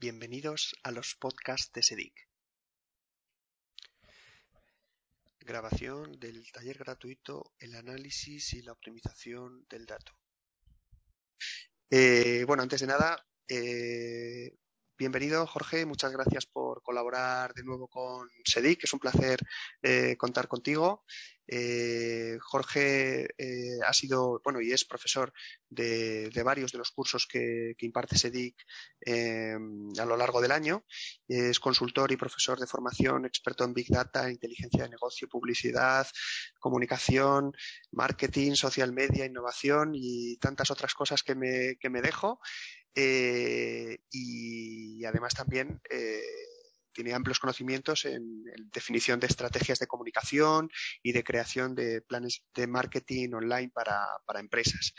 Bienvenidos a los podcasts de SEDIC. Grabación del taller gratuito El análisis y la optimización del dato. Eh, bueno, antes de nada, eh, bienvenido Jorge, muchas gracias por colaborar de nuevo con SEDIC, es un placer eh, contar contigo. Eh, Jorge eh, ha sido, bueno, y es profesor de, varios de los cursos que, imparte SEDIC em, a lo largo del año. Es consultor y profesor de formación, experto en Big Data, inteligencia de negocio, publicidad, comunicación, marketing, social media, innovación y tantas otras cosas que me, que me dejo. Eh, y, además también tiene amplios conocimientos en, definición de estrategias de comunicación y de creación de planes de marketing online para, empresas.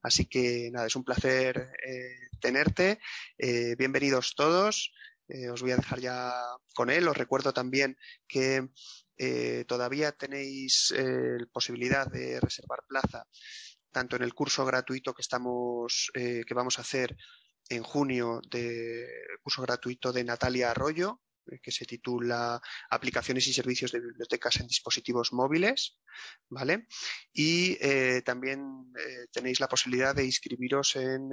Así que nada, es un placer eh, tenerte. Eh, bienvenidos todos. Eh, os voy a dejar ya con él. Os recuerdo también que todavía tenéis posibilidad de reservar plaza tanto en el curso gratuito que estamos que vamos a hacer en junio de curso gratuito de Natalia Arroyo que se titula Aplicaciones y servicios de bibliotecas en dispositivos móviles, ¿vale? Y eh, también eh, tenéis la posibilidad de inscribiros en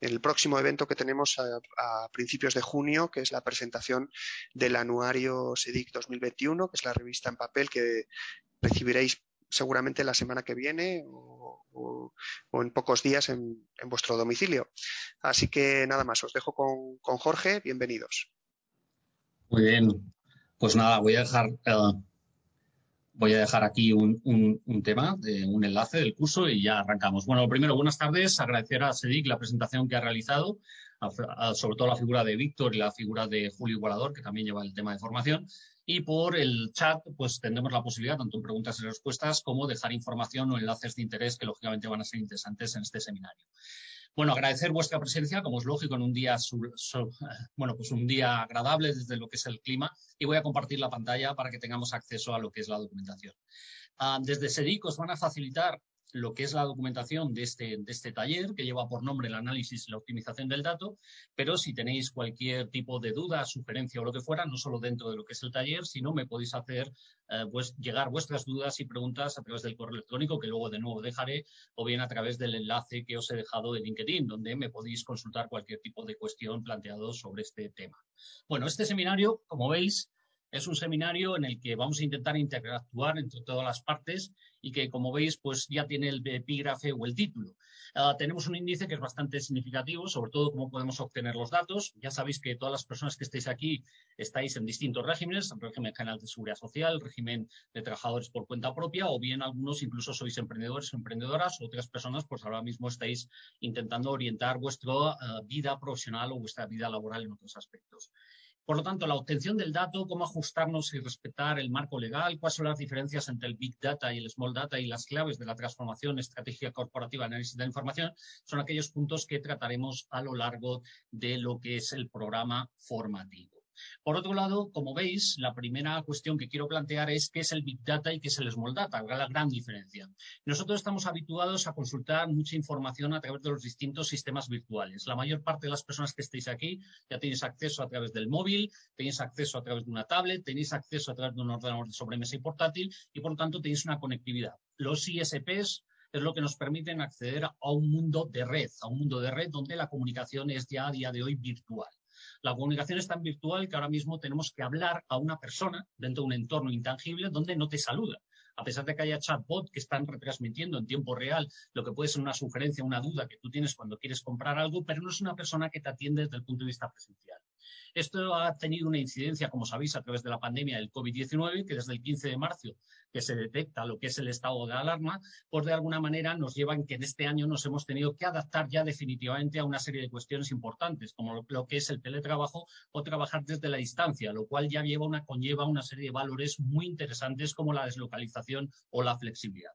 el, próximo evento que tenemos a, principios de junio, que es la presentación del anuario SEDIC 2021, que es la revista en papel que recibiréis seguramente la semana que viene o, en pocos días en, vuestro domicilio. Así que nada más, os dejo con Jorge. Bienvenidos. Muy bien. Pues nada, voy a dejar, eh, voy a dejar aquí un, tema, de, un enlace del curso y ya arrancamos. Bueno, primero, buenas tardes. Agradecer a SEDIC la presentación que ha realizado, sobre todo la figura de Víctor y la figura de Julio Igualador, que también lleva el tema de formación. Y por el chat, pues tendremos la posibilidad, tanto en preguntas y respuestas, como dejar información o enlaces de interés que lógicamente van a ser interesantes en este seminario. Bueno, agradecer vuestra presencia, como es lógico, en un día, bueno, pues un día agradable desde lo que es el clima y voy a compartir la pantalla para que tengamos acceso a lo que es la documentación. Ah, desde SEDIC os van a facilitar lo que es la documentación de este, de este taller, que lleva por nombre el análisis y la optimización del dato, pero si tenéis cualquier tipo de duda, sugerencia o lo que fuera, no solo dentro de lo que es el taller, sino me podéis hacer pues, llegar vuestras dudas y preguntas a través del correo electrónico, que luego de nuevo dejaré, o bien a través del enlace que os he dejado de LinkedIn, donde me podéis consultar cualquier tipo de cuestión planteado sobre este tema. Bueno, este seminario, como veis, es un seminario en el que vamos a intentar interactuar entre todas las partes y que, como veis, pues ya tiene el epígrafe o el título. Ah, tenemos un índice que es bastante significativo, sobre todo cómo podemos obtener los datos. Ya sabéis que todas las personas que estéis aquí estáis en distintos regímenes, régimen general de seguridad social, régimen de trabajadores por cuenta propia, o bien algunos incluso sois emprendedores o emprendedoras, otras personas pues ahora mismo estáis intentando orientar vuestra ah, vida profesional o vuestra vida laboral en otros aspectos. Por lo tanto, la obtención del dato, cómo ajustarnos y respetar el marco legal, cuáles son las diferencias entre el Big Data y el Small Data y las claves de la transformación estratégica corporativa análisis de la información, son aquellos puntos que trataremos a lo largo de lo que es el programa formativo. Por otro lado, como veis, la primera cuestión que quiero plantear es qué es el Big Data y qué es el Small Data, la gran diferencia. Nosotros estamos habituados a consultar mucha información a través de los distintos sistemas virtuales. La mayor parte de las personas que estéis aquí ya tenéis acceso a través del móvil, tenéis acceso a través de una tablet, tenéis acceso a través de un ordenador de sobremesa y portátil y, por lo tanto, tenéis una conectividad. Los ISPs es lo que nos permiten acceder a un mundo de red, a un mundo de red donde la comunicación es ya a día de hoy virtual. La comunicación es tan virtual que ahora mismo tenemos que hablar a una persona dentro de un entorno intangible donde no te saluda. A pesar de que haya chatbot que están retransmitiendo en tiempo real lo que puede ser una sugerencia, una duda que tú tienes cuando quieres comprar algo, pero no es una persona que te atiende desde el punto de vista presencial. Esto ha tenido una incidencia, como sabéis, a través de la pandemia del COVID-19, que desde el 15 de marzo que se detecta lo que es el estado de alarma, pues de alguna manera nos llevan que en este año nos hemos tenido que adaptar ya definitivamente a una serie de cuestiones importantes, como lo, que es el teletrabajo o trabajar desde la distancia, lo cual ya lleva una, conlleva una serie de valores muy interesantes como la deslocalización o la flexibilidad.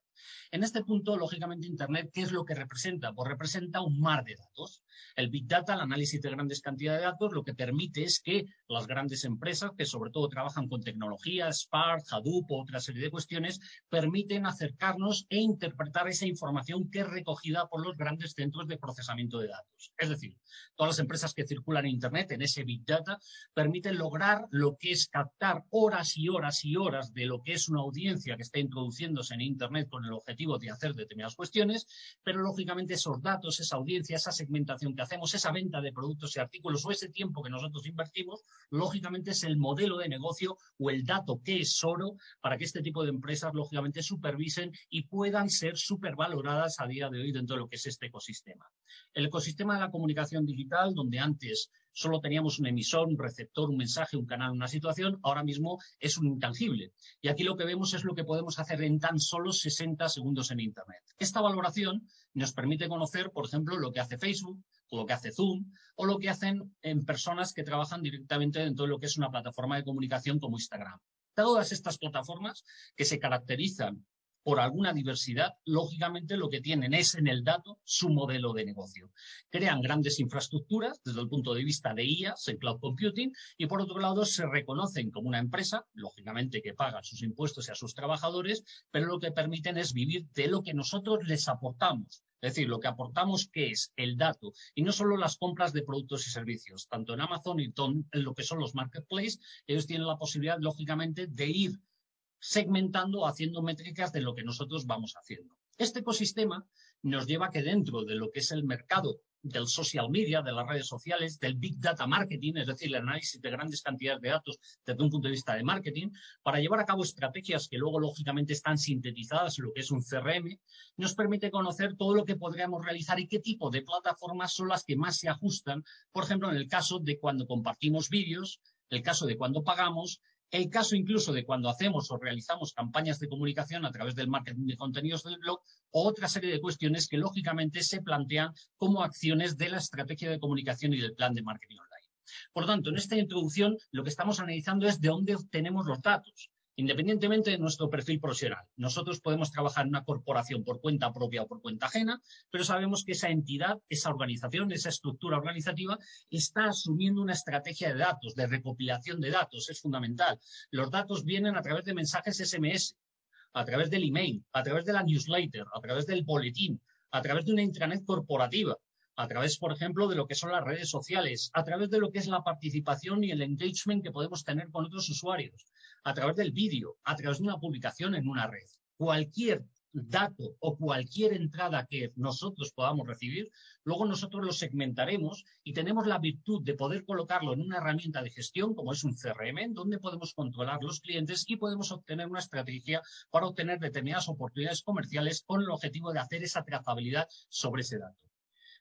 En este punto, lógicamente, Internet, ¿qué es lo que representa? Pues representa un mar de datos. El Big Data, el análisis de grandes cantidades de datos, lo que permite es que las grandes empresas, que sobre todo trabajan con tecnología, Spark, Hadoop o otra serie de cuestiones, permiten acercarnos e interpretar esa información que es recogida por los grandes centros de procesamiento de datos. Es decir, todas las empresas que circulan en Internet, en ese Big Data, permiten lograr lo que es captar horas y horas y horas de lo que es una audiencia que está introduciéndose en Internet con el objetivo de hacer determinadas cuestiones, pero lógicamente esos datos, esa audiencia, esa segmentación que hacemos, esa venta de productos y artículos o ese tiempo que nosotros invertimos, lógicamente es el modelo de negocio o el dato que es oro para que este tipo de empresas, lógicamente, supervisen y puedan ser supervaloradas a día de hoy dentro de lo que es este ecosistema. El ecosistema de la comunicación digital, donde antes solo teníamos un emisor, un receptor, un mensaje, un canal, una situación, ahora mismo es un intangible. Y aquí lo que vemos es lo que podemos hacer en tan solo 60 segundos en Internet. Esta valoración nos permite conocer, por ejemplo, lo que hace Facebook, o lo que hace Zoom, o lo que hacen en personas que trabajan directamente dentro de lo que es una plataforma de comunicación como Instagram. Todas estas plataformas que se caracterizan por alguna diversidad, lógicamente lo que tienen es en el dato su modelo de negocio. Crean grandes infraestructuras desde el punto de vista de IaaS, en cloud computing, y por otro lado se reconocen como una empresa, lógicamente que paga sus impuestos y a sus trabajadores, pero lo que permiten es vivir de lo que nosotros les aportamos. Es decir, lo que aportamos que es el dato y no solo las compras de productos y servicios. Tanto en Amazon y en lo que son los marketplaces, ellos tienen la posibilidad, lógicamente, de ir segmentando, haciendo métricas de lo que nosotros vamos haciendo. Este ecosistema nos lleva que dentro de lo que es el mercado del social media, de las redes sociales, del big data marketing, es decir, el análisis de grandes cantidades de datos desde un punto de vista de marketing, para llevar a cabo estrategias que luego lógicamente están sintetizadas en lo que es un CRM, nos permite conocer todo lo que podríamos realizar y qué tipo de plataformas son las que más se ajustan, por ejemplo, en el caso de cuando compartimos vídeos, el caso de cuando pagamos el caso incluso de cuando hacemos o realizamos campañas de comunicación a través del marketing de contenidos del blog o otra serie de cuestiones que lógicamente se plantean como acciones de la estrategia de comunicación y del plan de marketing online. Por lo tanto, en esta introducción lo que estamos analizando es de dónde obtenemos los datos independientemente de nuestro perfil profesional. Nosotros podemos trabajar en una corporación por cuenta propia o por cuenta ajena, pero sabemos que esa entidad, esa organización, esa estructura organizativa está asumiendo una estrategia de datos, de recopilación de datos. Es fundamental. Los datos vienen a través de mensajes SMS, a través del email, a través de la newsletter, a través del boletín, a través de una intranet corporativa a través, por ejemplo, de lo que son las redes sociales, a través de lo que es la participación y el engagement que podemos tener con otros usuarios, a través del vídeo, a través de una publicación en una red. Cualquier dato o cualquier entrada que nosotros podamos recibir, luego nosotros lo segmentaremos y tenemos la virtud de poder colocarlo en una herramienta de gestión como es un CRM, donde podemos controlar los clientes y podemos obtener una estrategia para obtener determinadas oportunidades comerciales con el objetivo de hacer esa trazabilidad sobre ese dato.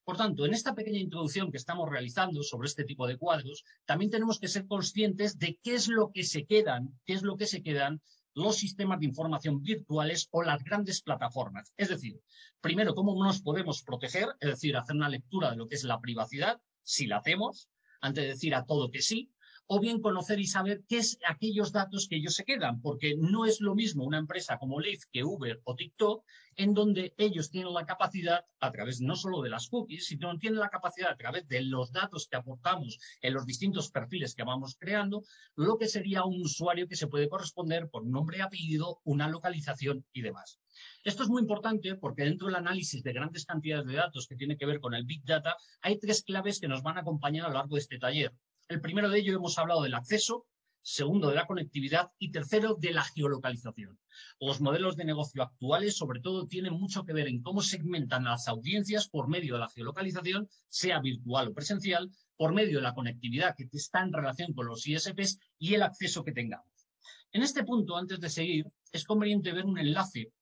Por tanto, en esta pequeña introducción que estamos realizando sobre este tipo de cuadros, también tenemos que ser conscientes de qué es lo que se quedan, qué es lo que se quedan los sistemas de información virtuales o las grandes plataformas. Es decir, primero, cómo nos podemos proteger, es decir, hacer una lectura de lo que es la privacidad, si la hacemos, antes de decir a todo que sí, o bien conocer y saber qué es aquellos datos que ellos se quedan, porque no es lo mismo una empresa como Lyft que Uber o TikTok, en donde ellos tienen la capacidad, a través no solo de las cookies, sino tienen la capacidad a través de los datos que aportamos en los distintos perfiles que vamos creando, lo que sería un usuario que se puede corresponder por nombre apellido, una localización y demás. Esto es muy importante porque dentro del análisis de grandes cantidades de datos que tiene que ver con el Big Data, hay tres claves que nos van a acompañar a lo largo de este taller. El primero de ello hemos hablado del acceso, segundo de la conectividad y tercero de la geolocalización. Los modelos de negocio actuales, sobre todo, tienen mucho que ver en cómo segmentan las audiencias por medio de la geolocalización, sea virtual o presencial, por medio de la conectividad que está en relación con los ISPs y el acceso que tengamos. En este punto, antes de seguir, es conveniente ver un enlace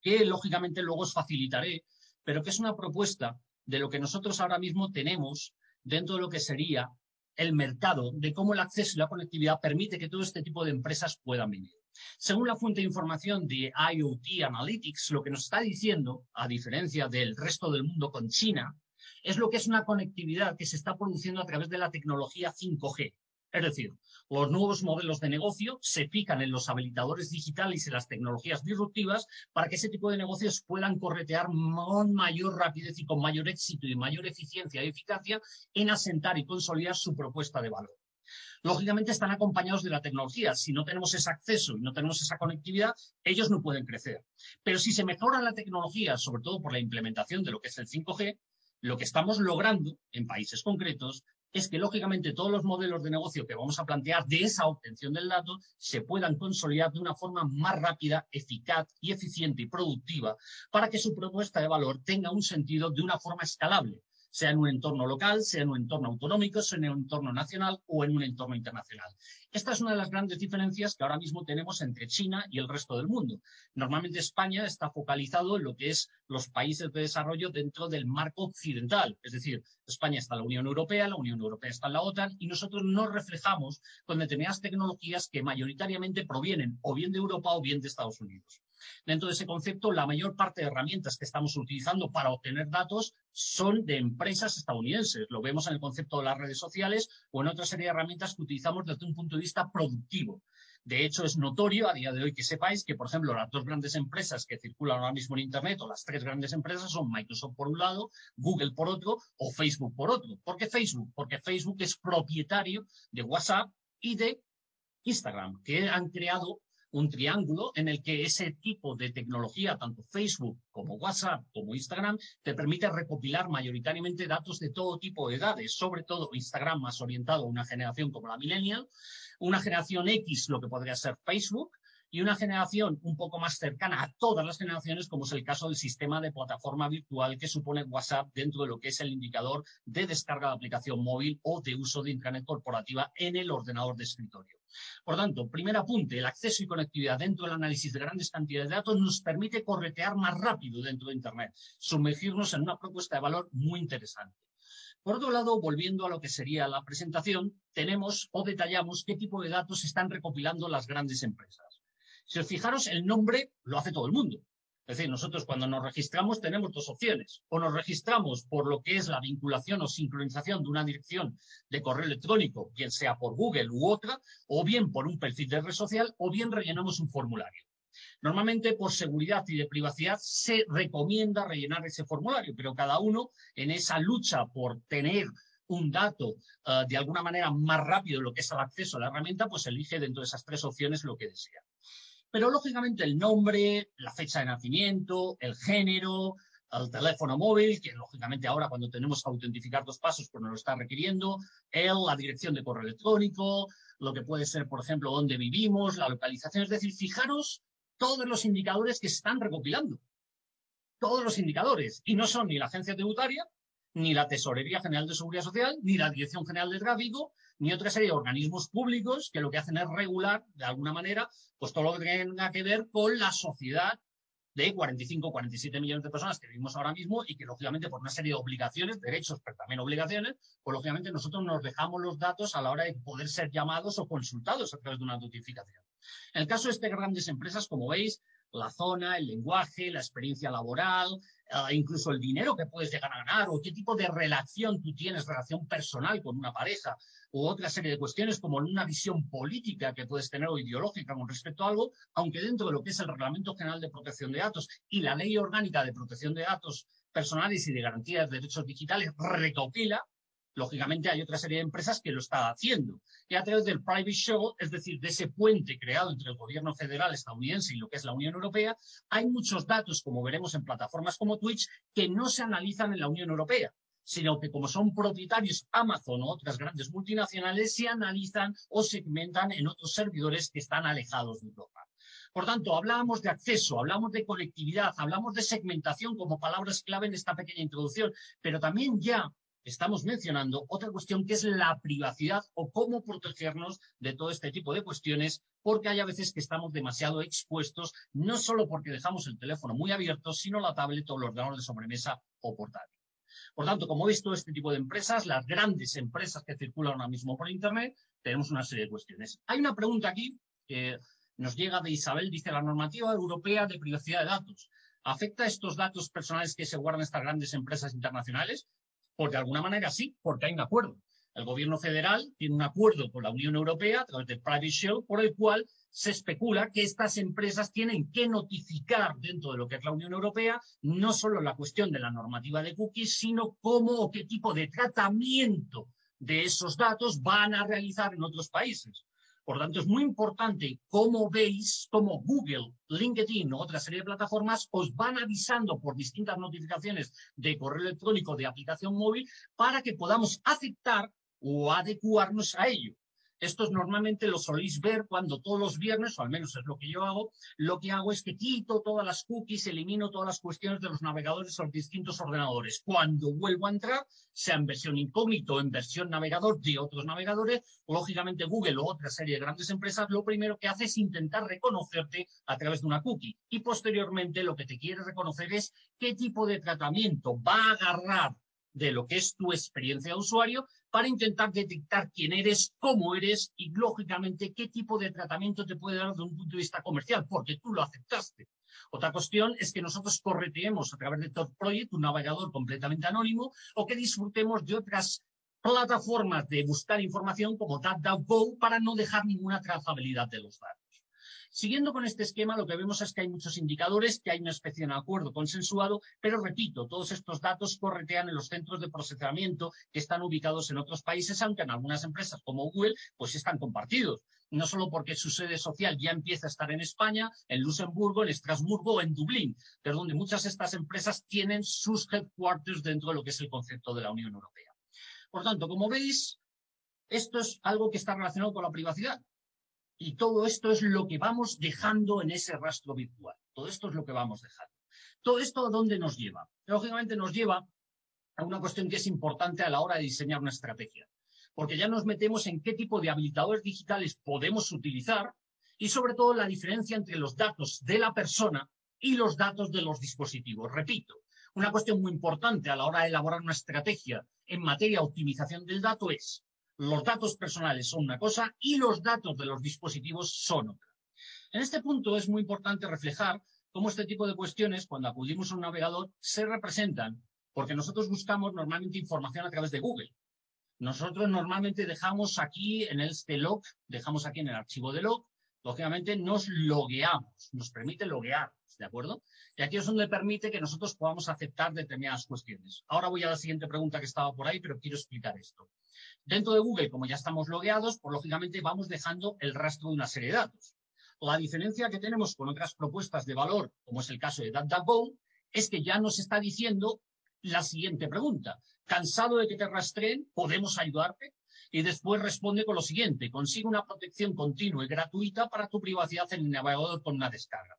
que lógicamente luego os facilitaré, pero que es una propuesta de lo que nosotros ahora mismo tenemos dentro de lo que sería el mercado de cómo el acceso y la conectividad permite que todo este tipo de empresas puedan venir. Según la fuente de información de IoT Analytics, lo que nos está diciendo, a diferencia del resto del mundo con China, es lo que es una conectividad que se está produciendo a través de la tecnología 5G. Es decir, los nuevos modelos de negocio se fijan en los habilitadores digitales y las tecnologías disruptivas para que ese tipo de negocios puedan corretear con mayor rapidez y con mayor éxito y mayor eficiencia y eficacia en asentar y consolidar su propuesta de valor. Lógicamente están acompañados de la tecnología. Si no tenemos ese acceso y no tenemos esa conectividad, ellos no pueden crecer. Pero si se mejora la tecnología, sobre todo por la implementación de lo que es el 5G, lo que estamos logrando en países concretos es que, lógicamente, todos los modelos de negocio que vamos a plantear de esa obtención del dato se puedan consolidar de una forma más rápida, eficaz y eficiente y productiva para que su propuesta de valor tenga un sentido de una forma escalable sea en un entorno local, sea en un entorno autonómico, sea en un entorno nacional o en un entorno internacional. Esta es una de las grandes diferencias que ahora mismo tenemos entre China y el resto del mundo. Normalmente España está focalizado en lo que es los países de desarrollo dentro del marco occidental. Es decir, España está en la Unión Europea, la Unión Europea está en la OTAN y nosotros nos reflejamos con determinadas tecnologías que mayoritariamente provienen o bien de Europa o bien de Estados Unidos. Dentro de ese concepto, la mayor parte de herramientas que estamos utilizando para obtener datos son de empresas estadounidenses. Lo vemos en el concepto de las redes sociales o en otra serie de herramientas que utilizamos desde un punto de vista productivo. De hecho, es notorio a día de hoy que sepáis que, por ejemplo, las dos grandes empresas que circulan ahora mismo en Internet, o las tres grandes empresas, son Microsoft por un lado, Google por otro, o Facebook por otro. ¿Por qué Facebook? Porque Facebook es propietario de WhatsApp y de Instagram, que han creado un triángulo en el que ese tipo de tecnología, tanto Facebook como WhatsApp como Instagram, te permite recopilar mayoritariamente datos de todo tipo de edades, sobre todo Instagram más orientado a una generación como la millennial, una generación X, lo que podría ser Facebook, y una generación un poco más cercana a todas las generaciones, como es el caso del sistema de plataforma virtual que supone WhatsApp dentro de lo que es el indicador de descarga de aplicación móvil o de uso de Internet corporativa en el ordenador de escritorio. Por tanto, primer apunte, el acceso y conectividad dentro del análisis de grandes cantidades de datos nos permite corretear más rápido dentro de Internet, sumergirnos en una propuesta de valor muy interesante. Por otro lado, volviendo a lo que sería la presentación, tenemos o detallamos qué tipo de datos están recopilando las grandes empresas. Si os fijaros, el nombre lo hace todo el mundo. Es decir, nosotros cuando nos registramos tenemos dos opciones. O nos registramos por lo que es la vinculación o sincronización de una dirección de correo electrónico, bien sea por Google u otra, o bien por un perfil de red social, o bien rellenamos un formulario. Normalmente, por seguridad y de privacidad, se recomienda rellenar ese formulario, pero cada uno en esa lucha por tener un dato uh, de alguna manera más rápido de lo que es el acceso a la herramienta, pues elige dentro de esas tres opciones lo que desea. Pero lógicamente el nombre, la fecha de nacimiento, el género, el teléfono móvil, que lógicamente ahora cuando tenemos que autentificar dos pasos, pues nos lo está requiriendo, el, la dirección de correo electrónico, lo que puede ser, por ejemplo, dónde vivimos, la localización. Es decir, fijaros todos los indicadores que están recopilando. Todos los indicadores. Y no son ni la agencia tributaria, ni la Tesorería General de Seguridad Social, ni la Dirección General del Tráfico, ni otra serie de organismos públicos que lo que hacen es regular, de alguna manera, pues todo lo que tenga que ver con la sociedad de 45, 47 millones de personas que vivimos ahora mismo y que, lógicamente, por una serie de obligaciones, derechos, pero también obligaciones, pues, lógicamente, nosotros nos dejamos los datos a la hora de poder ser llamados o consultados a través de una notificación. En el caso de estas grandes empresas, como veis, la zona, el lenguaje, la experiencia laboral, uh, incluso el dinero que puedes llegar a ganar o qué tipo de relación tú tienes, relación personal con una pareja o otra serie de cuestiones como una visión política que puedes tener o ideológica con respecto a algo, aunque dentro de lo que es el Reglamento General de Protección de Datos y la Ley Orgánica de Protección de Datos personales y de garantía de derechos digitales recopila Lógicamente hay otra serie de empresas que lo están haciendo. Y a través del Private Show, es decir, de ese puente creado entre el gobierno federal estadounidense y lo que es la Unión Europea, hay muchos datos, como veremos en plataformas como Twitch, que no se analizan en la Unión Europea sino que como son propietarios Amazon o otras grandes multinacionales, se analizan o segmentan en otros servidores que están alejados de Europa. Por tanto, hablamos de acceso, hablamos de conectividad, hablamos de segmentación como palabras clave en esta pequeña introducción, pero también ya estamos mencionando otra cuestión que es la privacidad o cómo protegernos de todo este tipo de cuestiones, porque hay a veces que estamos demasiado expuestos, no solo porque dejamos el teléfono muy abierto, sino la tablet o el ordenador de sobremesa o portátil. Por tanto, como veis, todo este tipo de empresas, las grandes empresas que circulan ahora mismo por Internet, tenemos una serie de cuestiones. Hay una pregunta aquí que nos llega de Isabel, dice la normativa europea de privacidad de datos. ¿Afecta estos datos personales que se guardan estas grandes empresas internacionales? Pues de alguna manera sí, porque hay un acuerdo. El gobierno federal tiene un acuerdo con la Unión Europea a través del Private Shell por el cual se especula que estas empresas tienen que notificar dentro de lo que es la Unión Europea no solo la cuestión de la normativa de cookies, sino cómo o qué tipo de tratamiento de esos datos van a realizar en otros países. Por tanto, es muy importante cómo veis, cómo Google, LinkedIn o otra serie de plataformas os van avisando por distintas notificaciones de correo electrónico, de aplicación móvil, para que podamos aceptar o adecuarnos a ello. Estos normalmente lo soléis ver cuando todos los viernes, o al menos es lo que yo hago, lo que hago es que quito todas las cookies, elimino todas las cuestiones de los navegadores o los distintos ordenadores. Cuando vuelvo a entrar, sea en versión incógnito o en versión navegador de otros navegadores, lógicamente Google o otra serie de grandes empresas, lo primero que hace es intentar reconocerte a través de una cookie. Y posteriormente lo que te quiere reconocer es qué tipo de tratamiento va a agarrar de lo que es tu experiencia de usuario para intentar detectar quién eres, cómo eres y, lógicamente, qué tipo de tratamiento te puede dar desde un punto de vista comercial, porque tú lo aceptaste. Otra cuestión es que nosotros correteemos a través de Top Project, un navegador completamente anónimo, o que disfrutemos de otras plataformas de buscar información como DuckDuckGo para no dejar ninguna trazabilidad de los datos. Siguiendo con este esquema, lo que vemos es que hay muchos indicadores, que hay una especie de acuerdo consensuado, pero repito, todos estos datos corretean en los centros de procesamiento que están ubicados en otros países, aunque en algunas empresas como Google, pues están compartidos. No solo porque su sede social ya empieza a estar en España, en Luxemburgo, en Estrasburgo o en Dublín, pero donde muchas de estas empresas tienen sus headquarters dentro de lo que es el concepto de la Unión Europea. Por tanto, como veis, esto es algo que está relacionado con la privacidad. Y todo esto es lo que vamos dejando en ese rastro virtual. Todo esto es lo que vamos dejando. Todo esto, ¿a dónde nos lleva? Lógicamente nos lleva a una cuestión que es importante a la hora de diseñar una estrategia. Porque ya nos metemos en qué tipo de habilitadores digitales podemos utilizar y sobre todo la diferencia entre los datos de la persona y los datos de los dispositivos. Repito, una cuestión muy importante a la hora de elaborar una estrategia en materia de optimización del dato es los datos personales son una cosa y los datos de los dispositivos son otra. En este punto es muy importante reflejar cómo este tipo de cuestiones, cuando acudimos a un navegador, se representan, porque nosotros buscamos normalmente información a través de Google. Nosotros normalmente dejamos aquí en este log, dejamos aquí en el archivo de log, lógicamente nos logueamos, nos permite loguear, ¿de acuerdo? Y aquí es donde permite que nosotros podamos aceptar determinadas cuestiones. Ahora voy a la siguiente pregunta que estaba por ahí, pero quiero explicar esto. Dentro de Google, como ya estamos logueados, pues lógicamente vamos dejando el rastro de una serie de datos. La diferencia que tenemos con otras propuestas de valor, como es el caso de DuckDuckGo, es que ya nos está diciendo la siguiente pregunta. ¿Cansado de que te rastreen? ¿Podemos ayudarte? Y después responde con lo siguiente. Consigue una protección continua y gratuita para tu privacidad en el navegador con una descarga.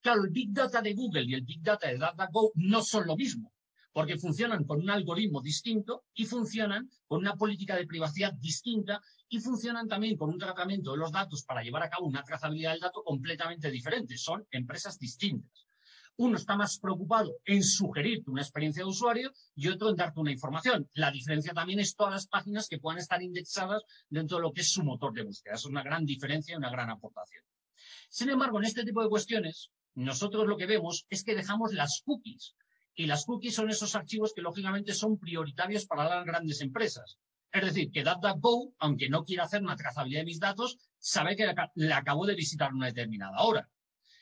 Claro, el Big Data de Google y el Big Data de DuckDuckGo no son lo mismo porque funcionan con un algoritmo distinto y funcionan con una política de privacidad distinta y funcionan también con un tratamiento de los datos para llevar a cabo una trazabilidad del dato completamente diferente. Son empresas distintas. Uno está más preocupado en sugerirte una experiencia de usuario y otro en darte una información. La diferencia también es todas las páginas que puedan estar indexadas dentro de lo que es su motor de búsqueda. es una gran diferencia y una gran aportación. Sin embargo, en este tipo de cuestiones, nosotros lo que vemos es que dejamos las cookies y las cookies son esos archivos que lógicamente son prioritarios para las grandes empresas. Es decir, que DuckDuckGo, aunque no quiera hacer una trazabilidad de mis datos, sabe que le acabo de visitar una determinada hora.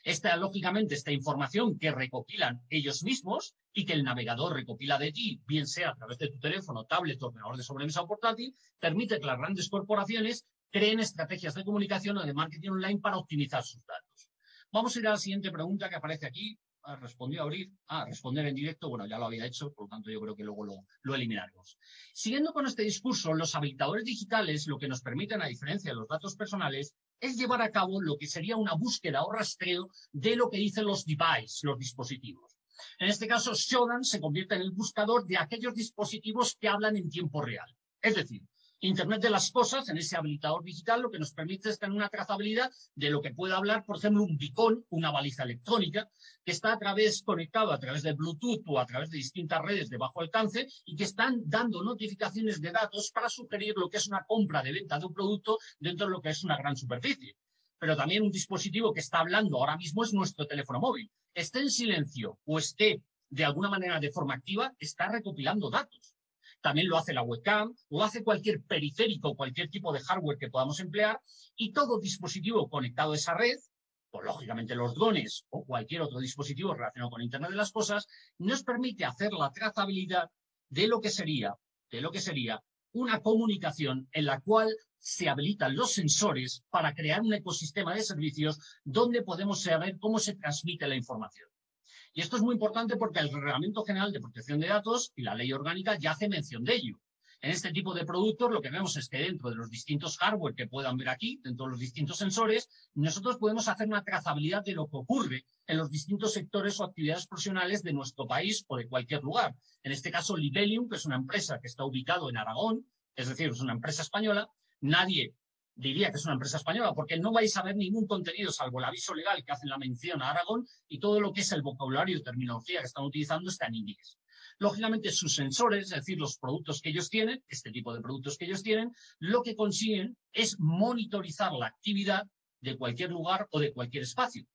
Esta, lógicamente, esta información que recopilan ellos mismos y que el navegador recopila de ti, bien sea a través de tu teléfono, tablet, ordenador de sobremesa o portátil, permite que las grandes corporaciones creen estrategias de comunicación o de marketing online para optimizar sus datos. Vamos a ir a la siguiente pregunta que aparece aquí, Ah, respondió a abrir, a responder en directo, bueno, ya lo había hecho, por lo tanto yo creo que luego lo, lo eliminaremos. Siguiendo con este discurso, los habilitadores digitales lo que nos permiten, a diferencia de los datos personales, es llevar a cabo lo que sería una búsqueda o rastreo de lo que dicen los devices, los dispositivos. En este caso, Shodan se convierte en el buscador de aquellos dispositivos que hablan en tiempo real. Es decir, Internet de las cosas, en ese habilitador digital, lo que nos permite es tener una trazabilidad de lo que puede hablar, por ejemplo, un beacon, una baliza electrónica, que está a través, conectado a través de Bluetooth o a través de distintas redes de bajo alcance y que están dando notificaciones de datos para sugerir lo que es una compra de venta de un producto dentro de lo que es una gran superficie. Pero también un dispositivo que está hablando ahora mismo es nuestro teléfono móvil. Esté en silencio o esté de alguna manera de forma activa, está recopilando datos también lo hace la webcam, lo hace cualquier periférico, cualquier tipo de hardware que podamos emplear y todo dispositivo conectado a esa red, o lógicamente los drones o cualquier otro dispositivo relacionado con Internet de las Cosas, nos permite hacer la trazabilidad de lo que sería, de lo que sería una comunicación en la cual se habilitan los sensores para crear un ecosistema de servicios donde podemos saber cómo se transmite la información. Y esto es muy importante porque el Reglamento General de Protección de Datos y la Ley Orgánica ya hace mención de ello. En este tipo de productos lo que vemos es que dentro de los distintos hardware que puedan ver aquí, dentro de los distintos sensores, nosotros podemos hacer una trazabilidad de lo que ocurre en los distintos sectores o actividades profesionales de nuestro país o de cualquier lugar. En este caso, Libelium, que es una empresa que está ubicado en Aragón, es decir, es una empresa española, nadie diría que es una empresa española, porque no vais a ver ningún contenido salvo el aviso legal que hacen la mención a Aragón y todo lo que es el vocabulario y terminología que están utilizando está en inglés. Lógicamente, sus sensores, es decir, los productos que ellos tienen, este tipo de productos que ellos tienen, lo que consiguen es monitorizar la actividad de cualquier lugar o de cualquier espacio.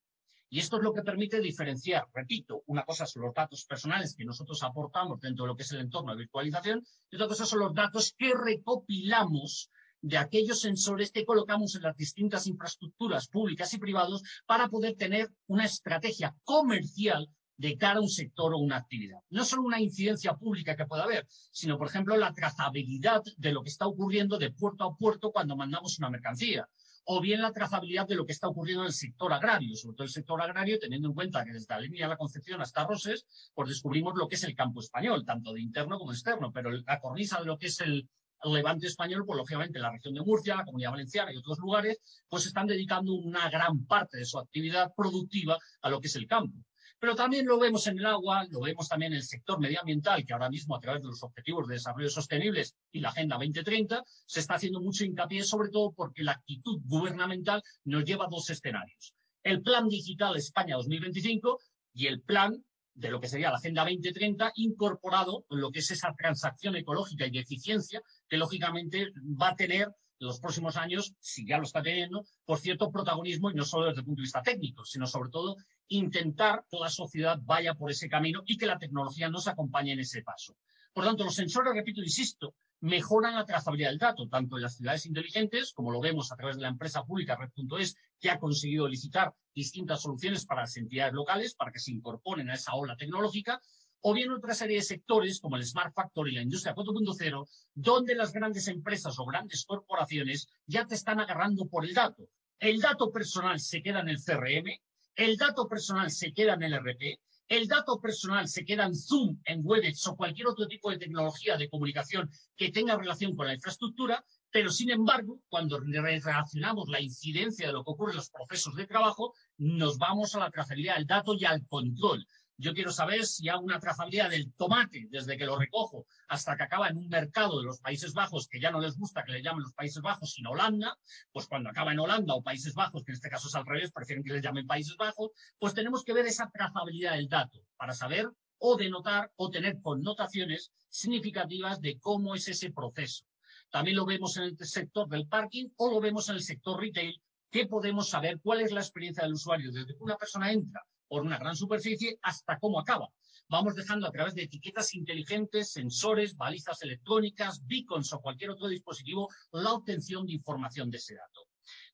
Y esto es lo que permite diferenciar, repito, una cosa son los datos personales que nosotros aportamos dentro de lo que es el entorno de virtualización y otra cosa son los datos que recopilamos de aquellos sensores que colocamos en las distintas infraestructuras públicas y privados para poder tener una estrategia comercial de cara a un sector o una actividad. No solo una incidencia pública que pueda haber, sino, por ejemplo, la trazabilidad de lo que está ocurriendo de puerto a puerto cuando mandamos una mercancía, o bien la trazabilidad de lo que está ocurriendo en el sector agrario, sobre todo el sector agrario, teniendo en cuenta que desde la línea de la Concepción hasta Roses, pues descubrimos lo que es el campo español, tanto de interno como de externo, pero la cornisa de lo que es el, levante español, pues lógicamente la región de Murcia, la Comunidad Valenciana y otros lugares, pues están dedicando una gran parte de su actividad productiva a lo que es el campo. Pero también lo vemos en el agua, lo vemos también en el sector medioambiental, que ahora mismo a través de los Objetivos de Desarrollo Sostenibles y la Agenda 2030 se está haciendo mucho hincapié, sobre todo porque la actitud gubernamental nos lleva a dos escenarios. El Plan Digital España 2025 y el plan de lo que sería la Agenda 2030 incorporado en lo que es esa transacción ecológica y de eficiencia que lógicamente va a tener en los próximos años, si ya lo está teniendo, por cierto protagonismo y no solo desde el punto de vista técnico, sino sobre todo intentar que la sociedad vaya por ese camino y que la tecnología nos acompañe en ese paso. Por tanto, los sensores, repito, insisto, mejoran la trazabilidad del dato, tanto en las ciudades inteligentes, como lo vemos a través de la empresa pública Red.es, que ha conseguido licitar distintas soluciones para las entidades locales, para que se incorporen a esa ola tecnológica, o bien otra serie de sectores como el Smart Factory y la industria 4.0, donde las grandes empresas o grandes corporaciones ya te están agarrando por el dato. El dato personal se queda en el CRM, el dato personal se queda en el RP, el dato personal se queda en Zoom, en Webex o cualquier otro tipo de tecnología de comunicación que tenga relación con la infraestructura, pero sin embargo, cuando relacionamos la incidencia de lo que ocurre en los procesos de trabajo, nos vamos a la trazabilidad del dato y al control. Yo quiero saber si hago una trazabilidad del tomate desde que lo recojo hasta que acaba en un mercado de los Países Bajos, que ya no les gusta que le llamen los Países Bajos, sino Holanda, pues cuando acaba en Holanda o Países Bajos, que en este caso es al revés, prefieren que les llamen Países Bajos, pues tenemos que ver esa trazabilidad del dato para saber o denotar o tener connotaciones significativas de cómo es ese proceso. También lo vemos en el sector del parking o lo vemos en el sector retail, que podemos saber cuál es la experiencia del usuario desde que una persona entra por una gran superficie hasta cómo acaba. Vamos dejando a través de etiquetas inteligentes, sensores, balizas electrónicas, beacons o cualquier otro dispositivo la obtención de información de ese dato.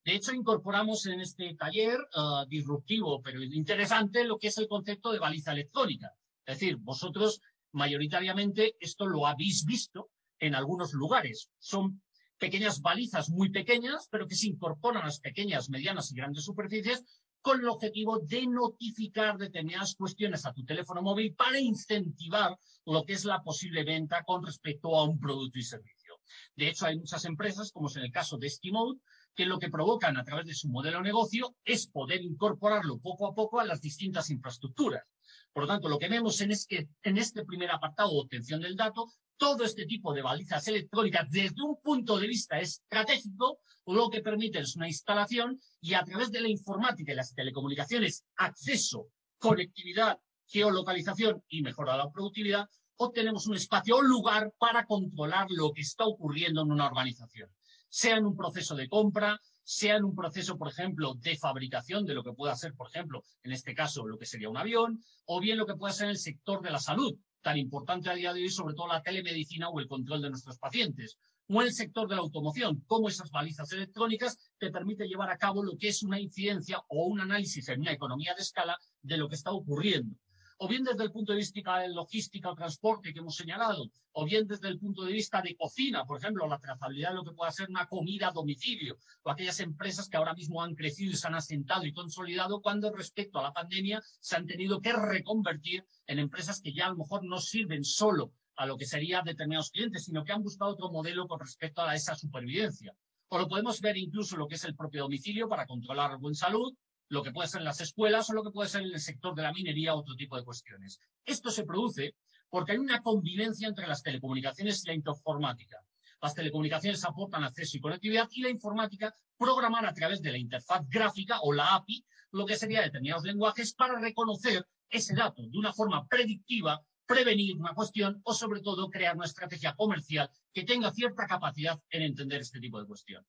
De hecho, incorporamos en este taller uh, disruptivo pero interesante lo que es el concepto de baliza electrónica. Es decir, vosotros mayoritariamente esto lo habéis visto en algunos lugares. Son pequeñas balizas muy pequeñas, pero que se incorporan a las pequeñas, medianas y grandes superficies con el objetivo de notificar determinadas cuestiones a tu teléfono móvil para incentivar lo que es la posible venta con respecto a un producto y servicio. De hecho, hay muchas empresas, como es en el caso de Estimode, que lo que provocan a través de su modelo de negocio es poder incorporarlo poco a poco a las distintas infraestructuras. Por lo tanto, lo que vemos es que en este primer apartado de obtención del dato todo este tipo de balizas electrónicas desde un punto de vista estratégico, lo que permite es una instalación y a través de la informática y las telecomunicaciones, acceso, conectividad, geolocalización y mejora de la productividad, obtenemos un espacio o lugar para controlar lo que está ocurriendo en una organización, sea en un proceso de compra, sea en un proceso, por ejemplo, de fabricación de lo que pueda ser, por ejemplo, en este caso, lo que sería un avión, o bien lo que pueda ser en el sector de la salud, tan importante a día de hoy, sobre todo la telemedicina o el control de nuestros pacientes, o el sector de la automoción, cómo esas balizas electrónicas te permiten llevar a cabo lo que es una incidencia o un análisis en una economía de escala de lo que está ocurriendo o bien desde el punto de vista de logística o transporte que hemos señalado, o bien desde el punto de vista de cocina, por ejemplo, la trazabilidad de lo que pueda ser una comida a domicilio, o aquellas empresas que ahora mismo han crecido y se han asentado y consolidado cuando respecto a la pandemia se han tenido que reconvertir en empresas que ya a lo mejor no sirven solo a lo que serían determinados clientes, sino que han buscado otro modelo con respecto a esa supervivencia. O lo podemos ver incluso lo que es el propio domicilio para controlar la buena salud, lo que puede ser en las escuelas o lo que puede ser en el sector de la minería otro tipo de cuestiones. Esto se produce porque hay una convivencia entre las telecomunicaciones y la informática. Las telecomunicaciones aportan acceso y conectividad y la informática programar a través de la interfaz gráfica o la API lo que sería determinados lenguajes para reconocer ese dato de una forma predictiva, prevenir una cuestión o sobre todo crear una estrategia comercial que tenga cierta capacidad en entender este tipo de cuestión.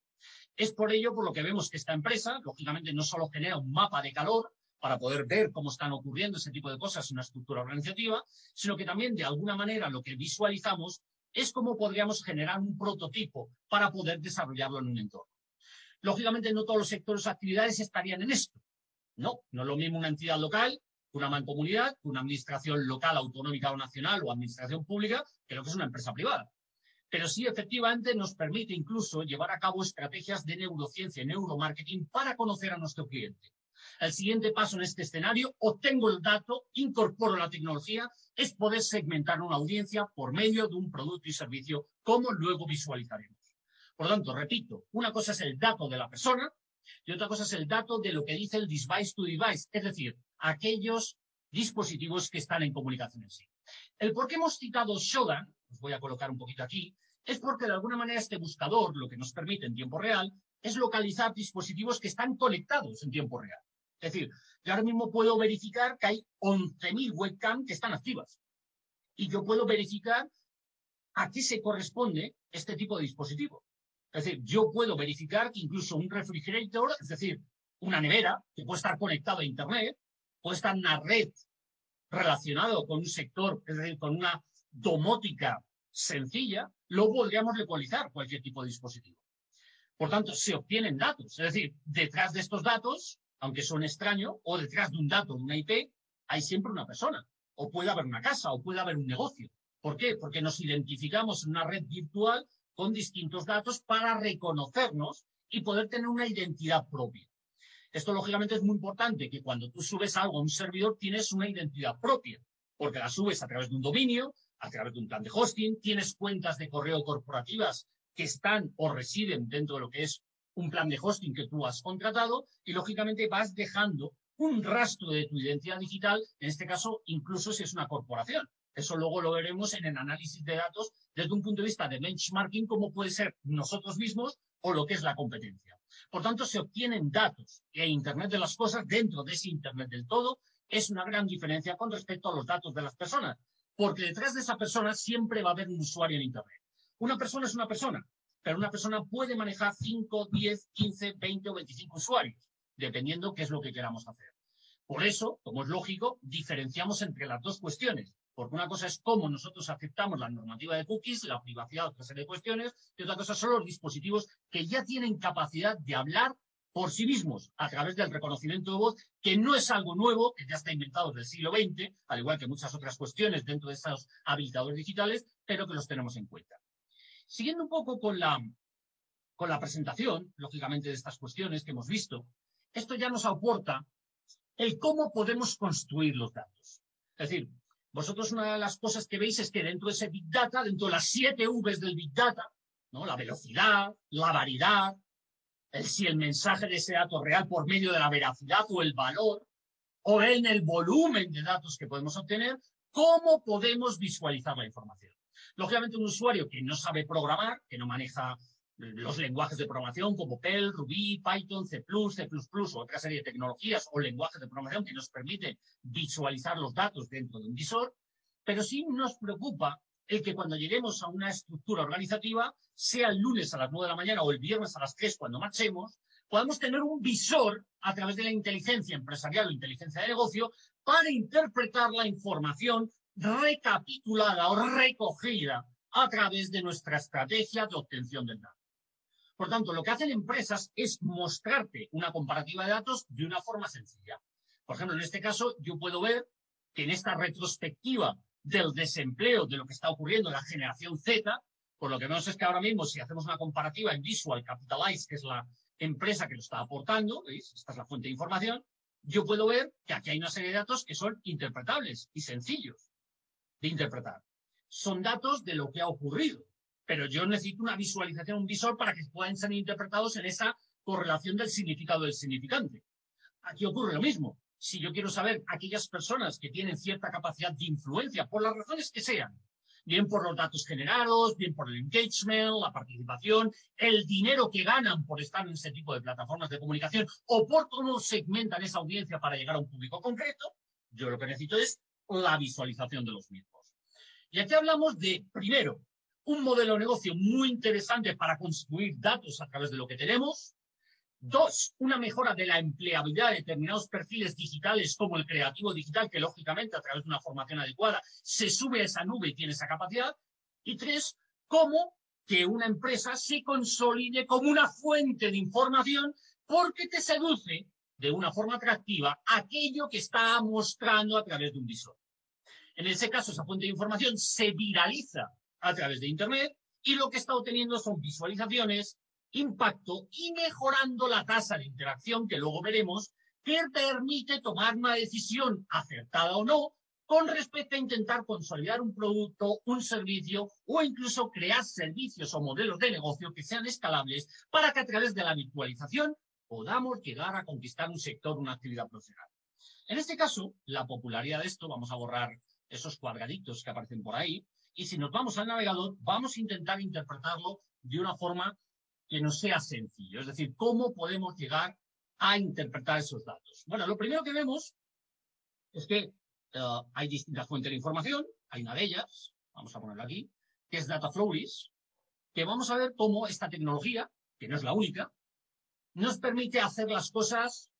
Es por ello por lo que vemos que esta empresa, lógicamente, no solo genera un mapa de calor para poder ver cómo están ocurriendo ese tipo de cosas en una estructura organizativa, sino que también, de alguna manera, lo que visualizamos es cómo podríamos generar un prototipo para poder desarrollarlo en un entorno. Lógicamente, no todos los sectores o actividades estarían en esto. No, no es lo mismo una entidad local, una mancomunidad, una administración local, autonómica o nacional o administración pública, que lo que es una empresa privada pero sí efectivamente nos permite incluso llevar a cabo estrategias de neurociencia y neuromarketing para conocer a nuestro cliente. El siguiente paso en este escenario, obtengo el dato, incorporo la tecnología, es poder segmentar una audiencia por medio de un producto y servicio, como luego visualizaremos. Por tanto, repito, una cosa es el dato de la persona y otra cosa es el dato de lo que dice el device to device, es decir, aquellos dispositivos que están en comunicación en sí. El por qué hemos citado Shodan, voy a colocar un poquito aquí, es porque de alguna manera este buscador lo que nos permite en tiempo real es localizar dispositivos que están conectados en tiempo real. Es decir, yo ahora mismo puedo verificar que hay 11.000 webcam que están activas. Y yo puedo verificar a qué se corresponde este tipo de dispositivo. Es decir, yo puedo verificar que incluso un refrigerator, es decir, una nevera, que puede estar conectado a Internet, puede estar en una red relacionado con un sector, es decir, con una domótica sencilla, lo podríamos localizar cualquier tipo de dispositivo. Por tanto, se obtienen datos. Es decir, detrás de estos datos, aunque son extraños, o detrás de un dato de una IP, hay siempre una persona. O puede haber una casa, o puede haber un negocio. ¿Por qué? Porque nos identificamos en una red virtual con distintos datos para reconocernos y poder tener una identidad propia. Esto, lógicamente, es muy importante, que cuando tú subes algo a un servidor tienes una identidad propia, porque la subes a través de un dominio, a través de un plan de hosting, tienes cuentas de correo corporativas que están o residen dentro de lo que es un plan de hosting que tú has contratado y lógicamente vas dejando un rastro de tu identidad digital, en este caso incluso si es una corporación. Eso luego lo veremos en el análisis de datos desde un punto de vista de benchmarking, como puede ser nosotros mismos o lo que es la competencia. Por tanto, se obtienen datos e Internet de las cosas dentro de ese Internet del todo es una gran diferencia con respecto a los datos de las personas porque detrás de esa persona siempre va a haber un usuario en Internet. Una persona es una persona, pero una persona puede manejar 5, 10, 15, 20 o 25 usuarios, dependiendo qué es lo que queramos hacer. Por eso, como es lógico, diferenciamos entre las dos cuestiones, porque una cosa es cómo nosotros aceptamos la normativa de cookies, la privacidad, otra serie de cuestiones, y otra cosa son los dispositivos que ya tienen capacidad de hablar por sí mismos a través del reconocimiento de voz, que no es algo nuevo, que ya está inventado desde el siglo XX, al igual que muchas otras cuestiones dentro de esos habilitadores digitales, pero que los tenemos en cuenta. Siguiendo un poco con la, con la presentación, lógicamente, de estas cuestiones que hemos visto, esto ya nos aporta el cómo podemos construir los datos. Es decir, vosotros una de las cosas que veis es que dentro de ese Big Data, dentro de las siete Vs del Big Data, ¿no? la velocidad, la variedad, si el mensaje de ese dato real por medio de la veracidad o el valor, o en el volumen de datos que podemos obtener, cómo podemos visualizar la información. Lógicamente, un usuario que no sabe programar, que no maneja los lenguajes de programación como Perl, Ruby, Python, C++, C++ o otra serie de tecnologías o lenguajes de programación que nos permiten visualizar los datos dentro de un visor, pero sí nos preocupa el que cuando lleguemos a una estructura organizativa, sea el lunes a las 9 de la mañana o el viernes a las 3 cuando marchemos, podamos tener un visor a través de la inteligencia empresarial o inteligencia de negocio para interpretar la información recapitulada o recogida a través de nuestra estrategia de obtención del dato. Por tanto, lo que hacen empresas es mostrarte una comparativa de datos de una forma sencilla. Por ejemplo, en este caso, yo puedo ver que en esta retrospectiva del desempleo, de lo que está ocurriendo en la generación Z, por lo que vemos es que ahora mismo, si hacemos una comparativa en Visual Capitalize, que es la empresa que lo está aportando, ¿veis? Esta es la fuente de información, yo puedo ver que aquí hay una serie de datos que son interpretables y sencillos de interpretar. Son datos de lo que ha ocurrido, pero yo necesito una visualización, un visor para que puedan ser interpretados en esa correlación del significado del significante. Aquí ocurre lo mismo. Si yo quiero saber aquellas personas que tienen cierta capacidad de influencia, por las razones que sean, bien por los datos generados, bien por el engagement, la participación, el dinero que ganan por estar en ese tipo de plataformas de comunicación o por cómo segmentan esa audiencia para llegar a un público concreto, yo lo que necesito es la visualización de los mismos. Y aquí hablamos de, primero, un modelo de negocio muy interesante para construir datos a través de lo que tenemos, Dos, una mejora de la empleabilidad de determinados perfiles digitales como el creativo digital, que lógicamente a través de una formación adecuada se sube a esa nube y tiene esa capacidad. Y tres, cómo que una empresa se consolide como una fuente de información porque te seduce de una forma atractiva aquello que está mostrando a través de un visor. En ese caso, esa fuente de información se viraliza a través de Internet y lo que está obteniendo son visualizaciones, impacto y mejorando la tasa de interacción que luego veremos, que permite tomar una decisión acertada o no con respecto a intentar consolidar un producto, un servicio o incluso crear servicios o modelos de negocio que sean escalables para que a través de la virtualización podamos llegar a conquistar un sector, una actividad profesional. En este caso, la popularidad de esto, vamos a borrar esos cuadraditos que aparecen por ahí, y si nos vamos al navegador, vamos a intentar interpretarlo de una forma que no sea sencillo. Es decir, cómo podemos llegar a interpretar esos datos. Bueno, lo primero que vemos es que eh, hay distintas fuentes de información. Hay una de ellas, vamos a ponerla aquí, que es Data Flowless, que vamos a ver cómo esta tecnología, que no es la única, nos permite hacer las cosas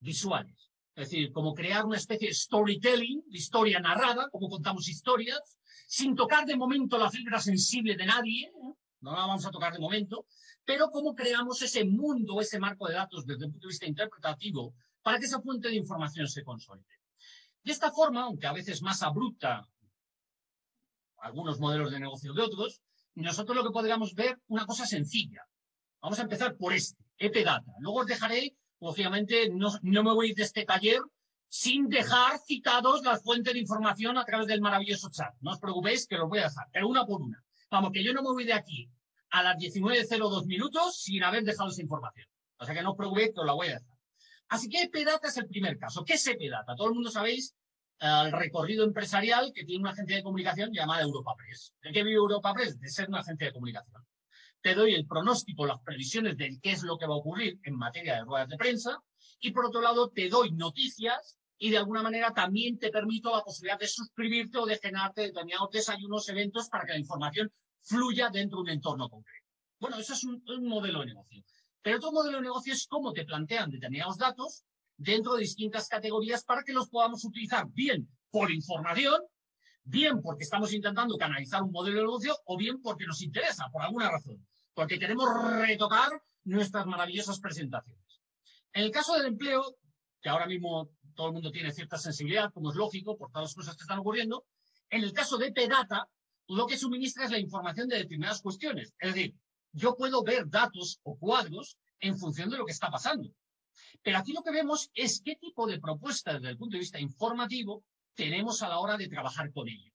visuales. Es decir, como crear una especie de storytelling, de historia narrada, como contamos historias, sin tocar de momento la fibra sensible de nadie, ¿eh? no la vamos a tocar de momento, pero cómo creamos ese mundo, ese marco de datos desde el punto de vista interpretativo para que esa fuente de información se consolide. De esta forma, aunque a veces más abrupta algunos modelos de negocio de otros, nosotros lo que podríamos ver una cosa sencilla. Vamos a empezar por este, Epidata. Luego os dejaré, lógicamente, no, no me voy de este taller sin dejar citados las fuentes de información a través del maravilloso chat. No os preocupéis que los voy a dejar, pero una por una. Vamos, que yo no me voy de aquí a las 19.02 minutos sin haber dejado esa información. O sea que no os preocupéis os la voy a dejar. Así que Epedata es el primer caso. ¿Qué es Epedata? Todo el mundo sabéis el recorrido empresarial que tiene una agencia de comunicación llamada Europa Press. ¿De qué vive Europa Press? De ser una agencia de comunicación. Te doy el pronóstico, las previsiones de qué es lo que va a ocurrir en materia de ruedas de prensa y por otro lado te doy noticias y de alguna manera también te permito la posibilidad de suscribirte o de generarte determinados desayunos, eventos para que la información fluya dentro de un entorno concreto. Bueno, eso es un, modelo de negocio. Pero otro modelo de negocio es cómo te plantean determinados datos dentro de distintas categorías para que los podamos utilizar bien por información, bien porque estamos intentando canalizar un modelo de negocio o bien porque nos interesa, por alguna razón, porque queremos retocar nuestras maravillosas presentaciones. En el caso del empleo, que ahora mismo todo el mundo tiene cierta sensibilidad, como es lógico, por todas las cosas que están ocurriendo, en el caso de P-Data, lo que suministra es la información de determinadas cuestiones. Es decir, yo puedo ver datos o cuadros en función de lo que está pasando. Pero aquí lo que vemos es qué tipo de propuestas desde el punto de vista informativo tenemos a la hora de trabajar con ello.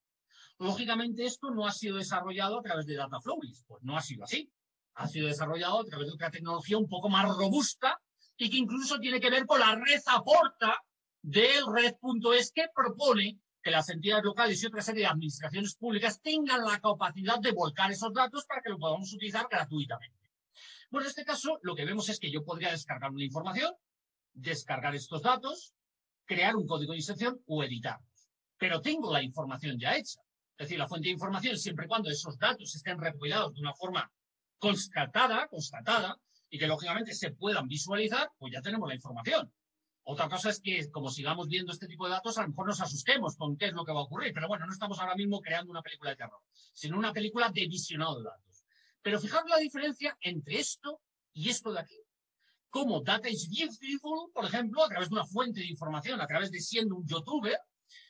Lógicamente, esto no ha sido desarrollado a través de Dataflowless, pues no ha sido así. Ha sido desarrollado a través de otra tecnología un poco más robusta y que incluso tiene que ver con la red aporta del red.es que propone que las entidades locales y otra serie de administraciones públicas tengan la capacidad de volcar esos datos para que lo podamos utilizar gratuitamente. Bueno, en este caso, lo que vemos es que yo podría descargar una información, descargar estos datos, crear un código de inserción o editarlos. Pero tengo la información ya hecha. Es decir, la fuente de información, siempre y cuando esos datos estén recopilados de una forma constatada, constatada, y que lógicamente se puedan visualizar, pues ya tenemos la información. Otra cosa es que, como sigamos viendo este tipo de datos, a lo mejor nos asustemos con qué es lo que va a ocurrir. Pero bueno, no estamos ahora mismo creando una película de terror, sino una película de visionado de datos. Pero fijaros la diferencia entre esto y esto de aquí. Como Data is Beautiful, por ejemplo, a través de una fuente de información, a través de siendo un youtuber,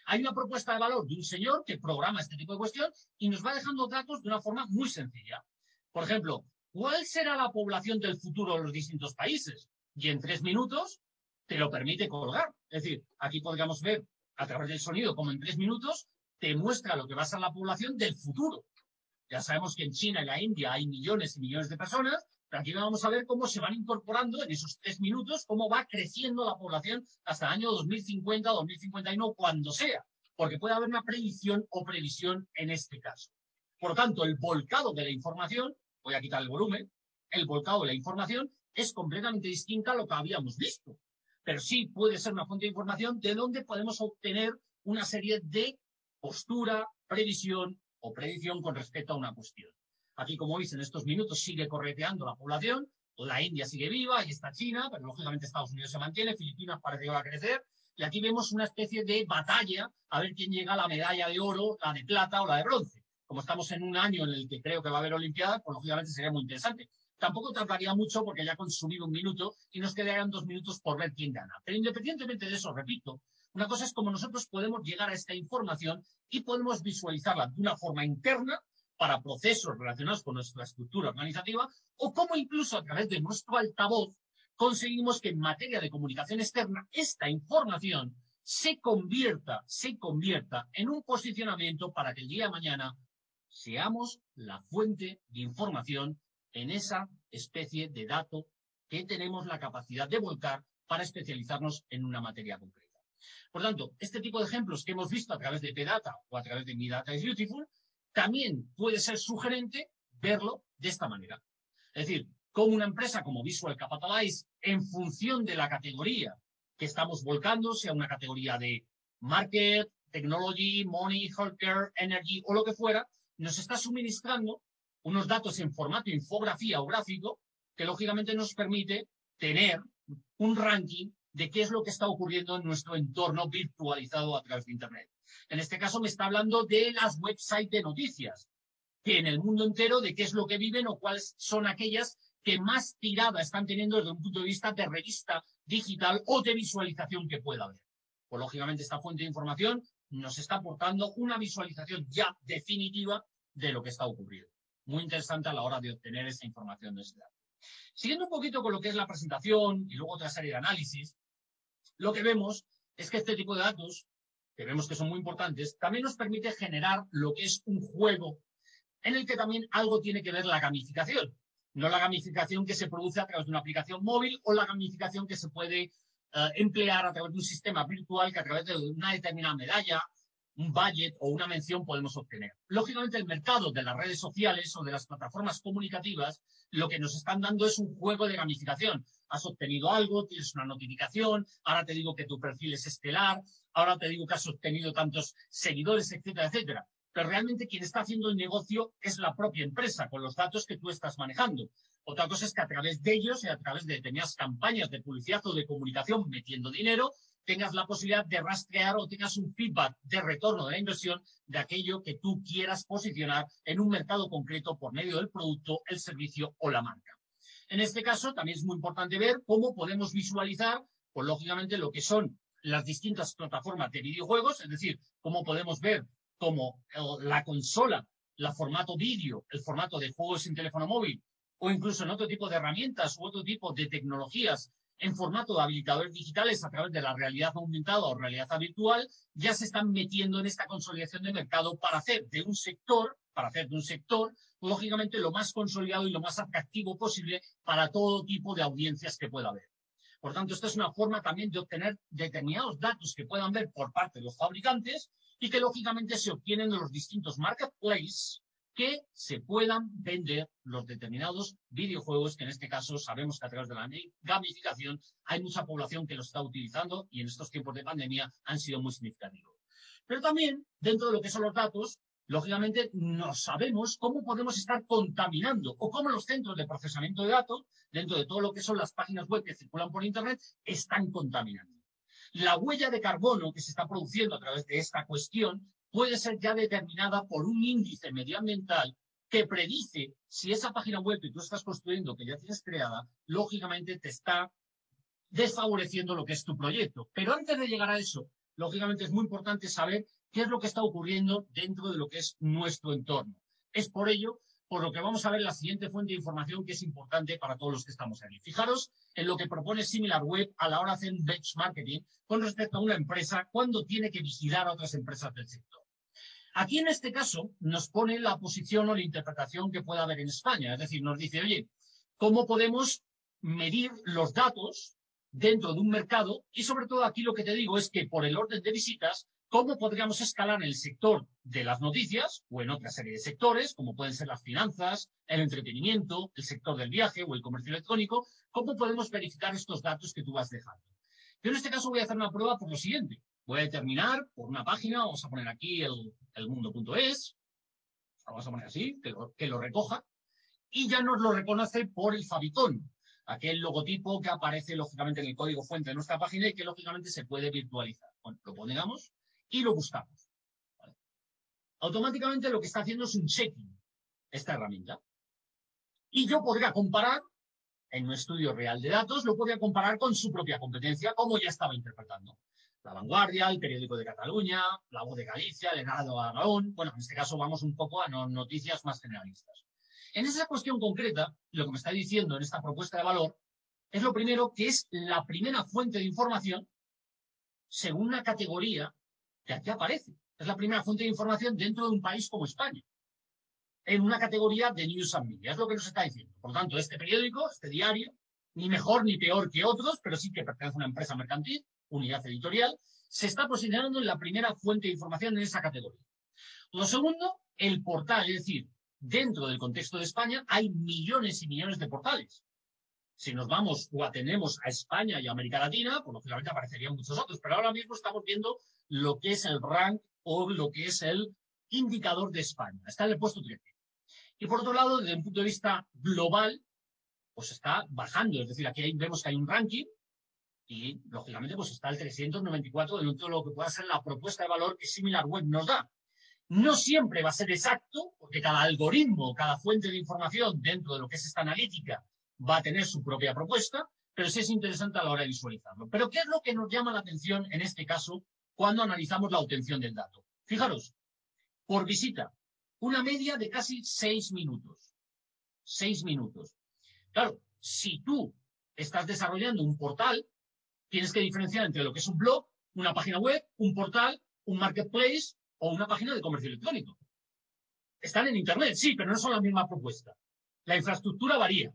hay una propuesta de valor de un señor que programa este tipo de cuestión y nos va dejando datos de una forma muy sencilla. Por ejemplo, ¿cuál será la población del futuro de los distintos países? Y en tres minutos te lo permite colgar. Es decir, aquí podríamos ver a través del sonido como en tres minutos te muestra lo que va a ser la población del futuro. Ya sabemos que en China y la India hay millones y millones de personas, pero aquí vamos a ver cómo se van incorporando en esos tres minutos, cómo va creciendo la población hasta el año 2050, 2051, cuando sea, porque puede haber una predicción o previsión en este caso. Por lo tanto, el volcado de la información, voy a quitar el volumen, el volcado de la información es completamente distinta a lo que habíamos visto pero sí puede ser una fuente de información de donde podemos obtener una serie de postura, previsión o predicción con respecto a una cuestión. Aquí, como veis, en estos minutos sigue correteando la población, la India sigue viva, ahí está China, pero lógicamente Estados Unidos se mantiene, Filipinas parece que va a crecer, y aquí vemos una especie de batalla a ver quién llega a la medalla de oro, la de plata o la de bronce. Como estamos en un año en el que creo que va a haber Olimpiadas, pues lógicamente sería muy interesante. Tampoco tardaría mucho porque ya ha consumido un minuto y nos quedarían dos minutos por ver quién gana. Pero independientemente de eso, repito, una cosa es cómo nosotros podemos llegar a esta información y podemos visualizarla de una forma interna para procesos relacionados con nuestra estructura organizativa o cómo incluso a través de nuestro altavoz conseguimos que en materia de comunicación externa esta información se convierta, se convierta en un posicionamiento para que el día de mañana seamos la fuente de información en esa especie de dato que tenemos la capacidad de volcar para especializarnos en una materia concreta. Por tanto, este tipo de ejemplos que hemos visto a través de P-Data o a través de Mi Data is Beautiful, también puede ser sugerente verlo de esta manera. Es decir, como una empresa como Visual Capitalize, en función de la categoría que estamos volcando, sea una categoría de market, technology, money, healthcare, energy o lo que fuera, nos está suministrando unos datos en formato infografía o gráfico que lógicamente nos permite tener un ranking de qué es lo que está ocurriendo en nuestro entorno virtualizado a través de Internet. En este caso me está hablando de las websites de noticias, que en el mundo entero de qué es lo que viven o cuáles son aquellas que más tirada están teniendo desde un punto de vista de revista digital o de visualización que pueda haber. Pues lógicamente esta fuente de información nos está aportando una visualización ya definitiva de lo que está ocurriendo muy interesante a la hora de obtener esa información de ese dato. Siguiendo un poquito con lo que es la presentación y luego otra serie de análisis, lo que vemos es que este tipo de datos, que vemos que son muy importantes, también nos permite generar lo que es un juego en el que también algo tiene que ver la gamificación. No la gamificación que se produce a través de una aplicación móvil o la gamificación que se puede eh, emplear a través de un sistema virtual que a través de una determinada medalla un budget o una mención podemos obtener. Lógicamente, el mercado de las redes sociales o de las plataformas comunicativas lo que nos están dando es un juego de gamificación. Has obtenido algo, tienes una notificación, ahora te digo que tu perfil es estelar, ahora te digo que has obtenido tantos seguidores, etcétera, etcétera. Pero realmente quien está haciendo el negocio es la propia empresa, con los datos que tú estás manejando. Otra cosa es que a través de ellos y a través de determinadas campañas de publicidad o de comunicación metiendo dinero, tengas la posibilidad de rastrear o tengas un feedback de retorno de la inversión de aquello que tú quieras posicionar en un mercado concreto por medio del producto, el servicio o la marca. En este caso, también es muy importante ver cómo podemos visualizar, pues lógicamente, lo que son las distintas plataformas de videojuegos, es decir, cómo podemos ver cómo eh, la consola, la formato vídeo, el formato de juegos en teléfono móvil, o incluso en otro tipo de herramientas u otro tipo de tecnologías en formato de habilitadores digitales a través de la realidad aumentada o realidad virtual, ya se están metiendo en esta consolidación de mercado para hacer de un sector, para hacer de un sector, lógicamente, lo más consolidado y lo más atractivo posible para todo tipo de audiencias que pueda haber. Por tanto, esta es una forma también de obtener determinados datos que puedan ver por parte de los fabricantes y que lógicamente se obtienen de los distintos marketplaces que se puedan vender los determinados videojuegos, que en este caso sabemos que a través de la gamificación hay mucha población que lo está utilizando y en estos tiempos de pandemia han sido muy significativos. Pero también, dentro de lo que son los datos, lógicamente no sabemos cómo podemos estar contaminando o cómo los centros de procesamiento de datos, dentro de todo lo que son las páginas web que circulan por Internet, están contaminando. La huella de carbono que se está produciendo a través de esta cuestión puede ser ya determinada por un índice medioambiental que predice si esa página web que tú estás construyendo, que ya tienes creada, lógicamente te está desfavoreciendo lo que es tu proyecto. Pero antes de llegar a eso, lógicamente es muy importante saber qué es lo que está ocurriendo dentro de lo que es nuestro entorno. Es por ello por lo que vamos a ver la siguiente fuente de información que es importante para todos los que estamos aquí. Fijaros en lo que propone SimilarWeb a la hora de hacer benchmarking con respecto a una empresa cuando tiene que vigilar a otras empresas del sector. Aquí en este caso nos pone la posición o la interpretación que pueda haber en España. Es decir, nos dice, oye, ¿cómo podemos medir los datos dentro de un mercado? Y sobre todo aquí lo que te digo es que por el orden de visitas ¿Cómo podríamos escalar el sector de las noticias o en otra serie de sectores, como pueden ser las finanzas, el entretenimiento, el sector del viaje o el comercio electrónico? ¿Cómo podemos verificar estos datos que tú vas dejando? Yo en este caso voy a hacer una prueba por lo siguiente. Voy a determinar por una página, vamos a poner aquí el, el mundo.es, vamos a poner así, que lo, recoja, y ya nos lo reconoce por el favicon, aquel logotipo que aparece lógicamente en el código fuente de nuestra página y que lógicamente se puede virtualizar. Bueno, lo ponemos y lo buscamos. Automáticamente lo que está haciendo es un checking, esta herramienta. Y yo podría comparar, en un estudio real de datos, lo podría comparar con su propia competencia, como ya estaba interpretando. La Vanguardia, el Periódico de Cataluña, La Voz de Galicia, el Heraldo Aragón. Bueno, en este caso vamos un poco a noticias más generalistas. En esa cuestión concreta, lo que me está diciendo en esta propuesta de valor es lo primero que es la primera fuente de información según una categoría que aquí aparece. Es la primera fuente de información dentro de un país como España, en una categoría de News and Media. Es lo que nos está diciendo. Por lo tanto, este periódico, este diario, ni mejor ni peor que otros, pero sí que pertenece a una empresa mercantil, unidad editorial, se está posicionando en la primera fuente de información en esa categoría. Lo segundo, el portal, es decir, dentro del contexto de España hay millones y millones de portales. Si nos vamos o atendemos a España y a América Latina, pues lógicamente aparecerían muchos otros, pero ahora mismo estamos viendo lo que es el rank o lo que es el indicador de España. Está en el puesto 13. Y por otro lado, desde un punto de vista global, pues está bajando. Es decir, aquí vemos que hay un ranking y, lógicamente, pues está el 394 de todo lo que pueda ser la propuesta de valor que SimilarWeb nos da. No siempre va a ser exacto, porque cada algoritmo, cada fuente de información dentro de lo que es esta analítica va a tener su propia propuesta, pero sí es interesante a la hora de visualizarlo. Pero ¿qué es lo que nos llama la atención en este caso cuando analizamos la obtención del dato. Fijaros, por visita, una media de casi seis minutos. Seis minutos. Claro, si tú estás desarrollando un portal, tienes que diferenciar entre lo que es un blog, una página web, un portal, un marketplace o una página de comercio electrónico. Están en Internet, sí, pero no son la misma propuesta. La infraestructura varía.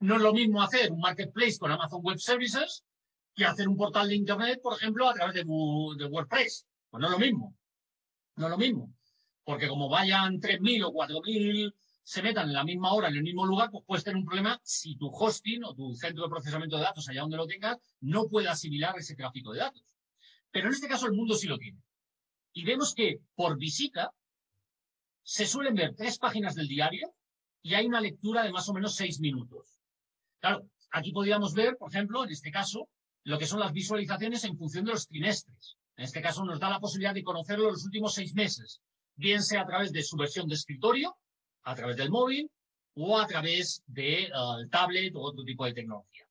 No es lo mismo hacer un marketplace con Amazon Web Services que hacer un portal de Internet, por ejemplo, a través de, WordPress. Pues no es lo mismo. No es lo mismo. Porque como vayan 3.000 o 4.000 se metan en la misma hora, en el mismo lugar, pues puedes tener un problema si tu hosting o tu centro de procesamiento de datos, allá donde lo tengas, no puede asimilar ese tráfico de datos. Pero en este caso el mundo sí lo tiene. Y vemos que por visita se suelen ver tres páginas del diario y hay una lectura de más o menos seis minutos. Claro, aquí podríamos ver, por ejemplo, en este caso, lo que son las visualizaciones en función de los trimestres. En este caso nos da la posibilidad de conocerlo los últimos seis meses, bien sea a través de su versión de escritorio, a través del móvil o a través del de, tablet o otro tipo de tecnología.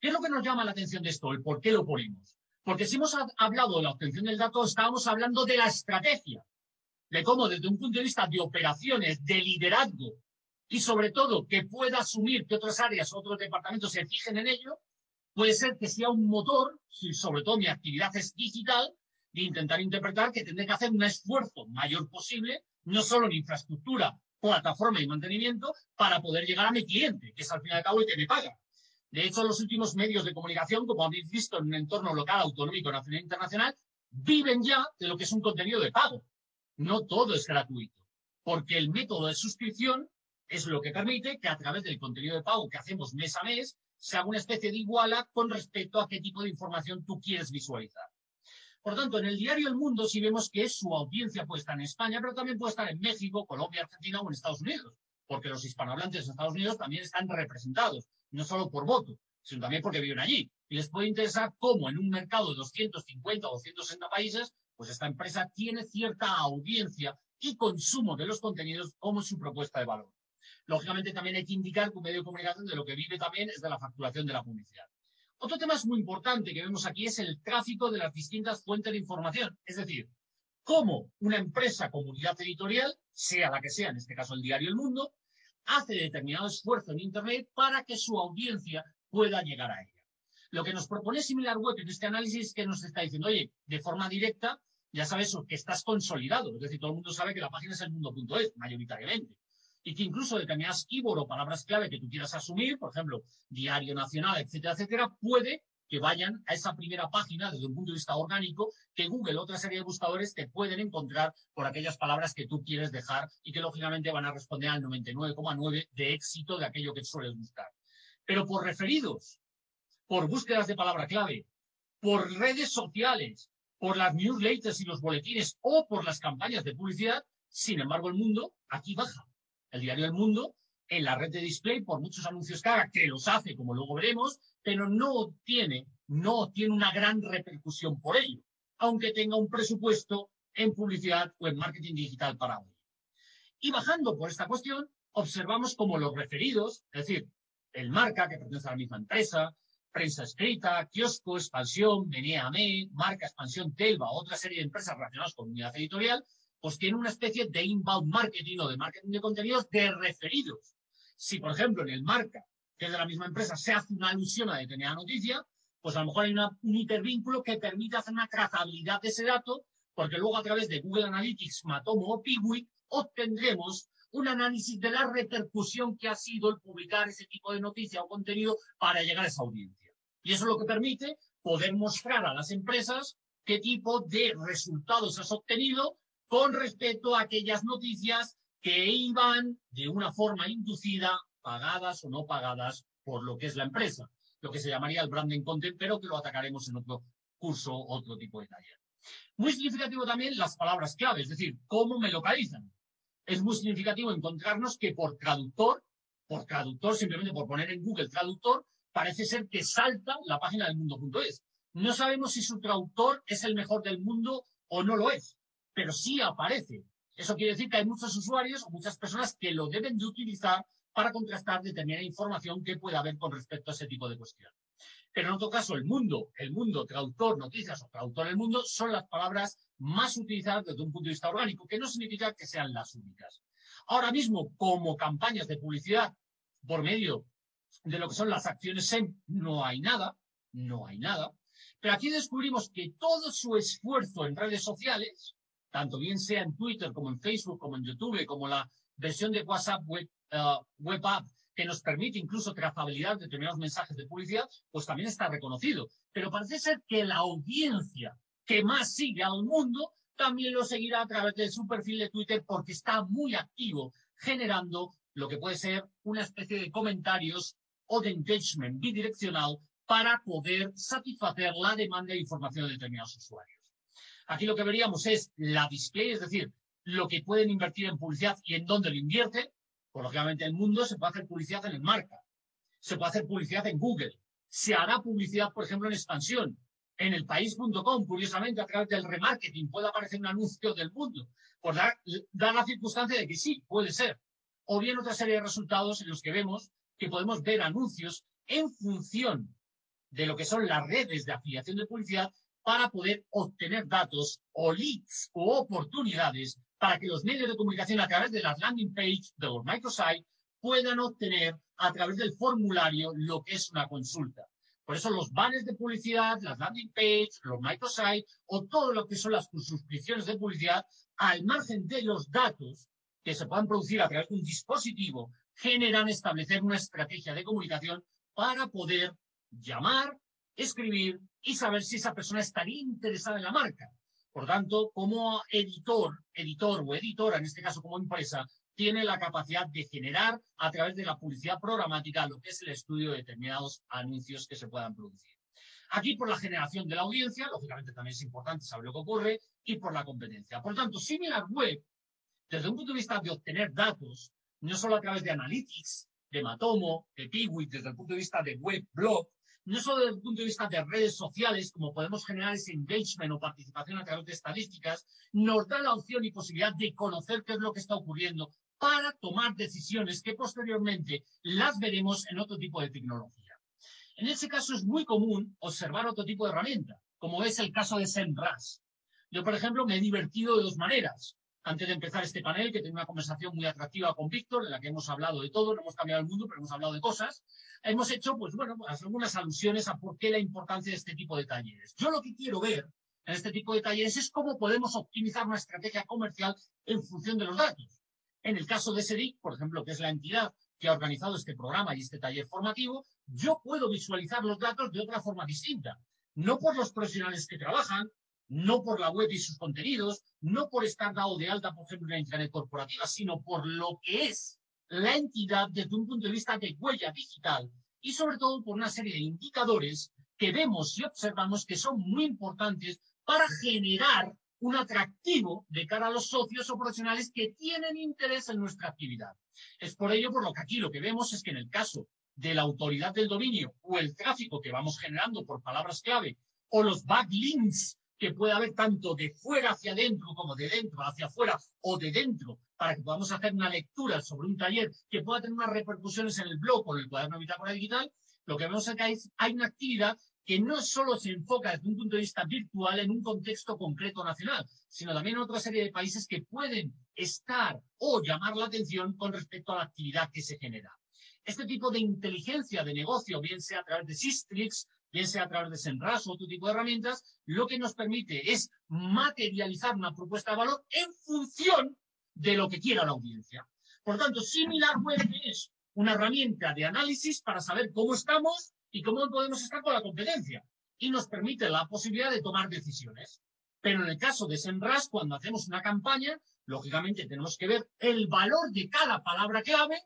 ¿Qué es lo que nos llama la atención de esto? ¿El por qué lo ponemos? Porque si hemos hablado de la obtención del dato, estábamos hablando de la estrategia, de cómo desde un punto de vista de operaciones, de liderazgo y sobre todo que pueda asumir que otras áreas, otros departamentos se fijen en ello, puede ser que sea un motor, si sobre todo mi actividad es digital, de intentar interpretar que tendré que hacer un esfuerzo mayor posible, no solo en infraestructura, plataforma y mantenimiento, para poder llegar a mi cliente, que es al fin y al cabo el que me paga. De hecho, los últimos medios de comunicación, como habéis visto en un entorno local, autonómico, nacional e internacional, viven ya de lo que es un contenido de pago. No todo es gratuito, porque el método de suscripción es lo que permite que a través del contenido de pago que hacemos mes a mes, se haga una especie de iguala con respecto a qué tipo de información tú quieres visualizar. Por tanto, en el diario El Mundo sí vemos que su audiencia puede estar en España, pero también puede estar en México, Colombia, Argentina o en Estados Unidos, porque los hispanohablantes en Estados Unidos también están representados, no solo por voto, sino también porque viven allí. Y les puede interesar cómo en un mercado de 250 o 260 países, pues esta empresa tiene cierta audiencia y consumo de los contenidos como su propuesta de valor. Lógicamente también hay que indicar que un medio de comunicación de lo que vive también es de la facturación de la publicidad. Otro tema muy importante que vemos aquí es el tráfico de las distintas fuentes de información. Es decir, cómo una empresa, comunidad editorial, sea la que sea, en este caso el diario El Mundo, hace determinado esfuerzo en Internet para que su audiencia pueda llegar a ella. Lo que nos propone SimilarWeb en este análisis es que nos está diciendo, oye, de forma directa, ya sabes que estás consolidado. Es decir, todo el mundo sabe que la página es el mundo.es, mayoritariamente. Y que incluso determinadas keywords o palabras clave que tú quieras asumir, por ejemplo, diario nacional, etcétera, etcétera, puede que vayan a esa primera página desde un punto de vista orgánico, que Google, otra serie de buscadores, te pueden encontrar por aquellas palabras que tú quieres dejar y que lógicamente van a responder al 99,9 de éxito de aquello que sueles buscar. Pero por referidos, por búsquedas de palabra clave, por redes sociales, por las newsletters y los boletines o por las campañas de publicidad, sin embargo el mundo aquí baja. El diario El Mundo en la red de display, por muchos anuncios que haga, que los hace, como luego veremos, pero no tiene, no tiene una gran repercusión por ello, aunque tenga un presupuesto en publicidad o en marketing digital para hoy. Y bajando por esta cuestión, observamos como los referidos, es decir, el marca que pertenece a la misma empresa, prensa escrita, kiosco, expansión, Beneame, marca, expansión, Telva, otra serie de empresas relacionadas con unidad editorial, pues tiene una especie de inbound marketing o de marketing de contenidos de referidos. Si, por ejemplo, en el marca, que es de la misma empresa, se hace una alusión a determinada noticia, pues a lo mejor hay un hipervínculo que permite hacer una trazabilidad de ese dato, porque luego a través de Google Analytics, Matomo o Piwik obtendremos un análisis de la repercusión que ha sido el publicar ese tipo de noticia o contenido para llegar a esa audiencia. Y eso es lo que permite poder mostrar a las empresas qué tipo de resultados has obtenido con respecto a aquellas noticias que iban de una forma inducida, pagadas o no pagadas por lo que es la empresa, lo que se llamaría el branding content, pero que lo atacaremos en otro curso, otro tipo de taller. Muy significativo también las palabras clave, es decir, cómo me localizan. Es muy significativo encontrarnos que por traductor, por traductor, simplemente por poner en Google traductor, parece ser que salta la página del mundo.es. No sabemos si su traductor es el mejor del mundo o no lo es, pero sí aparece. Eso quiere decir que hay muchos usuarios o muchas personas que lo deben de utilizar para contrastar determinada información que pueda haber con respecto a ese tipo de cuestión. Pero en otro caso, el mundo, el mundo, traductor, noticias o traductor el mundo son las palabras más utilizadas desde un punto de vista orgánico, que no significa que sean las únicas. Ahora mismo, como campañas de publicidad por medio de lo que son las acciones SEM, no hay nada, no hay nada. Pero aquí descubrimos que todo su esfuerzo en redes sociales, tanto bien sea en Twitter como en Facebook, como en YouTube, como la versión de WhatsApp Web, uh, web App, que nos permite incluso trazabilidad de determinados mensajes de publicidad, pues también está reconocido. Pero parece ser que la audiencia que más sigue al mundo también lo seguirá a través de su perfil de Twitter porque está muy activo generando lo que puede ser una especie de comentarios o de engagement bidireccional para poder satisfacer la demanda de información de determinados usuarios. Aquí lo que veríamos es la display, es decir, lo que pueden invertir en publicidad y en dónde lo invierte. Pues lógicamente en el mundo se puede hacer publicidad en el marca, se puede hacer publicidad en Google, se hará publicidad, por ejemplo, en expansión. En el país.com, curiosamente, a través del remarketing, puede aparecer un anuncio del mundo. Por dar, dar la circunstancia de que sí, puede ser. O bien otra serie de resultados en los que vemos que podemos ver anuncios en función de lo que son las redes de afiliación de publicidad para poder obtener datos o leads o oportunidades para que los medios de comunicación a través de las landing page de los microsite puedan obtener a través del formulario lo que es una consulta. Por eso los banners de publicidad, las landing page, los microsite o todo lo que son las suscripciones de publicidad, al margen de los datos que se puedan producir a través de un dispositivo, generan establecer una estrategia de comunicación para poder llamar, escribir y saber si esa persona estaría interesada en la marca. Por tanto, como editor, editor o editora, en este caso como empresa, tiene la capacidad de generar a través de la publicidad programática lo que es el estudio de determinados anuncios que se puedan producir. Aquí por la generación de la audiencia, lógicamente también es importante saber lo que ocurre, y por la competencia. Por tanto, Similar Web desde un punto de vista de obtener datos, no solo a través de analytics, de Matomo, de Piwik, desde el punto de vista de web, blog, no solo desde el punto de vista de redes sociales, como podemos generar ese engagement o participación a través de estadísticas, nos da la opción y posibilidad de conocer qué es lo que está ocurriendo para tomar decisiones que posteriormente las veremos en otro tipo de tecnología. En ese caso es muy común observar otro tipo de herramienta, como es el caso de SEMrush. Yo, por ejemplo, me he divertido de dos maneras. Antes de empezar este panel, que tengo una conversación muy atractiva con Víctor, en la que hemos hablado de todo, no hemos cambiado el mundo, pero hemos hablado de cosas, hemos hecho, pues bueno, pues, algunas alusiones a por qué la importancia de este tipo de talleres. Yo lo que quiero ver en este tipo de talleres es cómo podemos optimizar una estrategia comercial en función de los datos. En el caso de SEDIC, por ejemplo, que es la entidad que ha organizado este programa y este taller formativo, yo puedo visualizar los datos de otra forma distinta. No por los profesionales que trabajan, no por la web y sus contenidos, no por estar dado de alta, por ejemplo, en la Internet corporativa, sino por lo que es la entidad desde un punto de vista de huella digital y sobre todo por una serie de indicadores que vemos y observamos que son muy importantes para generar un atractivo de cara a los socios o profesionales que tienen interés en nuestra actividad. Es por ello por lo que aquí lo que vemos es que en el caso de la autoridad del dominio o el tráfico que vamos generando por palabras clave o los backlinks que puede haber tanto de fuera hacia adentro como de dentro hacia afuera o de dentro para que podamos hacer una lectura sobre un taller que pueda tener unas repercusiones en el blog o en el cuaderno bitácora digital, lo que vemos acá es hay una actividad que no solo se enfoca desde un punto de vista virtual en un contexto concreto nacional, sino también en otra serie de países que pueden estar o llamar la atención con respecto a la actividad que se genera. Este tipo de inteligencia de negocio, bien sea a través de Systrix, bien sea a través de Senras o otro tipo de herramientas, lo que nos permite es materializar una propuesta de valor en función de lo que quiera la audiencia. Por tanto, Similar Web es una herramienta de análisis para saber cómo estamos y cómo podemos estar con la competencia. Y nos permite la posibilidad de tomar decisiones. Pero en el caso de Senras, cuando hacemos una campaña, lógicamente tenemos que ver el valor de cada palabra clave,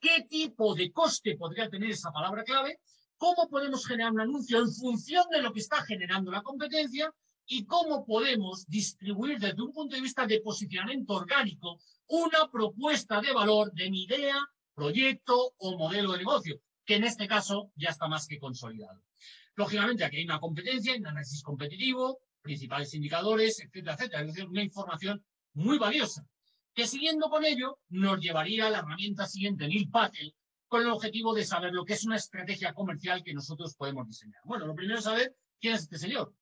qué tipo de coste podría tener esa palabra clave, cómo podemos generar un anuncio en función de lo que está generando la competencia y cómo podemos distribuir desde un punto de vista de posicionamiento orgánico una propuesta de valor de mi idea, proyecto o modelo de negocio, que en este caso ya está más que consolidado. Lógicamente, aquí hay una competencia, un análisis competitivo, principales indicadores, etcétera, etcétera. Es decir, una información muy valiosa, que siguiendo con ello nos llevaría a la herramienta siguiente, Neil Patel, con el objetivo de saber lo que es una estrategia comercial que nosotros podemos diseñar. Bueno, lo primero es saber quién es este señor.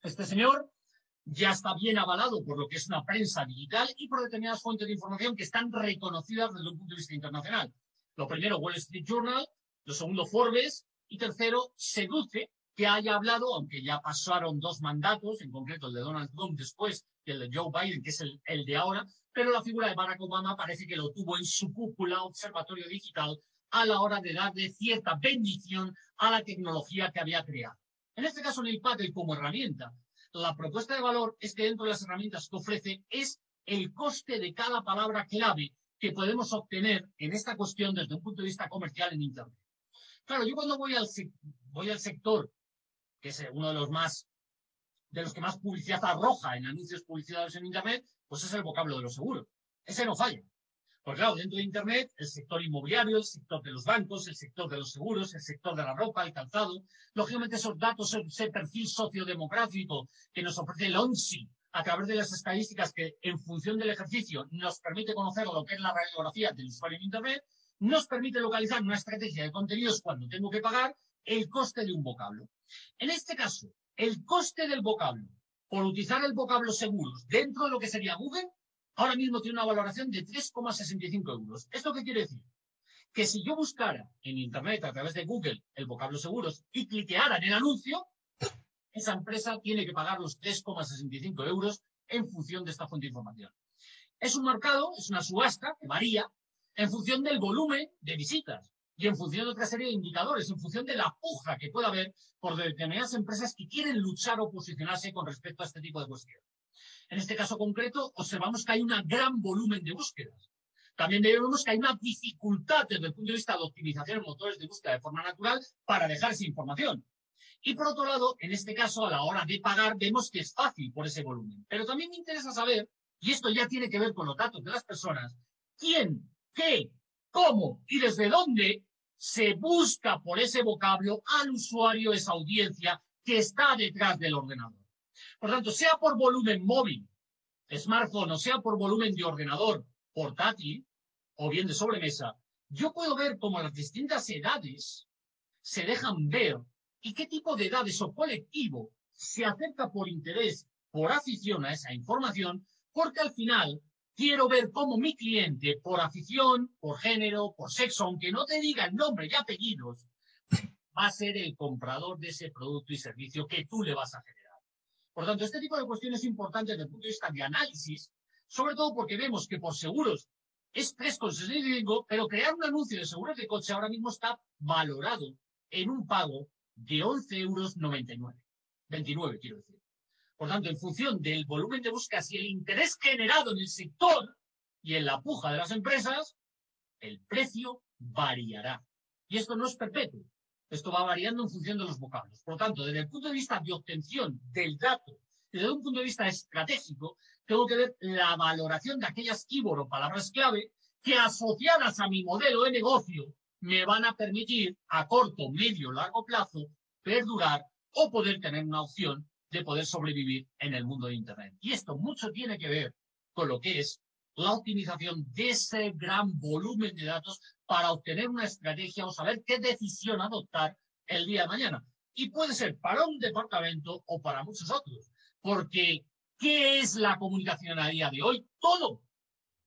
Este señor ya está bien avalado por lo que es una prensa digital y por determinadas fuentes de información que están reconocidas desde un punto de vista internacional. Lo primero, Wall Street Journal, lo segundo, Forbes, y tercero, Seduce, que haya hablado, aunque ya pasaron dos mandatos, en concreto el de Donald Trump después y el de Joe Biden, que es el, el de ahora, pero la figura de Barack Obama parece que lo tuvo en su cúpula observatorio digital a la hora de darle cierta bendición a la tecnología que había creado. En este caso, en el Paddle como herramienta, la propuesta de valor es que dentro de las herramientas que ofrece es el coste de cada palabra clave que podemos obtener en esta cuestión desde un punto de vista comercial en Internet. Claro, yo cuando voy al, voy al sector, que es uno de los más, de los que más publicidad arroja en anuncios publicitarios en Internet, pues es el vocablo de los seguros. Ese no falla. Porque claro, dentro de Internet, el sector inmobiliario, el sector de los bancos, el sector de los seguros, el sector de la ropa, el calzado, lógicamente esos datos, ese perfil sociodemográfico que nos ofrece el ONSI a través de las estadísticas que en función del ejercicio nos permite conocer lo que es la radiografía del usuario en Internet, nos permite localizar una estrategia de contenidos cuando tengo que pagar el coste de un vocablo. En este caso, el coste del vocablo por utilizar el vocablo seguros dentro de lo que sería Google ahora mismo tiene una valoración de 3,65 euros. ¿Esto qué quiere decir? Que si yo buscara en Internet a través de Google el vocablo seguros y cliqueara en el anuncio, esa empresa tiene que pagar los 3,65 euros en función de esta fuente de información. Es un mercado, es una subasta que varía en función del volumen de visitas y en función de otra serie de indicadores, en función de la puja que pueda haber por determinadas empresas que quieren luchar o posicionarse con respecto a este tipo de cuestiones. En este caso concreto, observamos que hay un gran volumen de búsquedas. También vemos que hay una dificultad desde el punto de vista de optimización de motores de búsqueda de forma natural para dejar esa información. Y por otro lado, en este caso, a la hora de pagar, vemos que es fácil por ese volumen. Pero también me interesa saber, y esto ya tiene que ver con los datos de las personas, quién, qué cómo y desde dónde se busca por ese vocablo al usuario, esa audiencia que está detrás del ordenador. Por tanto, sea por volumen móvil, smartphone, o sea por volumen de ordenador portátil o bien de sobremesa, yo puedo ver cómo las distintas edades se dejan ver y qué tipo de edades o colectivo se acerca por interés, por afición a esa información, porque al final quiero ver cómo mi cliente, por afición, por género, por sexo, aunque no te diga el nombre y apellidos, va a ser el comprador de ese producto y servicio que tú le vas a generar. Por tanto, este tipo de cuestiones importantes desde el punto de vista de análisis, sobre todo porque vemos que por seguros es 3,65, pero crear un anuncio de seguros de coche ahora mismo está valorado en un pago de 11,99 euros. 29, quiero decir. Por tanto, en función del volumen de búsquedas y el interés generado en el sector y en la puja de las empresas, el precio variará. Y esto no es perpetuo. Esto va variando en función de los vocablos. Por lo tanto, desde el punto de vista de obtención del dato, desde un punto de vista estratégico, tengo que ver la valoración de aquellas keywords o palabras clave que asociadas a mi modelo de negocio me van a permitir a corto, medio, largo plazo perdurar o poder tener una opción de poder sobrevivir en el mundo de Internet. Y esto mucho tiene que ver con lo que es la optimización de ese gran volumen de datos para obtener una estrategia o saber qué decisión adoptar el día de mañana. Y puede ser para un departamento o para muchos otros. Porque, ¿qué es la comunicación a día de hoy? Todo,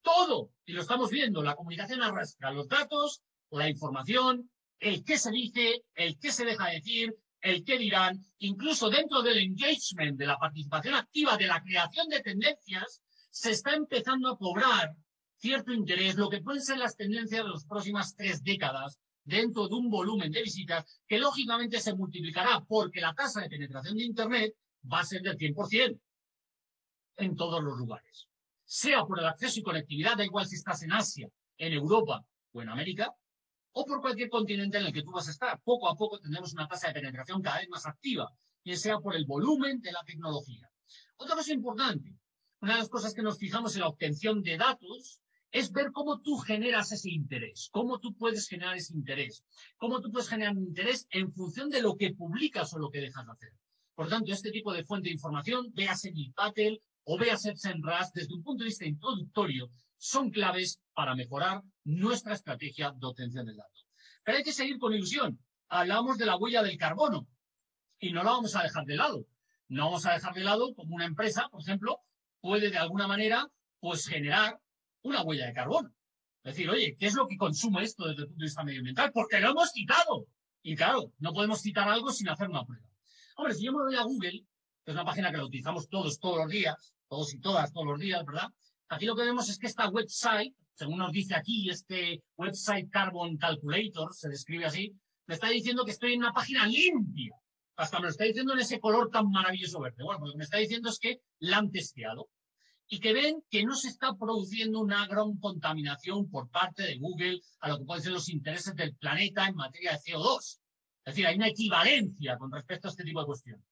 todo. Y lo estamos viendo. La comunicación arrastra los datos, la información, el qué se dice, el qué se deja decir, el qué dirán, incluso dentro del engagement, de la participación activa, de la creación de tendencias, se está empezando a cobrar cierto interés, lo que pueden ser las tendencias de las próximas tres décadas, dentro de un volumen de visitas que lógicamente se multiplicará porque la tasa de penetración de Internet va a ser del 100% en todos los lugares. Sea por el acceso y conectividad, da igual si estás en Asia, en Europa o en América, o por cualquier continente en el que tú vas a estar. Poco a poco tendremos una tasa de penetración cada vez más activa, ya sea por el volumen de la tecnología. Otra cosa importante, una de las cosas que nos fijamos en la obtención de datos es ver cómo tú generas ese interés, cómo tú puedes generar ese interés, cómo tú puedes generar interés en función de lo que publicas o lo que dejas de hacer. Por tanto, este tipo de fuente de información, véase Battle o véase SEMrush, desde un punto de vista introductorio, son claves para mejorar nuestra estrategia de obtención de datos. Pero hay que seguir con ilusión. Hablamos de la huella del carbono y no la vamos a dejar de lado. No vamos a dejar de lado como una empresa, por ejemplo, puede de alguna manera pues generar una huella de carbono. Es decir, oye, ¿qué es lo que consume esto desde el punto de vista medioambiental? Porque lo hemos citado. Y claro, no podemos citar algo sin hacer una prueba. Hombre, si yo me voy a Google, que es una página que la utilizamos todos, todos los días, todos y todas, todos los días, ¿verdad? Aquí lo que vemos es que esta website, según nos dice aquí, este website Carbon Calculator, se describe así, me está diciendo que estoy en una página limpia. Hasta me lo está diciendo en ese color tan maravilloso verde. Bueno, lo que me está diciendo es que la han testeado y que ven que no se está produciendo una gran contaminación por parte de Google a lo que pueden ser los intereses del planeta en materia de CO2. Es decir, hay una equivalencia con respecto a este tipo de cuestiones.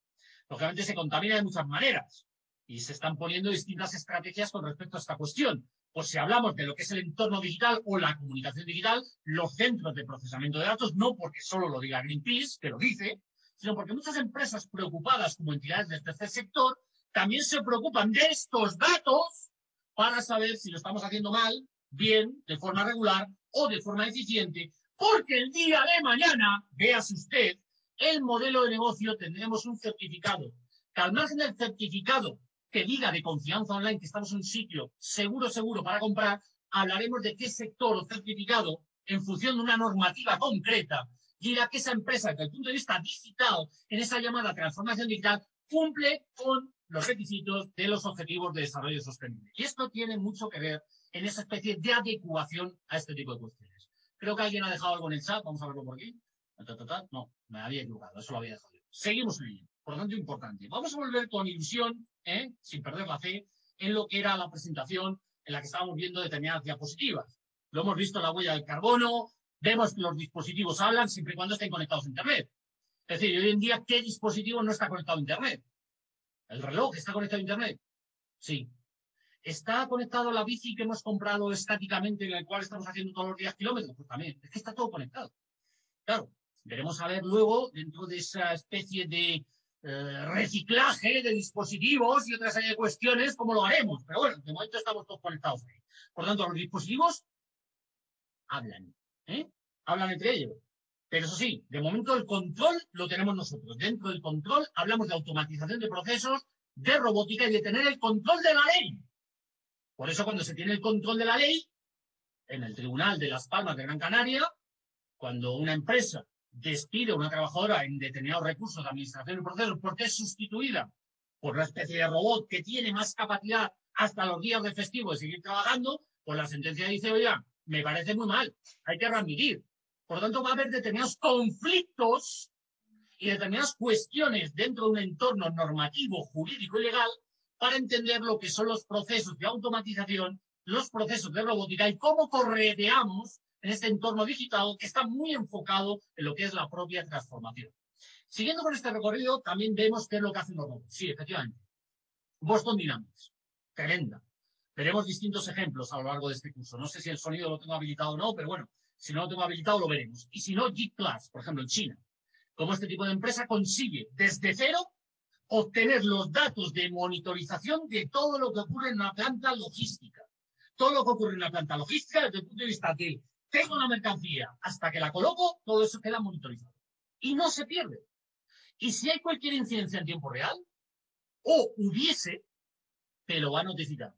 Lógicamente se contamina de muchas maneras y se están poniendo distintas estrategias con respecto a esta cuestión. Pues si hablamos de lo que es el entorno digital o la comunicación digital, los centros de procesamiento de datos, no porque solo lo diga Greenpeace, que lo dice, sino porque muchas empresas preocupadas como entidades del tercer sector también se preocupan de estos datos para saber si lo estamos haciendo mal, bien, de forma regular o de forma eficiente, porque el día de mañana, véase usted, el modelo de negocio tendremos un certificado, que al margen del certificado que diga de confianza online que estamos en un sitio seguro, seguro para comprar, hablaremos de qué sector o certificado, en función de una normativa concreta, dirá que esa empresa, desde el punto de vista digital, en esa llamada transformación digital, cumple con los requisitos de los objetivos de desarrollo sostenible. Y esto tiene mucho que ver en esa especie de adecuación a este tipo de cuestiones. Creo que alguien ha dejado algo en el chat, vamos a verlo por aquí. No, me había equivocado, eso lo había dejado yo. Seguimos en ello. Por lo tanto, importante. Vamos a volver con ilusión ¿eh? sin perder la fe, en lo que era la presentación en la que estábamos viendo determinadas diapositivas. Lo hemos visto en la huella del carbono, vemos que los dispositivos hablan siempre y cuando estén conectados a Internet. Es decir, hoy en día, ¿qué dispositivo no está conectado a Internet? ¿El reloj está conectado a Internet? Sí. ¿Está conectado a la bici que hemos comprado estáticamente, en la cual estamos haciendo todos los días kilómetros? Pues también, es que está todo conectado. Claro, veremos a ver luego, dentro de esa especie de eh, reciclaje de dispositivos y otra serie de cuestiones, cómo lo haremos. Pero bueno, de momento estamos todos conectados. Por tanto, los dispositivos hablan, ¿eh? Hablan entre ellos. Pero eso sí, de momento el control lo tenemos nosotros. Dentro del control hablamos de automatización de procesos, de robótica y de tener el control de la ley. Por eso cuando se tiene el control de la ley, en el Tribunal de Las Palmas de Gran Canaria, cuando una empresa despide a una trabajadora en determinados recursos de administración y procesos porque es sustituida por una especie de robot que tiene más capacidad hasta los días de festivo de seguir trabajando, pues la sentencia dice, oiga, me parece muy mal, hay que readmitir. Por lo tanto, va a haber determinados conflictos y determinadas cuestiones dentro de un entorno normativo, jurídico y legal para entender lo que son los procesos de automatización, los procesos de robótica y cómo correteamos en este entorno digital que está muy enfocado en lo que es la propia transformación. Siguiendo con este recorrido, también vemos qué es lo que hacen los robots. Sí, efectivamente. Boston Dynamics. Tremenda. Veremos distintos ejemplos a lo largo de este curso. No sé si el sonido lo tengo habilitado o no, pero bueno, si no lo tengo habilitado, lo veremos. Y si no, G Plus, por ejemplo, en China. Cómo este tipo de empresa consigue desde cero obtener los datos de monitorización de todo lo que ocurre en una planta logística. Todo lo que ocurre en una planta logística desde el punto de vista de tengo la mercancía hasta que la coloco, todo eso queda monitorizado. Y no se pierde. Y si hay cualquier incidencia en tiempo real, o hubiese, te lo va a notificar.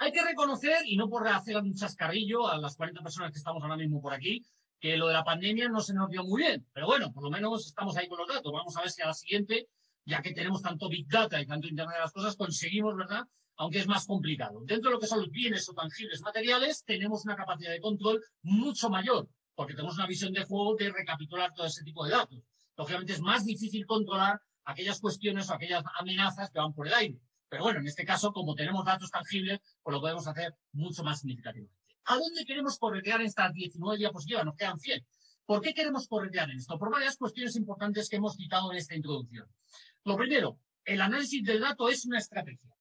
Hay que reconocer, y no por hacer un chascarrillo a las 40 personas que estamos ahora mismo por aquí, que lo de la pandemia no se nos dio muy bien. Pero bueno, por lo menos estamos ahí con los datos. Vamos a ver si a la siguiente, ya que tenemos tanto Big Data y tanto Internet de las cosas, conseguimos, ¿verdad? Aunque es más complicado. Dentro de lo que son los bienes o tangibles materiales, tenemos una capacidad de control mucho mayor, porque tenemos una visión de juego de recapitular todo ese tipo de datos. Lógicamente es más difícil controlar aquellas cuestiones o aquellas amenazas que van por el aire. Pero bueno, en este caso, como tenemos datos tangibles, pues lo podemos hacer mucho más significativamente. ¿A dónde queremos corretear estas 19 diapositivas? Nos quedan 100. ¿Por qué queremos corretear en esto? Por varias cuestiones importantes que hemos citado en esta introducción. Lo primero, el análisis del dato es una estrategia.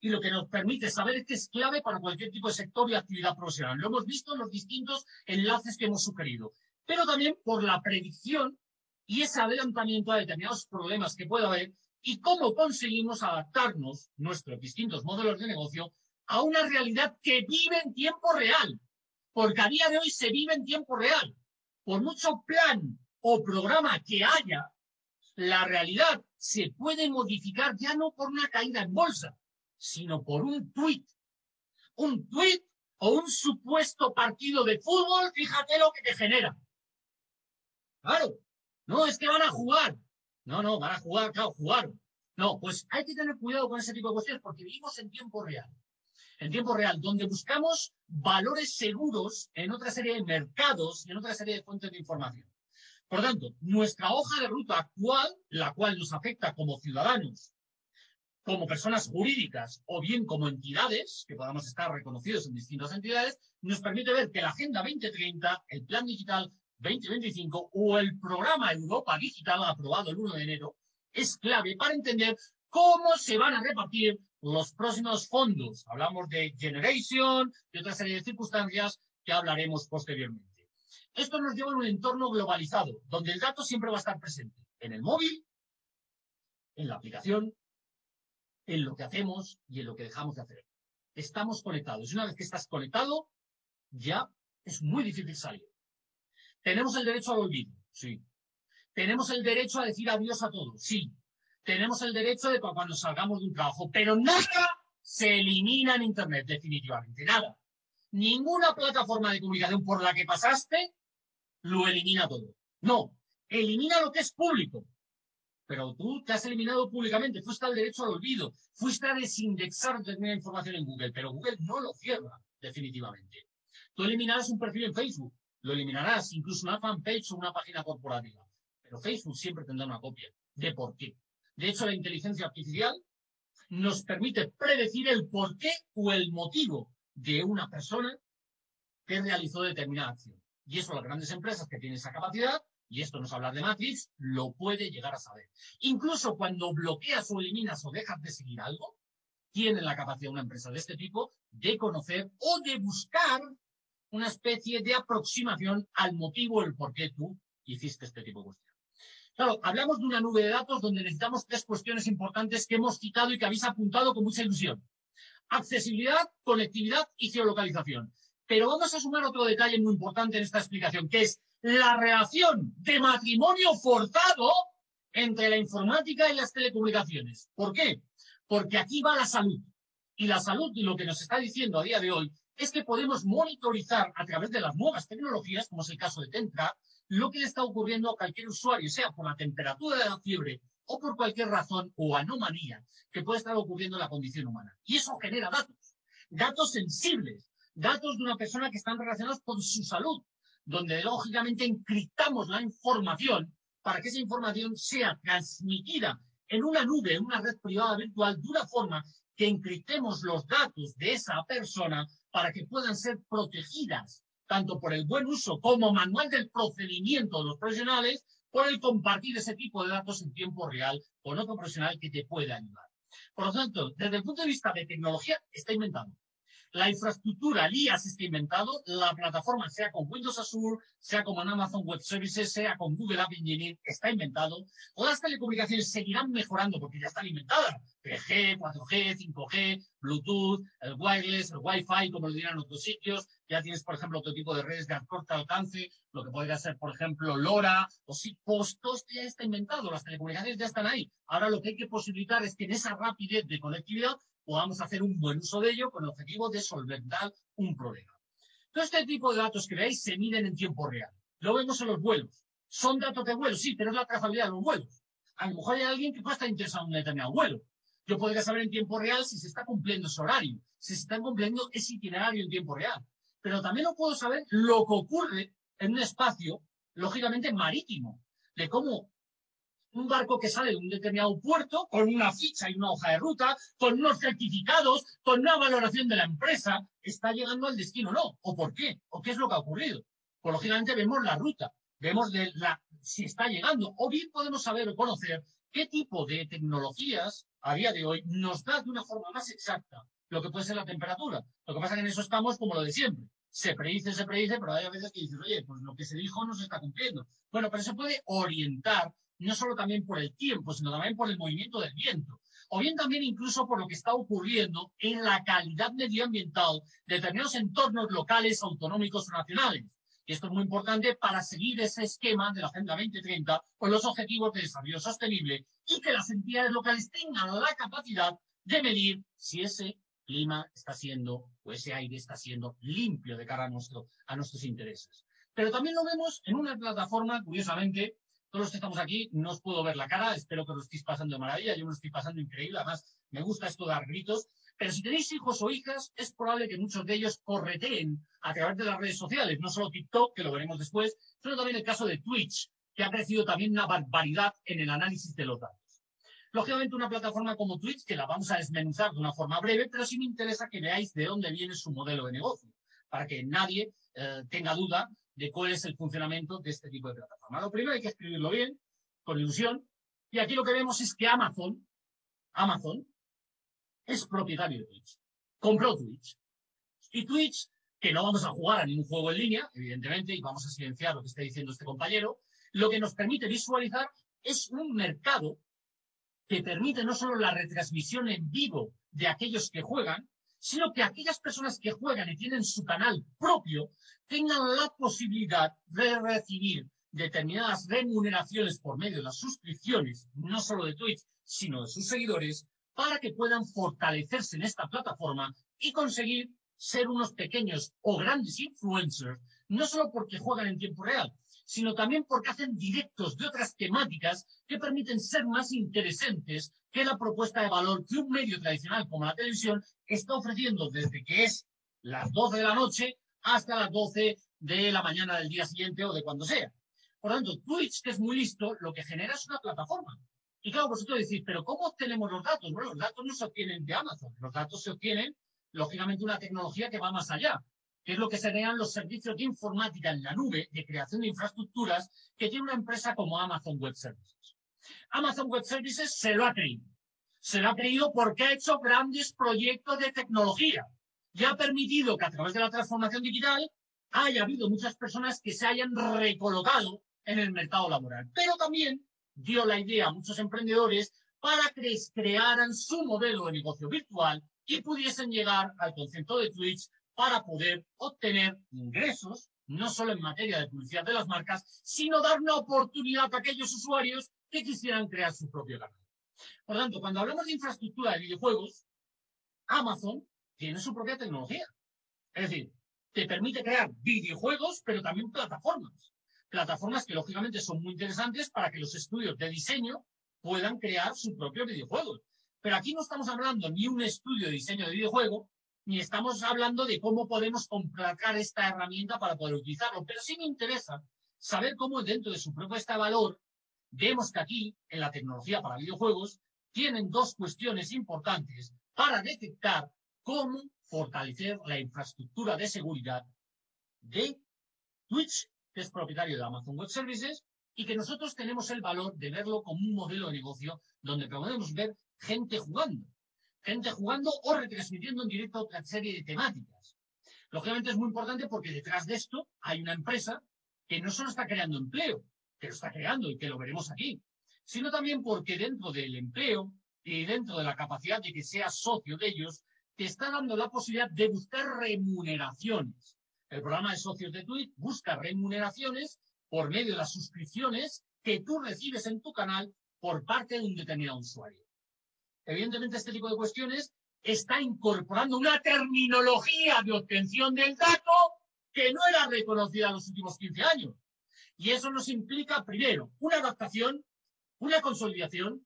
Y lo que nos permite saber es que es clave para cualquier tipo de sector y actividad profesional. Lo hemos visto en los distintos enlaces que hemos sugerido. Pero también por la predicción y ese adelantamiento a determinados problemas que pueda haber y cómo conseguimos adaptarnos, nuestros distintos modelos de negocio, a una realidad que vive en tiempo real. Porque a día de hoy se vive en tiempo real. Por mucho plan o programa que haya, la realidad se puede modificar ya no por una caída en bolsa, sino por un tuit. Un tuit o un supuesto partido de fútbol, fíjate lo que te genera. Claro, no es que van a jugar, no, no, van a jugar, claro, jugaron. No, pues hay que tener cuidado con ese tipo de cuestiones porque vivimos en tiempo real. En tiempo real, donde buscamos valores seguros en otra serie de mercados y en otra serie de fuentes de información. Por tanto, nuestra hoja de ruta actual, la cual nos afecta como ciudadanos, como personas jurídicas o bien como entidades, que podamos estar reconocidos en distintas entidades, nos permite ver que la Agenda 2030, el Plan Digital, 2025 o el programa Europa Digital aprobado el 1 de enero es clave para entender cómo se van a repartir los próximos fondos. Hablamos de Generation y otra serie de circunstancias que hablaremos posteriormente. Esto nos lleva a un entorno globalizado, donde el dato siempre va a estar presente, en el móvil, en la aplicación, en lo que hacemos y en lo que dejamos de hacer. Estamos conectados. Y una vez que estás conectado, ya es muy difícil salir. ¿Tenemos el derecho al olvido? Sí. ¿Tenemos el derecho a decir adiós a todos? Sí. Tenemos el derecho de cuando salgamos de un trabajo, pero nada se elimina en Internet, definitivamente, nada. Ninguna plataforma de comunicación por la que pasaste lo elimina todo. No, elimina lo que es público. Pero tú te has eliminado públicamente, fuiste al derecho al olvido, fuiste a desindexar determinada información en Google, pero Google no lo cierra, definitivamente. Tú eliminarás un perfil en Facebook, lo eliminarás, incluso una fanpage o una página corporativa. Pero Facebook siempre tendrá una copia. ¿De por qué? De hecho, la inteligencia artificial nos permite predecir el porqué o el motivo de una persona que realizó determinada acción. Y eso las grandes empresas que tienen esa capacidad, y esto nos habla de Matrix, lo puede llegar a saber. Incluso cuando bloqueas o eliminas o dejas de seguir algo, tiene la capacidad una empresa de este tipo de conocer o de buscar una especie de aproximación al motivo, el por qué tú hiciste este tipo de cuestión. Claro, hablamos de una nube de datos donde necesitamos tres cuestiones importantes que hemos citado y que habéis apuntado con mucha ilusión. Accesibilidad, conectividad y geolocalización. Pero vamos a sumar otro detalle muy importante en esta explicación, que es la relación de matrimonio forzado entre la informática y las telecomunicaciones. ¿Por qué? Porque aquí va la salud. Y la salud, lo que nos está diciendo a día de hoy, es que podemos monitorizar a través de las nuevas tecnologías, como es el caso de Tentra, lo que le está ocurriendo a cualquier usuario, sea por la temperatura de la fiebre o por cualquier razón o anomalía que puede estar ocurriendo en la condición humana. Y eso genera datos, datos sensibles, datos de una persona que están relacionados con su salud, donde lógicamente encriptamos la información para que esa información sea transmitida en una nube, en una red privada virtual, de una forma que encriptemos los datos de esa persona para que puedan ser protegidas tanto por el buen uso como manual del procedimiento de los profesionales, por el compartir ese tipo de datos en tiempo real con otro profesional que te pueda ayudar. Por lo tanto, desde el punto de vista de tecnología, está inventado. La infraestructura, IaaS está inventado, la plataforma, sea con Windows Azure, sea con Amazon Web Services, sea con Google App Engine, está inventado. Las telecomunicaciones seguirán mejorando porque ya están inventadas. 3G, 4G, 5G, Bluetooth, el wireless, el Wi-Fi, como lo dirán otros sitios. Ya tienes, por ejemplo, otro tipo de redes de corto alcance, lo que podría ser, por ejemplo, LoRa o SIGPOST. Todo esto ya está inventado, las telecomunicaciones ya están ahí. Ahora lo que hay que posibilitar es que en esa rapidez de conectividad podamos hacer un buen uso de ello con el objetivo de solventar un problema. Todo este tipo de datos que veis se miden en tiempo real. Lo vemos en los vuelos. Son datos de vuelo, sí, pero es la trazabilidad de los vuelos. A lo mejor hay alguien que pueda estar interesado en un determinado vuelo. Yo podría saber en tiempo real si se está cumpliendo ese horario, si se está cumpliendo ese itinerario en tiempo real. Pero también lo puedo saber lo que ocurre en un espacio, lógicamente marítimo, de cómo un barco que sale de un determinado puerto con una ficha y una hoja de ruta, con unos certificados, con una valoración de la empresa, está llegando al destino o no. ¿O por qué? ¿O qué es lo que ha ocurrido? Pues lógicamente vemos la ruta, vemos si está llegando, o bien podemos saber o conocer qué tipo de tecnologías a día de hoy nos da de una forma más exacta lo que puede ser la temperatura. Lo que pasa es que en eso estamos como lo de siempre. Se predice, se predice, pero hay veces que dices, oye, pues lo que se dijo no se está cumpliendo. Bueno, pero se puede orientar no solo también por el tiempo, sino también por el movimiento del viento, o bien también incluso por lo que está ocurriendo en la calidad medioambiental de determinados entornos locales, autonómicos o nacionales. Y esto es muy importante para seguir ese esquema de la Agenda 2030 con los objetivos de desarrollo sostenible y que las entidades locales tengan la capacidad de medir si ese clima está siendo o ese aire está siendo limpio de cara a, nuestro, a nuestros intereses. Pero también lo vemos en una plataforma, curiosamente, todos los que estamos aquí no os puedo ver la cara, espero que lo estéis pasando de maravilla, yo me lo estoy pasando increíble, además me gusta esto dar gritos, pero si tenéis hijos o hijas, es probable que muchos de ellos correteen a través de las redes sociales, no solo TikTok, que lo veremos después, sino también el caso de Twitch, que ha crecido también una barbaridad en el análisis de los datos. Lógicamente una plataforma como Twitch, que la vamos a desmenuzar de una forma breve, pero sí me interesa que veáis de dónde viene su modelo de negocio, para que nadie eh, tenga duda de cuál es el funcionamiento de este tipo de plataforma. Lo primero hay que escribirlo bien, con ilusión, y aquí lo que vemos es que Amazon, Amazon, es propietario de Twitch. Compró Twitch. Y Twitch, que no vamos a jugar a ningún juego en línea, evidentemente, y vamos a silenciar lo que está diciendo este compañero, lo que nos permite visualizar es un mercado que permite no solo la retransmisión en vivo de aquellos que juegan, sino que aquellas personas que juegan y tienen su canal propio tengan la posibilidad de recibir determinadas remuneraciones por medio de las suscripciones, no solo de Twitch, sino de sus seguidores, para que puedan fortalecerse en esta plataforma y conseguir ser unos pequeños o grandes influencers, no solo porque juegan en tiempo real, sino también porque hacen directos de otras temáticas que permiten ser más interesantes que la propuesta de valor que un medio tradicional como la televisión está ofreciendo desde que es las 12 de la noche hasta las 12 de la mañana del día siguiente o de cuando sea. Por lo tanto, Twitch, que es muy listo, lo que genera es una plataforma. Y claro, vosotros decís, pero ¿cómo obtenemos los datos? Bueno, los datos no se obtienen de Amazon. Los datos se obtienen, lógicamente, una tecnología que va más allá, que es lo que serían los servicios de informática en la nube, de creación de infraestructuras, que tiene una empresa como Amazon Web Services. Amazon Web Services se lo ha creído. Se lo ha creído porque ha hecho grandes proyectos de tecnología y ha permitido que a través de la transformación digital haya habido muchas personas que se hayan recolocado en el mercado laboral. Pero también dio la idea a muchos emprendedores para que crearan su modelo de negocio virtual y pudiesen llegar al concepto de Twitch para poder obtener ingresos, no solo en materia de publicidad de las marcas, sino dar una oportunidad a aquellos usuarios que quisieran crear su propio canal. Por tanto, cuando hablamos de infraestructura de videojuegos, Amazon tiene su propia tecnología. Es decir, te permite crear videojuegos, pero también plataformas. Plataformas que lógicamente son muy interesantes para que los estudios de diseño puedan crear su propio videojuego. Pero aquí no estamos hablando ni un estudio de diseño de videojuego, ni estamos hablando de cómo podemos complacar esta herramienta para poder utilizarlo. Pero sí me interesa saber cómo dentro de su propuesta de valor vemos que aquí, en la tecnología para videojuegos, tienen dos cuestiones importantes para detectar cómo fortalecer la infraestructura de seguridad de Twitch, que es propietario de Amazon Web Services, y que nosotros tenemos el valor de verlo como un modelo de negocio donde podemos ver gente jugando, gente jugando o retransmitiendo en directo otra serie de temáticas. Lógicamente es muy importante porque detrás de esto hay una empresa que no solo está creando empleo, que lo está creando y que lo veremos aquí, sino también porque dentro del empleo y dentro de la capacidad de que seas socio de ellos, te está dando la posibilidad de buscar remuneraciones. El programa de socios de Twitch busca remuneraciones por medio de las suscripciones que tú recibes en tu canal por parte de un determinado usuario. Evidentemente, este tipo de cuestiones está incorporando una terminología de obtención del dato que no era reconocida en los últimos 15 años. Y eso nos implica, primero, una adaptación, una consolidación,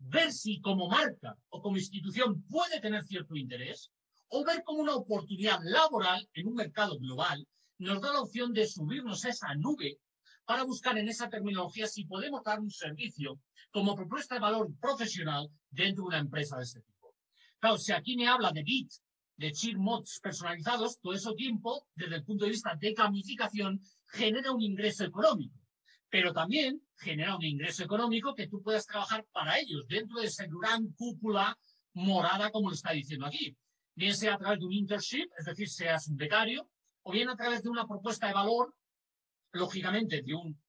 ver si como marca o como institución puede tener cierto interés, o ver como una oportunidad laboral en un mercado global nos da la opción de subirnos a esa nube para buscar en esa terminología si podemos dar un servicio como propuesta de valor profesional dentro de una empresa de este tipo. Claro, si aquí me habla de Git, de cheat mods personalizados, todo ese tiempo, desde el punto de vista de gamificación, genera un ingreso económico. Pero también genera un ingreso económico que tú puedas trabajar para ellos dentro de esa gran cúpula morada, como lo está diciendo aquí. Bien sea a través de un internship, es decir, seas un becario, o bien a través de una propuesta de valor lógicamente, de un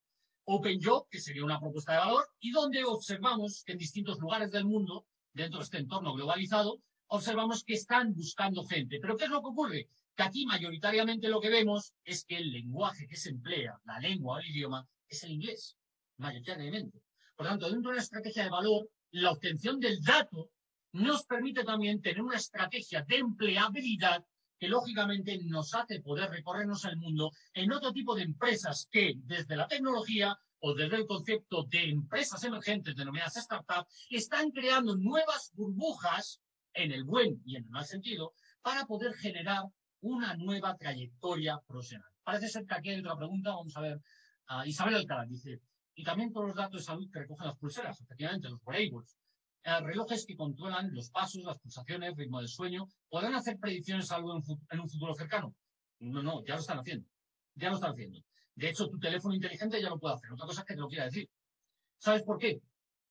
Open Job, que sería una propuesta de valor, y donde observamos que en distintos lugares del mundo, dentro de este entorno globalizado, observamos que están buscando gente. Pero ¿qué es lo que ocurre? Que aquí mayoritariamente lo que vemos es que el lenguaje que se emplea, la lengua o el idioma, es el inglés, mayoritariamente. Por lo tanto, dentro de una estrategia de valor, la obtención del dato nos permite también tener una estrategia de empleabilidad que lógicamente nos hace poder recorrernos el mundo en otro tipo de empresas que desde la tecnología o desde el concepto de empresas emergentes denominadas startups están creando nuevas burbujas en el buen y en el mal sentido para poder generar una nueva trayectoria profesional. Parece ser que aquí hay otra pregunta, vamos a ver. Isabel Alcalá dice, y también todos los datos de salud que recogen las pulseras, efectivamente, los wearables. Eh, relojes que controlan los pasos, las pulsaciones, ritmo del sueño, ¿podrán hacer predicciones de salud en, un futuro cercano? No, no, ya lo están haciendo. Ya lo están haciendo. De hecho, tu teléfono inteligente ya lo puede hacer. Otra cosa es que te lo quiera decir. ¿Sabes por qué?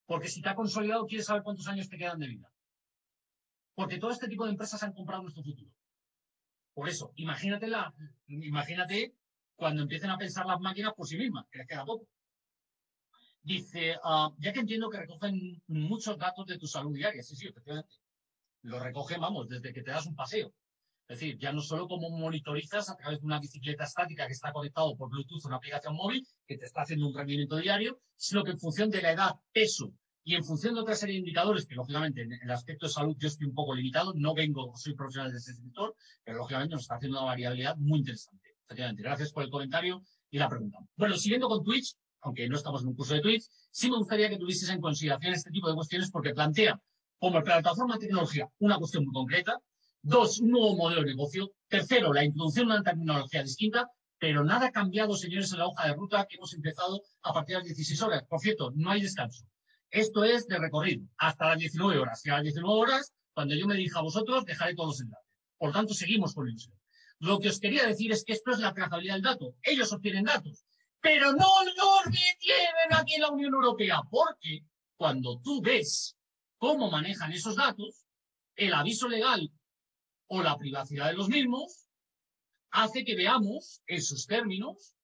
Porque si te ha consolidado, quieres saber cuántos años te quedan de vida. Porque todo este tipo de empresas han comprado nuestro futuro. Por eso, imagínate, la, imagínate cuando empiecen a pensar las máquinas por sí mismas, que les queda poco. Dice, ah, ya que entiendo que recogen muchos datos de tu salud diaria, sí, sí, efectivamente. Lo recogen, vamos, desde que te das un paseo. Es decir, ya no solo como monitorizas a través de una bicicleta estática que está conectado por Bluetooth a una aplicación móvil que te está haciendo un rendimiento diario, sino que en función de la edad, peso y en función de otra serie de indicadores, que lógicamente en el aspecto de salud yo estoy un poco limitado, no vengo, soy profesional de ese sector, pero lógicamente nos está haciendo una variabilidad muy interesante. Efectivamente, gracias por el comentario y la pregunta. Bueno, siguiendo con Twitch, aunque no estamos en un curso de Twitch, sí me gustaría que tuvieses en consideración este tipo de cuestiones porque plantea como plataforma de tecnología una cuestión muy concreta, dos, un nuevo modelo de negocio, tercero, la introducción de una terminología distinta, pero nada ha cambiado, señores, en la hoja de ruta que hemos empezado a partir de las 16 horas. Por cierto, no hay descanso. Esto es de recorrido, hasta las 19 horas. Y a las 19 horas, cuando yo me dirija a vosotros, dejaré todos los enlaces. Por tanto, seguimos con ilusión. Lo que os quería decir es que esto es la trazabilidad del dato. Ellos obtienen datos pero no los retienen aquí en la Unión Europea, porque cuando tú ves cómo manejan esos datos, el aviso legal o la privacidad de los mismos, hace que veamos en sus términos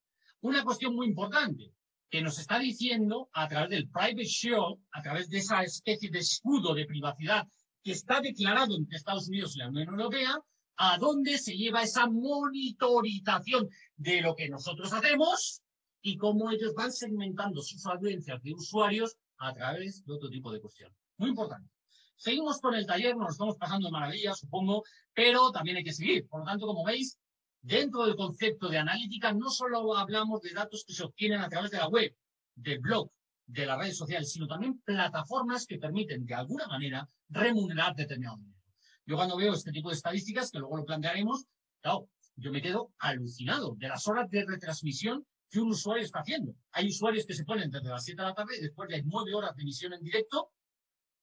una cuestión muy importante que nos está diciendo a través del private shield, a través de esa especie de escudo de privacidad que está declarado entre Estados Unidos y la Unión Europea, a dónde se lleva esa monitorización de lo que nosotros hacemos y cómo ellos van segmentando sus audiencias de usuarios a través de otro tipo de cuestiones. Muy importante. Seguimos con el taller, nos estamos pasando de maravilla, supongo, pero también hay que seguir. Por lo tanto, como veis, dentro del concepto de analítica no solo hablamos de datos que se obtienen a través de la web, del blog, de las redes sociales, sino también plataformas que permiten, de alguna manera, remunerar determinado dinero. Yo cuando veo este tipo de estadísticas, que luego lo plantearemos, claro, yo me quedo alucinado de las horas de retransmisión que un usuario está haciendo. Hay usuarios que se ponen desde las 7 de la tarde y después de 9 horas de emisión en directo,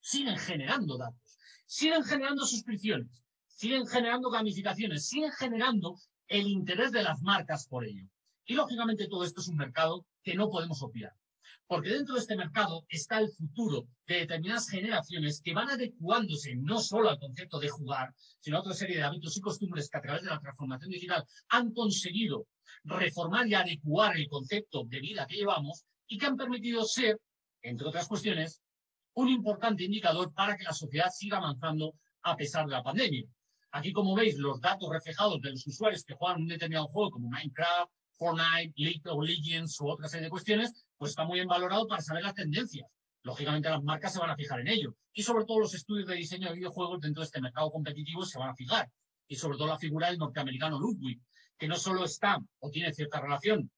siguen generando datos, siguen generando suscripciones, siguen generando gamificaciones, siguen generando el interés de las marcas por ello. Y lógicamente todo esto es un mercado que no podemos obviar. Porque dentro de este mercado está el futuro de determinadas generaciones que van adecuándose no solo al concepto de jugar, sino a otra serie de hábitos y costumbres que a través de la transformación digital han conseguido reformar y adecuar el concepto de vida que llevamos y que han permitido ser, entre otras cuestiones, un importante indicador para que la sociedad siga avanzando a pesar de la pandemia. Aquí, como veis, los datos reflejados de los usuarios que juegan un determinado juego como Minecraft, Fortnite, League of Legends u otra serie de cuestiones, pues está muy bien valorado para saber las tendencias. Lógicamente las marcas se van a fijar en ello. Y sobre todo los estudios de diseño de videojuegos dentro de este mercado competitivo se van a fijar. Y sobre todo la figura del norteamericano Ludwig, que no solo está o tiene cierta relación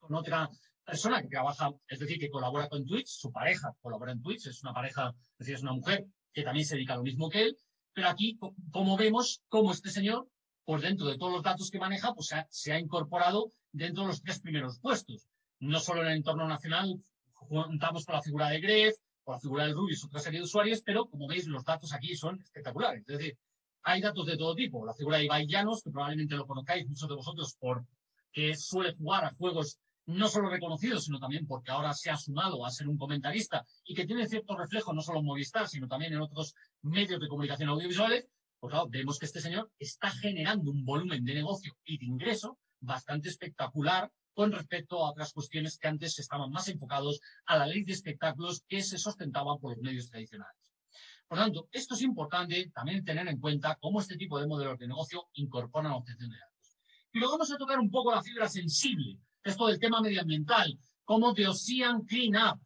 con otra persona que trabaja, es decir, que colabora con Twitch, su pareja colabora en Twitch, es una pareja, es decir, es una mujer que también se dedica a lo mismo que él, pero aquí, como vemos, como este señor, por dentro de todos los datos que maneja, pues se ha incorporado dentro de los tres primeros puestos no solo en el entorno nacional, juntamos con la figura de Gref, con la figura de Rubius, otra serie de usuarios, pero como veis, los datos aquí son espectaculares. Es decir, hay datos de todo tipo. La figura de Ibai Llanos, que probablemente lo conozcáis muchos de vosotros porque suele jugar a juegos no solo reconocidos, sino también porque ahora se ha sumado a ser un comentarista y que tiene cierto reflejo no solo en Movistar, sino también en otros medios de comunicación audiovisuales, pues claro, vemos que este señor está generando un volumen de negocio y de ingreso bastante espectacular con respecto a otras cuestiones que antes estaban más enfocados a la ley de espectáculos que se sustentaban por los medios tradicionales. Por lo tanto, esto es importante también tener en cuenta cómo este tipo de modelos de negocio incorporan la obtención de datos. Y luego vamos a tocar un poco la fibra sensible, esto del tema medioambiental, como de Ocean Clean Up.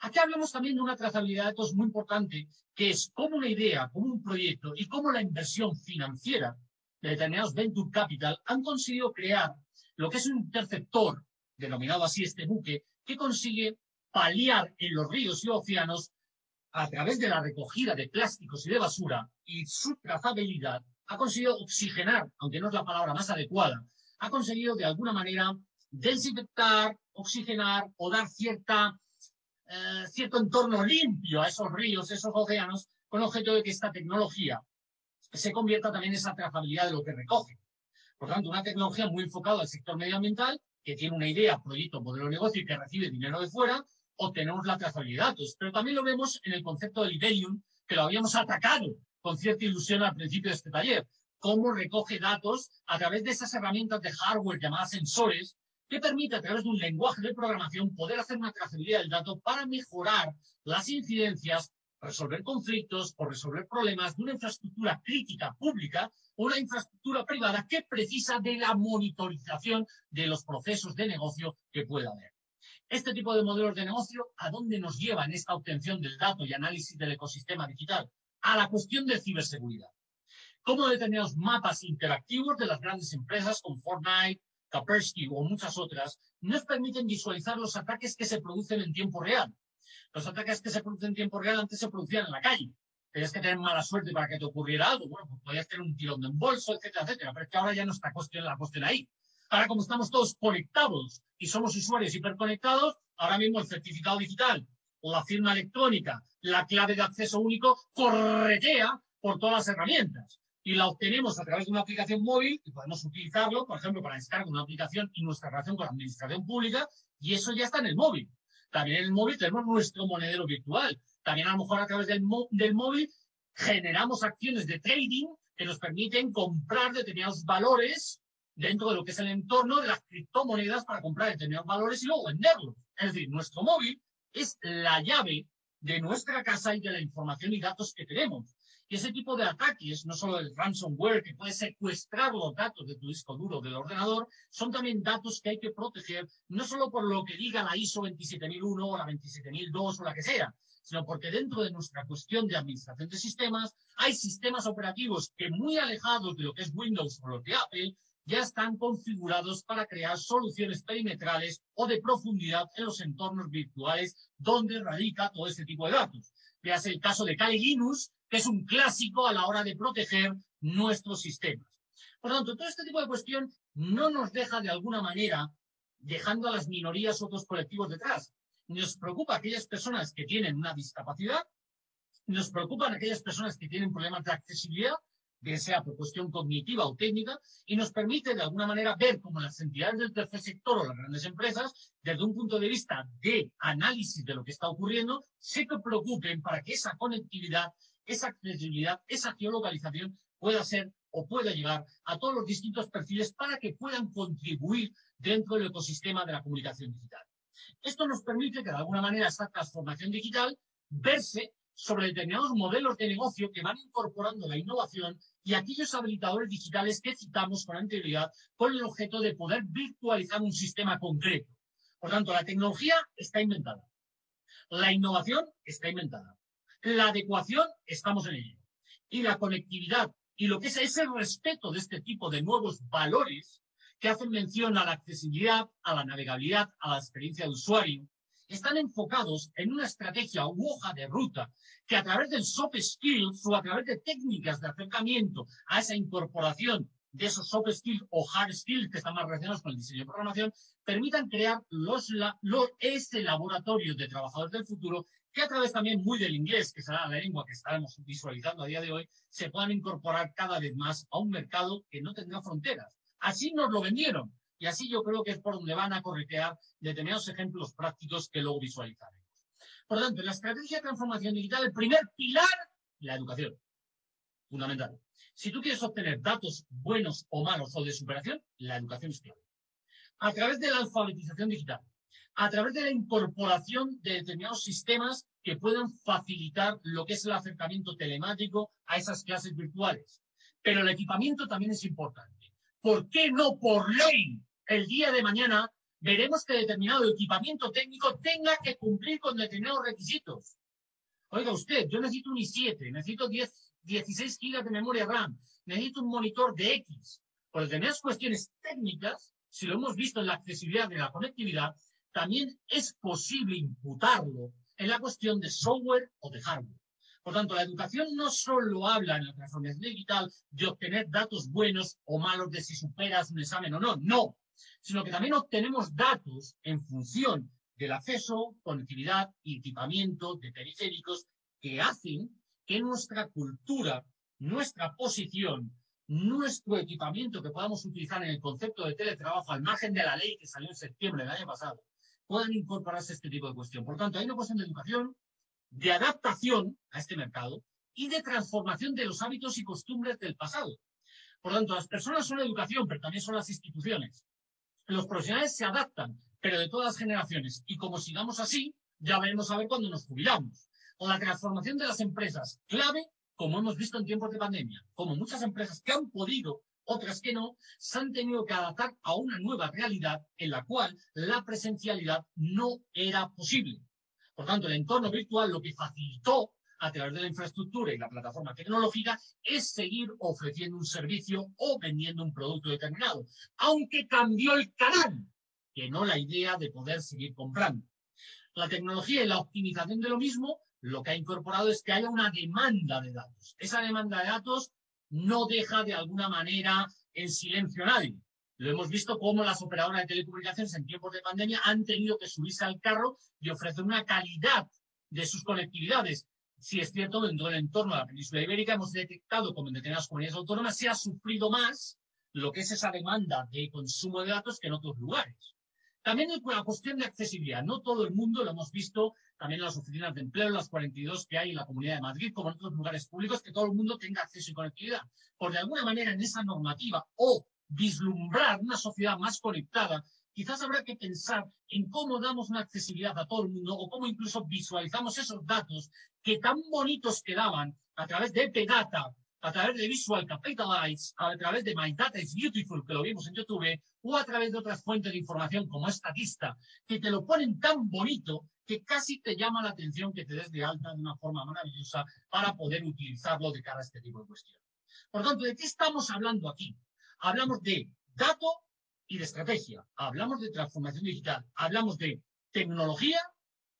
Aquí hablamos también de una trazabilidad de datos muy importante, que es cómo una idea, como un proyecto y cómo la inversión financiera de determinados venture capital han conseguido crear lo que es un interceptor, denominado así este buque, que consigue paliar en los ríos y océanos a través de la recogida de plásticos y de basura y su trazabilidad, ha conseguido oxigenar, aunque no es la palabra más adecuada, ha conseguido de alguna manera desinfectar, oxigenar o dar cierta, eh, cierto entorno limpio a esos ríos, esos océanos, con objeto de que esta tecnología se convierta también en esa trazabilidad de lo que recoge. Por tanto, una tecnología muy enfocada al sector medioambiental, que tiene una idea, proyecto, modelo de negocio y que recibe dinero de fuera, obtenemos la trazabilidad de datos. Pero también lo vemos en el concepto del Iberium, que lo habíamos atacado con cierta ilusión al principio de este taller. Cómo recoge datos a través de esas herramientas de hardware llamadas sensores, que permite a través de un lenguaje de programación poder hacer una trazabilidad del dato para mejorar las incidencias, resolver conflictos o resolver problemas de una infraestructura crítica pública una infraestructura privada que precisa de la monitorización de los procesos de negocio que pueda haber. Este tipo de modelos de negocio, ¿a dónde nos lleva en esta obtención del dato y análisis del ecosistema digital? A la cuestión de ciberseguridad. Cómo determinados mapas interactivos de las grandes empresas como Fortnite, Kaspersky o muchas otras nos permiten visualizar los ataques que se producen en tiempo real. Los ataques que se producen en tiempo real antes se producían en la calle tenías que tener mala suerte para que te ocurriera algo. Bueno, pues podías tener un tirón de bolso, etcétera, etcétera. Pero es que ahora ya no está la cuestión ahí. Ahora, como estamos todos conectados y somos usuarios hiperconectados, ahora mismo el certificado digital, la firma electrónica, la clave de acceso único, corretea por todas las herramientas. Y la obtenemos a través de una aplicación móvil y podemos utilizarlo, por ejemplo, para descargar una aplicación y nuestra relación con la administración pública, y eso ya está en el móvil. También en el móvil tenemos nuestro monedero virtual. También a lo mejor a través del, del móvil generamos acciones de trading que nos permiten comprar determinados valores dentro de lo que es el entorno de las criptomonedas para comprar determinados valores y luego venderlos. Es decir, nuestro móvil es la llave de nuestra casa y de la información y datos que tenemos. Y ese tipo de ataques, no solo el ransomware que puede secuestrar los datos de tu disco duro del ordenador, son también datos que hay que proteger, no solo por lo que diga la ISO 27001 o la 27002 o la que sea, sino porque dentro de nuestra cuestión de administración de sistemas hay sistemas operativos que muy alejados de lo que es Windows o lo de Apple ya están configurados para crear soluciones perimetrales o de profundidad en los entornos virtuales donde radica todo este tipo de datos. Veas el caso de Kali Linux, que es un clásico a la hora de proteger nuestros sistemas. Por lo tanto, todo este tipo de cuestión no nos deja de alguna manera dejando a las minorías o otros colectivos detrás. Nos preocupa aquellas personas que tienen una discapacidad, nos preocupan aquellas personas que tienen problemas de accesibilidad, bien sea por cuestión cognitiva o técnica, y nos permite de alguna manera ver cómo las entidades del tercer sector o las grandes empresas, desde un punto de vista de análisis de lo que está ocurriendo, se preocupen para que esa conectividad, esa accesibilidad, esa geolocalización pueda ser o pueda llegar a todos los distintos perfiles para que puedan contribuir dentro del ecosistema de la comunicación digital. Esto nos permite que de alguna manera esta transformación digital verse sobre determinados modelos de negocio que van incorporando la innovación y aquellos habilitadores digitales que citamos con anterioridad con el objeto de poder virtualizar un sistema concreto. Por tanto, la tecnología está inventada. La innovación está inventada. La adecuación estamos en ello. Y la conectividad y lo que es ese respeto de este tipo de nuevos valores que hacen mención a la accesibilidad, a la navegabilidad, a la experiencia de usuario, están enfocados en una estrategia u hoja de ruta que a través del soft skills o a través de técnicas de acercamiento a esa incorporación de esos soft skills o hard skills que están más relacionados con el diseño de programación, permitan crear los, los, ese laboratorio de trabajadores del futuro que a través también muy del inglés, que será la lengua que estaremos visualizando a día de hoy, se puedan incorporar cada vez más a un mercado que no tendrá fronteras. Así nos lo vendieron. Y así yo creo que es por donde van a corretear determinados ejemplos prácticos que luego visualizaremos. Por tanto, en la estrategia de transformación digital, el primer pilar, la educación. Fundamental. Si tú quieres obtener datos buenos o malos o de superación, la educación es clave. A través de la alfabetización digital, a través de la incorporación de determinados sistemas que puedan facilitar lo que es el acercamiento telemático a esas clases virtuales. Pero el equipamiento también es importante. ¿Por qué no por ley el día de mañana veremos que determinado equipamiento técnico tenga que cumplir con determinados requisitos. Oiga usted, yo necesito un i7, necesito 10, 16 gigas de memoria RAM, necesito un monitor de X. Por determinadas cuestiones técnicas, si lo hemos visto en la accesibilidad de la conectividad, también es posible imputarlo en la cuestión de software o de hardware. Por tanto, la educación no solo habla en la transformación digital de obtener datos buenos o malos de si superas un examen o no, no sino que también obtenemos datos en función del acceso, conectividad y equipamiento de periféricos que hacen que nuestra cultura, nuestra posición, nuestro equipamiento que podamos utilizar en el concepto de teletrabajo al margen de la ley que salió en septiembre del año pasado, puedan incorporarse a este tipo de cuestión. Por tanto, hay una cuestión de educación, de adaptación a este mercado y de transformación de los hábitos y costumbres del pasado. Por tanto, las personas son la educación, pero también son las instituciones los profesionales se adaptan, pero de todas las generaciones. Y como sigamos así, ya veremos a ver cuando nos jubilamos. O la transformación de las empresas, clave, como hemos visto en tiempos de pandemia, como muchas empresas que han podido, otras que no, se han tenido que adaptar a una nueva realidad en la cual la presencialidad no era posible. Por tanto, el entorno virtual lo que facilitó a través de la infraestructura y la plataforma tecnológica es seguir ofreciendo un servicio o vendiendo un producto determinado, aunque cambió el canal, que no la idea de poder seguir comprando. La tecnología y la optimización de lo mismo lo que ha incorporado es que haya una demanda de datos. Esa demanda de datos no deja de alguna manera en silencio a nadie. Lo hemos visto cómo las operadoras de telecomunicaciones en tiempos de pandemia han tenido que subirse al carro y ofrecer una calidad de sus conectividades si es cierto, dentro del entorno de la península ibérica hemos detectado como en determinadas comunidades autónomas se ha sufrido más lo que es esa demanda de consumo de datos que en otros lugares. También hay una cuestión de accesibilidad. No todo el mundo lo hemos visto también en las oficinas de empleo, las 42 que hay en la Comunidad de Madrid, como en otros lugares públicos, que todo el mundo tenga acceso y conectividad. Por de alguna manera en esa normativa o vislumbrar una sociedad más conectada, quizás habrá que pensar en cómo damos una accesibilidad a todo el mundo o cómo incluso visualizamos esos datos que tan bonitos quedaban a través de P-Data, a través de Visual Capitalize, a través de My Data is Beautiful, que lo vimos en YouTube, o a través de otras fuentes de información como Estatista, que te lo ponen tan bonito que casi te llama la atención que te des de alta de una forma maravillosa para poder utilizarlo de cara a este tipo de cuestiones. Por tanto, ¿de qué estamos hablando aquí? Hablamos de dato y de estrategia. Hablamos de transformación digital. Hablamos de tecnología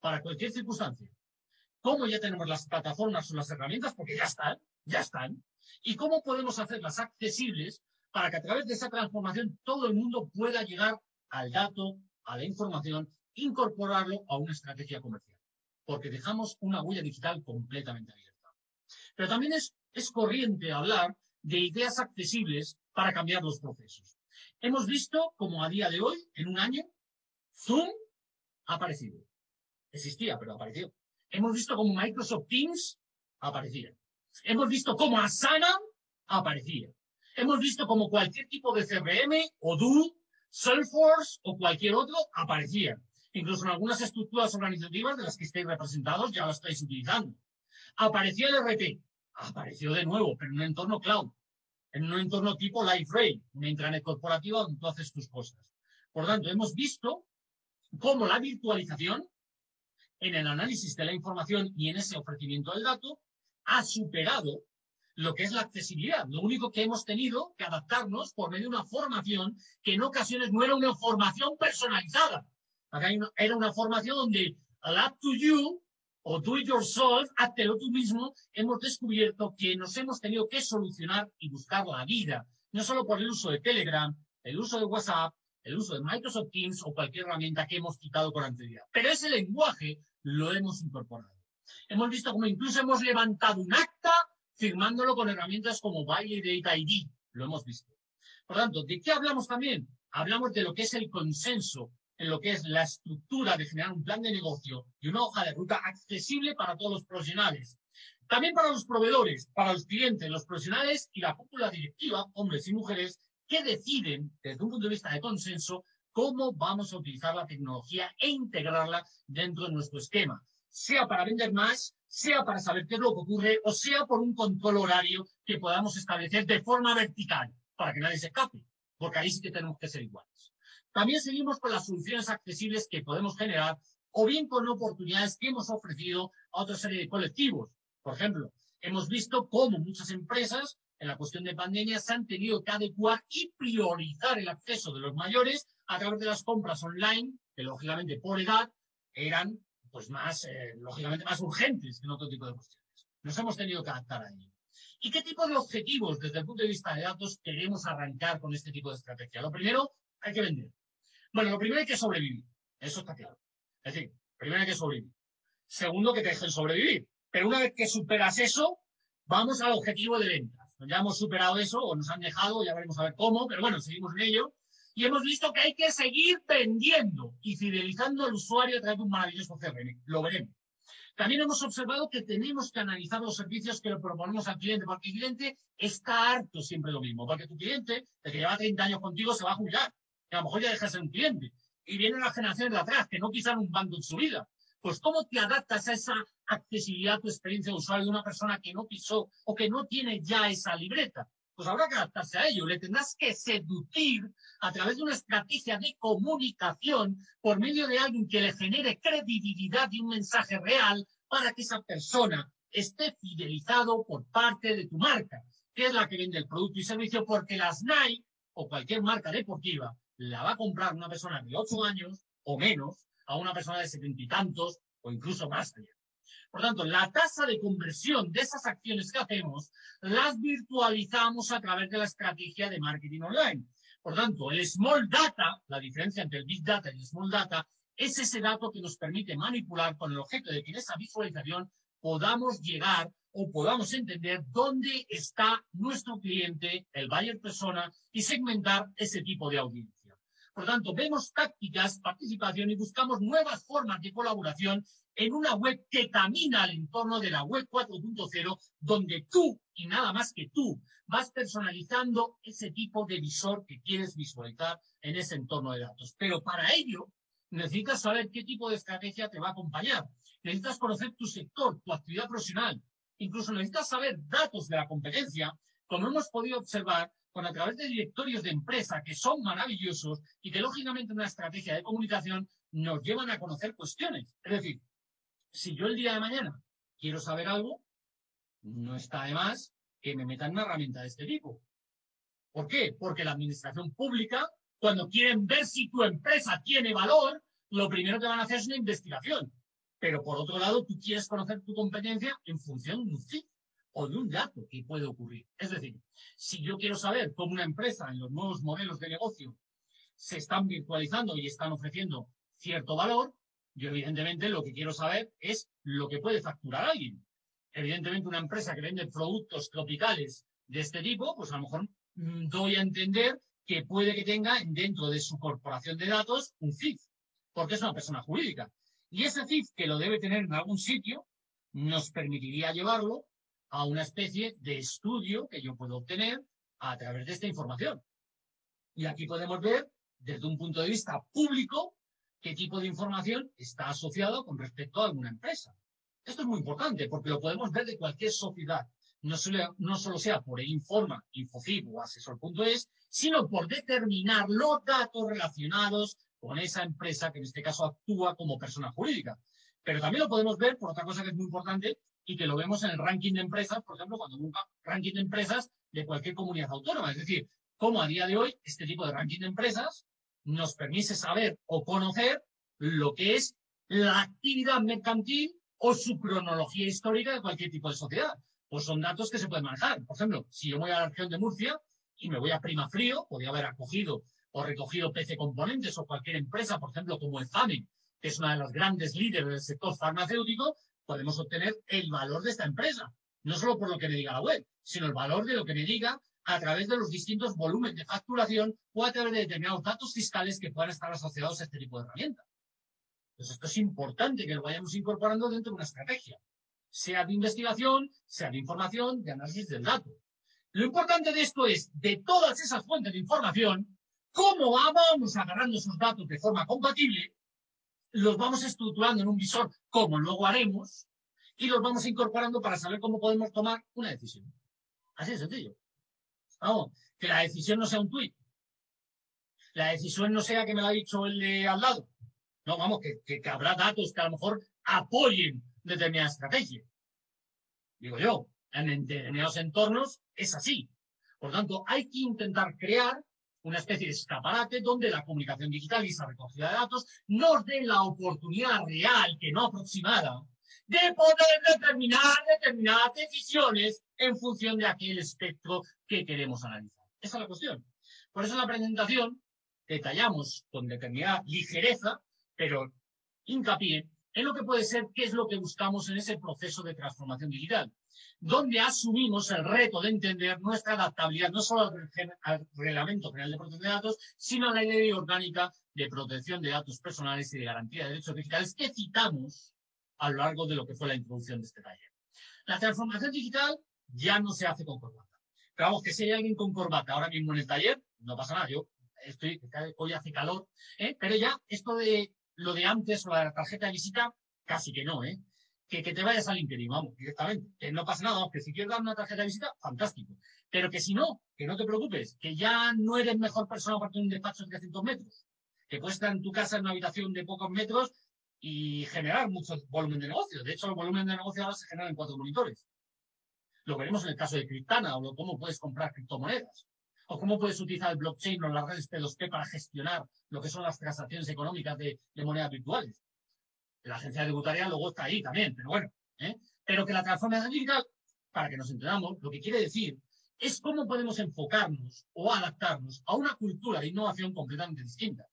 para cualquier circunstancia. Cómo ya tenemos las plataformas o las herramientas, porque ya están, ya están, y cómo podemos hacerlas accesibles para que a través de esa transformación todo el mundo pueda llegar al dato, a la información, incorporarlo a una estrategia comercial. Porque dejamos una huella digital completamente abierta. Pero también es, es corriente hablar de ideas accesibles para cambiar los procesos. Hemos visto como a día de hoy, en un año, Zoom ha aparecido. Existía, pero apareció. Hemos visto como Microsoft Teams aparecía. Hemos visto cómo Asana aparecía. Hemos visto como cualquier tipo de CRM, o Do, Salesforce o cualquier otro aparecía. Incluso en algunas estructuras organizativas de las que estáis representados ya lo estáis utilizando. Apareció el RP. Apareció de nuevo, pero en un entorno cloud. En un entorno tipo LiveRay, una intranet corporativa donde tú haces tus cosas. Por tanto, hemos visto cómo la virtualización en el análisis de la información y en ese ofrecimiento del dato ha superado lo que es la accesibilidad. Lo único que hemos tenido que adaptarnos por medio de una formación que en ocasiones no era una formación personalizada. Era una formación donde al up to you o do it yourself, háztelo tú mismo, hemos descubierto que nos hemos tenido que solucionar y buscar la vida. No solo por el uso de Telegram, el uso de WhatsApp, el uso de Microsoft Teams o cualquier herramienta que hemos quitado con anterioridad. Pero ese lenguaje lo hemos incorporado. Hemos visto como incluso hemos levantado un acta firmándolo con herramientas como Validate ID. Lo hemos visto. Por tanto, ¿de qué hablamos también? Hablamos de lo que es el consenso, en lo que es la estructura de generar un plan de negocio y una hoja de ruta accesible para todos los profesionales. También para los proveedores, para los clientes, los profesionales y la cúpula directiva, hombres y mujeres, que deciden, desde un punto de vista de consenso, cómo vamos a utilizar la tecnología e integrarla dentro de nuestro esquema, sea para vender más, sea para saber qué es lo que ocurre, o sea por un control horario que podamos establecer de forma vertical, para que nadie se escape, porque ahí sí que tenemos que ser iguales. También seguimos con las soluciones accesibles que podemos generar, o bien con oportunidades que hemos ofrecido a otra serie de colectivos. Por ejemplo, hemos visto cómo muchas empresas en la cuestión de pandemia se han tenido que adecuar y priorizar el acceso de los mayores a través de las compras online, que lógicamente por edad eran pues más, eh, lógicamente, más urgentes que en otro tipo de cuestiones. Nos hemos tenido que adaptar a ello. ¿Y qué tipo de objetivos desde el punto de vista de datos queremos arrancar con este tipo de estrategia? Lo primero, hay que vender. Bueno, lo primero hay que sobrevivir. Eso está claro. Es decir, primero hay que sobrevivir. Segundo, que te dejen sobrevivir. Pero una vez que superas eso, vamos al objetivo de ventas. Ya hemos superado eso, o nos han dejado, ya veremos a ver cómo, pero bueno, seguimos en ello. Y hemos visto que hay que seguir vendiendo y fidelizando al usuario a través de un maravilloso CRM. Lo veremos. También hemos observado que tenemos que analizar los servicios que le proponemos al cliente, porque el cliente está harto siempre lo mismo, porque tu cliente, el que lleva 30 años contigo, se va a jubilar a lo mejor ya dejas de ser un cliente. Y vienen las generaciones de atrás, que no pisan un bando en su vida. Pues, ¿cómo te adaptas a esa accesibilidad, a tu experiencia de usuario de una persona que no pisó o que no tiene ya esa libreta? Pues habrá que adaptarse a ello. Le tendrás que seducir a través de una estrategia de comunicación por medio de alguien que le genere credibilidad y un mensaje real para que esa persona esté fidelizado por parte de tu marca, que es la que vende el producto y servicio, porque las Nike o cualquier marca deportiva la va a comprar una persona de ocho años o menos a una persona de setenta y tantos o incluso más allá. Por tanto, la tasa de conversión de esas acciones que hacemos las virtualizamos a través de la estrategia de marketing online. Por tanto, el small data, la diferencia entre el big data y el small data, es ese dato que nos permite manipular con el objeto de que en esa visualización podamos llegar o podamos entender dónde está nuestro cliente, el buyer persona, y segmentar ese tipo de audiencia. Por lo tanto, vemos tácticas, participación y buscamos nuevas formas de colaboración en una web que camina al entorno de la web 4.0, donde tú y nada más que tú vas personalizando ese tipo de visor que quieres visualizar en ese entorno de datos. Pero para ello necesitas saber qué tipo de estrategia te va a acompañar. Necesitas conocer tu sector, tu actividad profesional. Incluso necesitas saber datos de la competencia, como hemos podido observar con a través de directorios de empresa que son maravillosos y que lógicamente una estrategia de comunicación nos llevan a conocer cuestiones. Es decir, si yo el día de mañana quiero saber algo, no está de más que me metan una herramienta de este tipo. ¿Por qué? Porque la administración pública, cuando quieren ver si tu empresa tiene valor, lo primero que van a hacer es una investigación. Pero por otro lado, tú quieres conocer tu competencia en función de un CIF o de un dato que puede ocurrir. Es decir, si yo quiero saber cómo una empresa en los nuevos modelos de negocio se están virtualizando y están ofreciendo cierto valor, yo evidentemente lo que quiero saber es lo que puede facturar alguien. Evidentemente una empresa que vende productos tropicales de este tipo, pues a lo mejor mm, doy a entender que puede que tenga dentro de su corporación de datos un CIF, porque es una persona jurídica. Y ese CIF que lo debe tener en algún sitio nos permitiría llevarlo a una especie de estudio que yo puedo obtener a través de esta información. Y aquí podemos ver, desde un punto de vista público, qué tipo de información está asociado con respecto a alguna empresa. Esto es muy importante porque lo podemos ver de cualquier sociedad, no solo, no solo sea por el informa, Infocip o asesor.es, sino por determinar los datos relacionados con esa empresa que en este caso actúa como persona jurídica. Pero también lo podemos ver por otra cosa que es muy importante, y que lo vemos en el ranking de empresas, por ejemplo, cuando un ranking de empresas de cualquier comunidad autónoma. Es decir, cómo a día de hoy este tipo de ranking de empresas nos permite saber o conocer lo que es la actividad mercantil o su cronología histórica de cualquier tipo de sociedad. Pues son datos que se pueden manejar. Por ejemplo, si yo voy a la región de Murcia y me voy a Prima Frío, podría haber acogido o recogido PC Componentes o cualquier empresa, por ejemplo, como EFAME, que es una de las grandes líderes del sector farmacéutico, podemos obtener el valor de esta empresa. No solo por lo que me diga la web, sino el valor de lo que me diga a través de los distintos volúmenes de facturación o a través de determinados datos fiscales que puedan estar asociados a este tipo de herramienta. Entonces, esto es importante que lo vayamos incorporando dentro de una estrategia, sea de investigación, sea de información, de análisis del dato. Lo importante de esto es, de todas esas fuentes de información, cómo vamos agarrando esos datos de forma compatible los vamos estructurando en un visor, como luego haremos, y los vamos incorporando para saber cómo podemos tomar una decisión. Así de sencillo. Vamos, que la decisión no sea un tuit. La decisión no sea que me lo ha dicho el de al lado. No, vamos, que, que, que habrá datos que a lo mejor apoyen determinada estrategia. Digo yo, en determinados entornos es así. Por tanto, hay que intentar crear una especie de escaparate donde la comunicación digital y esa recogida de datos nos dé la oportunidad real, que no aproximada, de poder determinar determinadas decisiones en función de aquel espectro que queremos analizar. Esa es la cuestión. Por eso en la presentación detallamos con determinada ligereza, pero hincapié, en lo que puede ser qué es lo que buscamos en ese proceso de transformación digital donde asumimos el reto de entender nuestra adaptabilidad no solo al, Reglamento General de Protección de Datos, sino a la Ley Orgánica de Protección de Datos Personales y de Garantía de Derechos Digitales que citamos a lo largo de lo que fue la introducción de este taller. La transformación digital ya no se hace con corbata. Vamos, que si hay alguien con corbata ahora mismo en el taller, no pasa nada. Yo estoy, hoy hace calor, ¿eh? pero ya esto de lo de antes o la tarjeta de visita, casi que no, ¿eh? que, que te vayas al LinkedIn, vamos, directamente. Que no pasa nada, que si quieres dar una tarjeta de visita, fantástico. Pero que si no, que no te preocupes, que ya no eres mejor persona para tener un despacho de 300 metros. Que puedes en tu casa en una habitación de pocos metros y generar mucho volumen de negocio. De hecho, el volumen de negocio ahora se genera en cuatro monitores. Lo veremos en el caso de Criptana, o cómo puedes comprar criptomonedas, o cómo puedes utilizar el blockchain o las redes P2P para gestionar lo que son las transacciones económicas de monedas virtuales. La agencia tributaria luego está ahí también, pero bueno. ¿eh? Pero que la transformación digital, para que nos entendamos, lo que quiere decir es cómo podemos enfocarnos o adaptarnos a una cultura de innovación completamente distinta.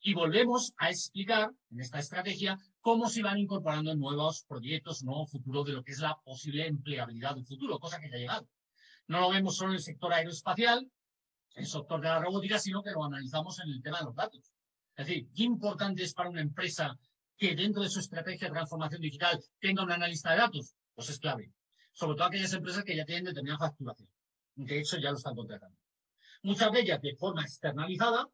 Y volvemos a explicar en esta estrategia cómo se van incorporando nuevos proyectos, nuevos futuros de lo que es la posible empleabilidad del futuro, cosa que ya ha llegado. No lo vemos solo en el sector aeroespacial, el sector de la robótica, sino que lo analizamos en el tema de los datos. Es decir, qué importante es para una empresa que dentro de su estrategia de transformación digital tenga un analista de datos, pues es clave. Sobre todo aquellas empresas que ya tienen determinada facturación. De hecho, ya lo están contratando. Muchas de ellas de forma externalizada,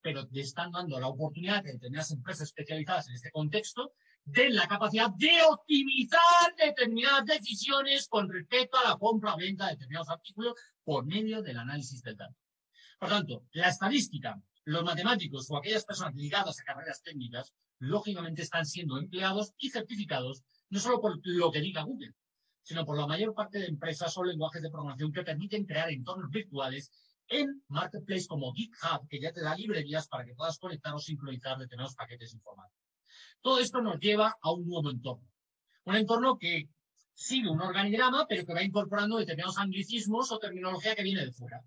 pero te están dando la oportunidad de determinadas empresas especializadas en este contexto den la capacidad de optimizar determinadas decisiones con respecto a la compra o venta de determinados artículos por medio del análisis del dato. Por tanto, la estadística, los matemáticos o aquellas personas dedicadas a carreras técnicas, lógicamente están siendo empleados y certificados no solo por lo que diga Google, sino por la mayor parte de empresas o lenguajes de programación que permiten crear entornos virtuales en marketplace como GitHub, que ya te da librerías para que puedas conectar o sincronizar determinados paquetes informáticos. Todo esto nos lleva a un nuevo entorno. Un entorno que sigue un organigrama, pero que va incorporando determinados anglicismos o terminología que viene de fuera.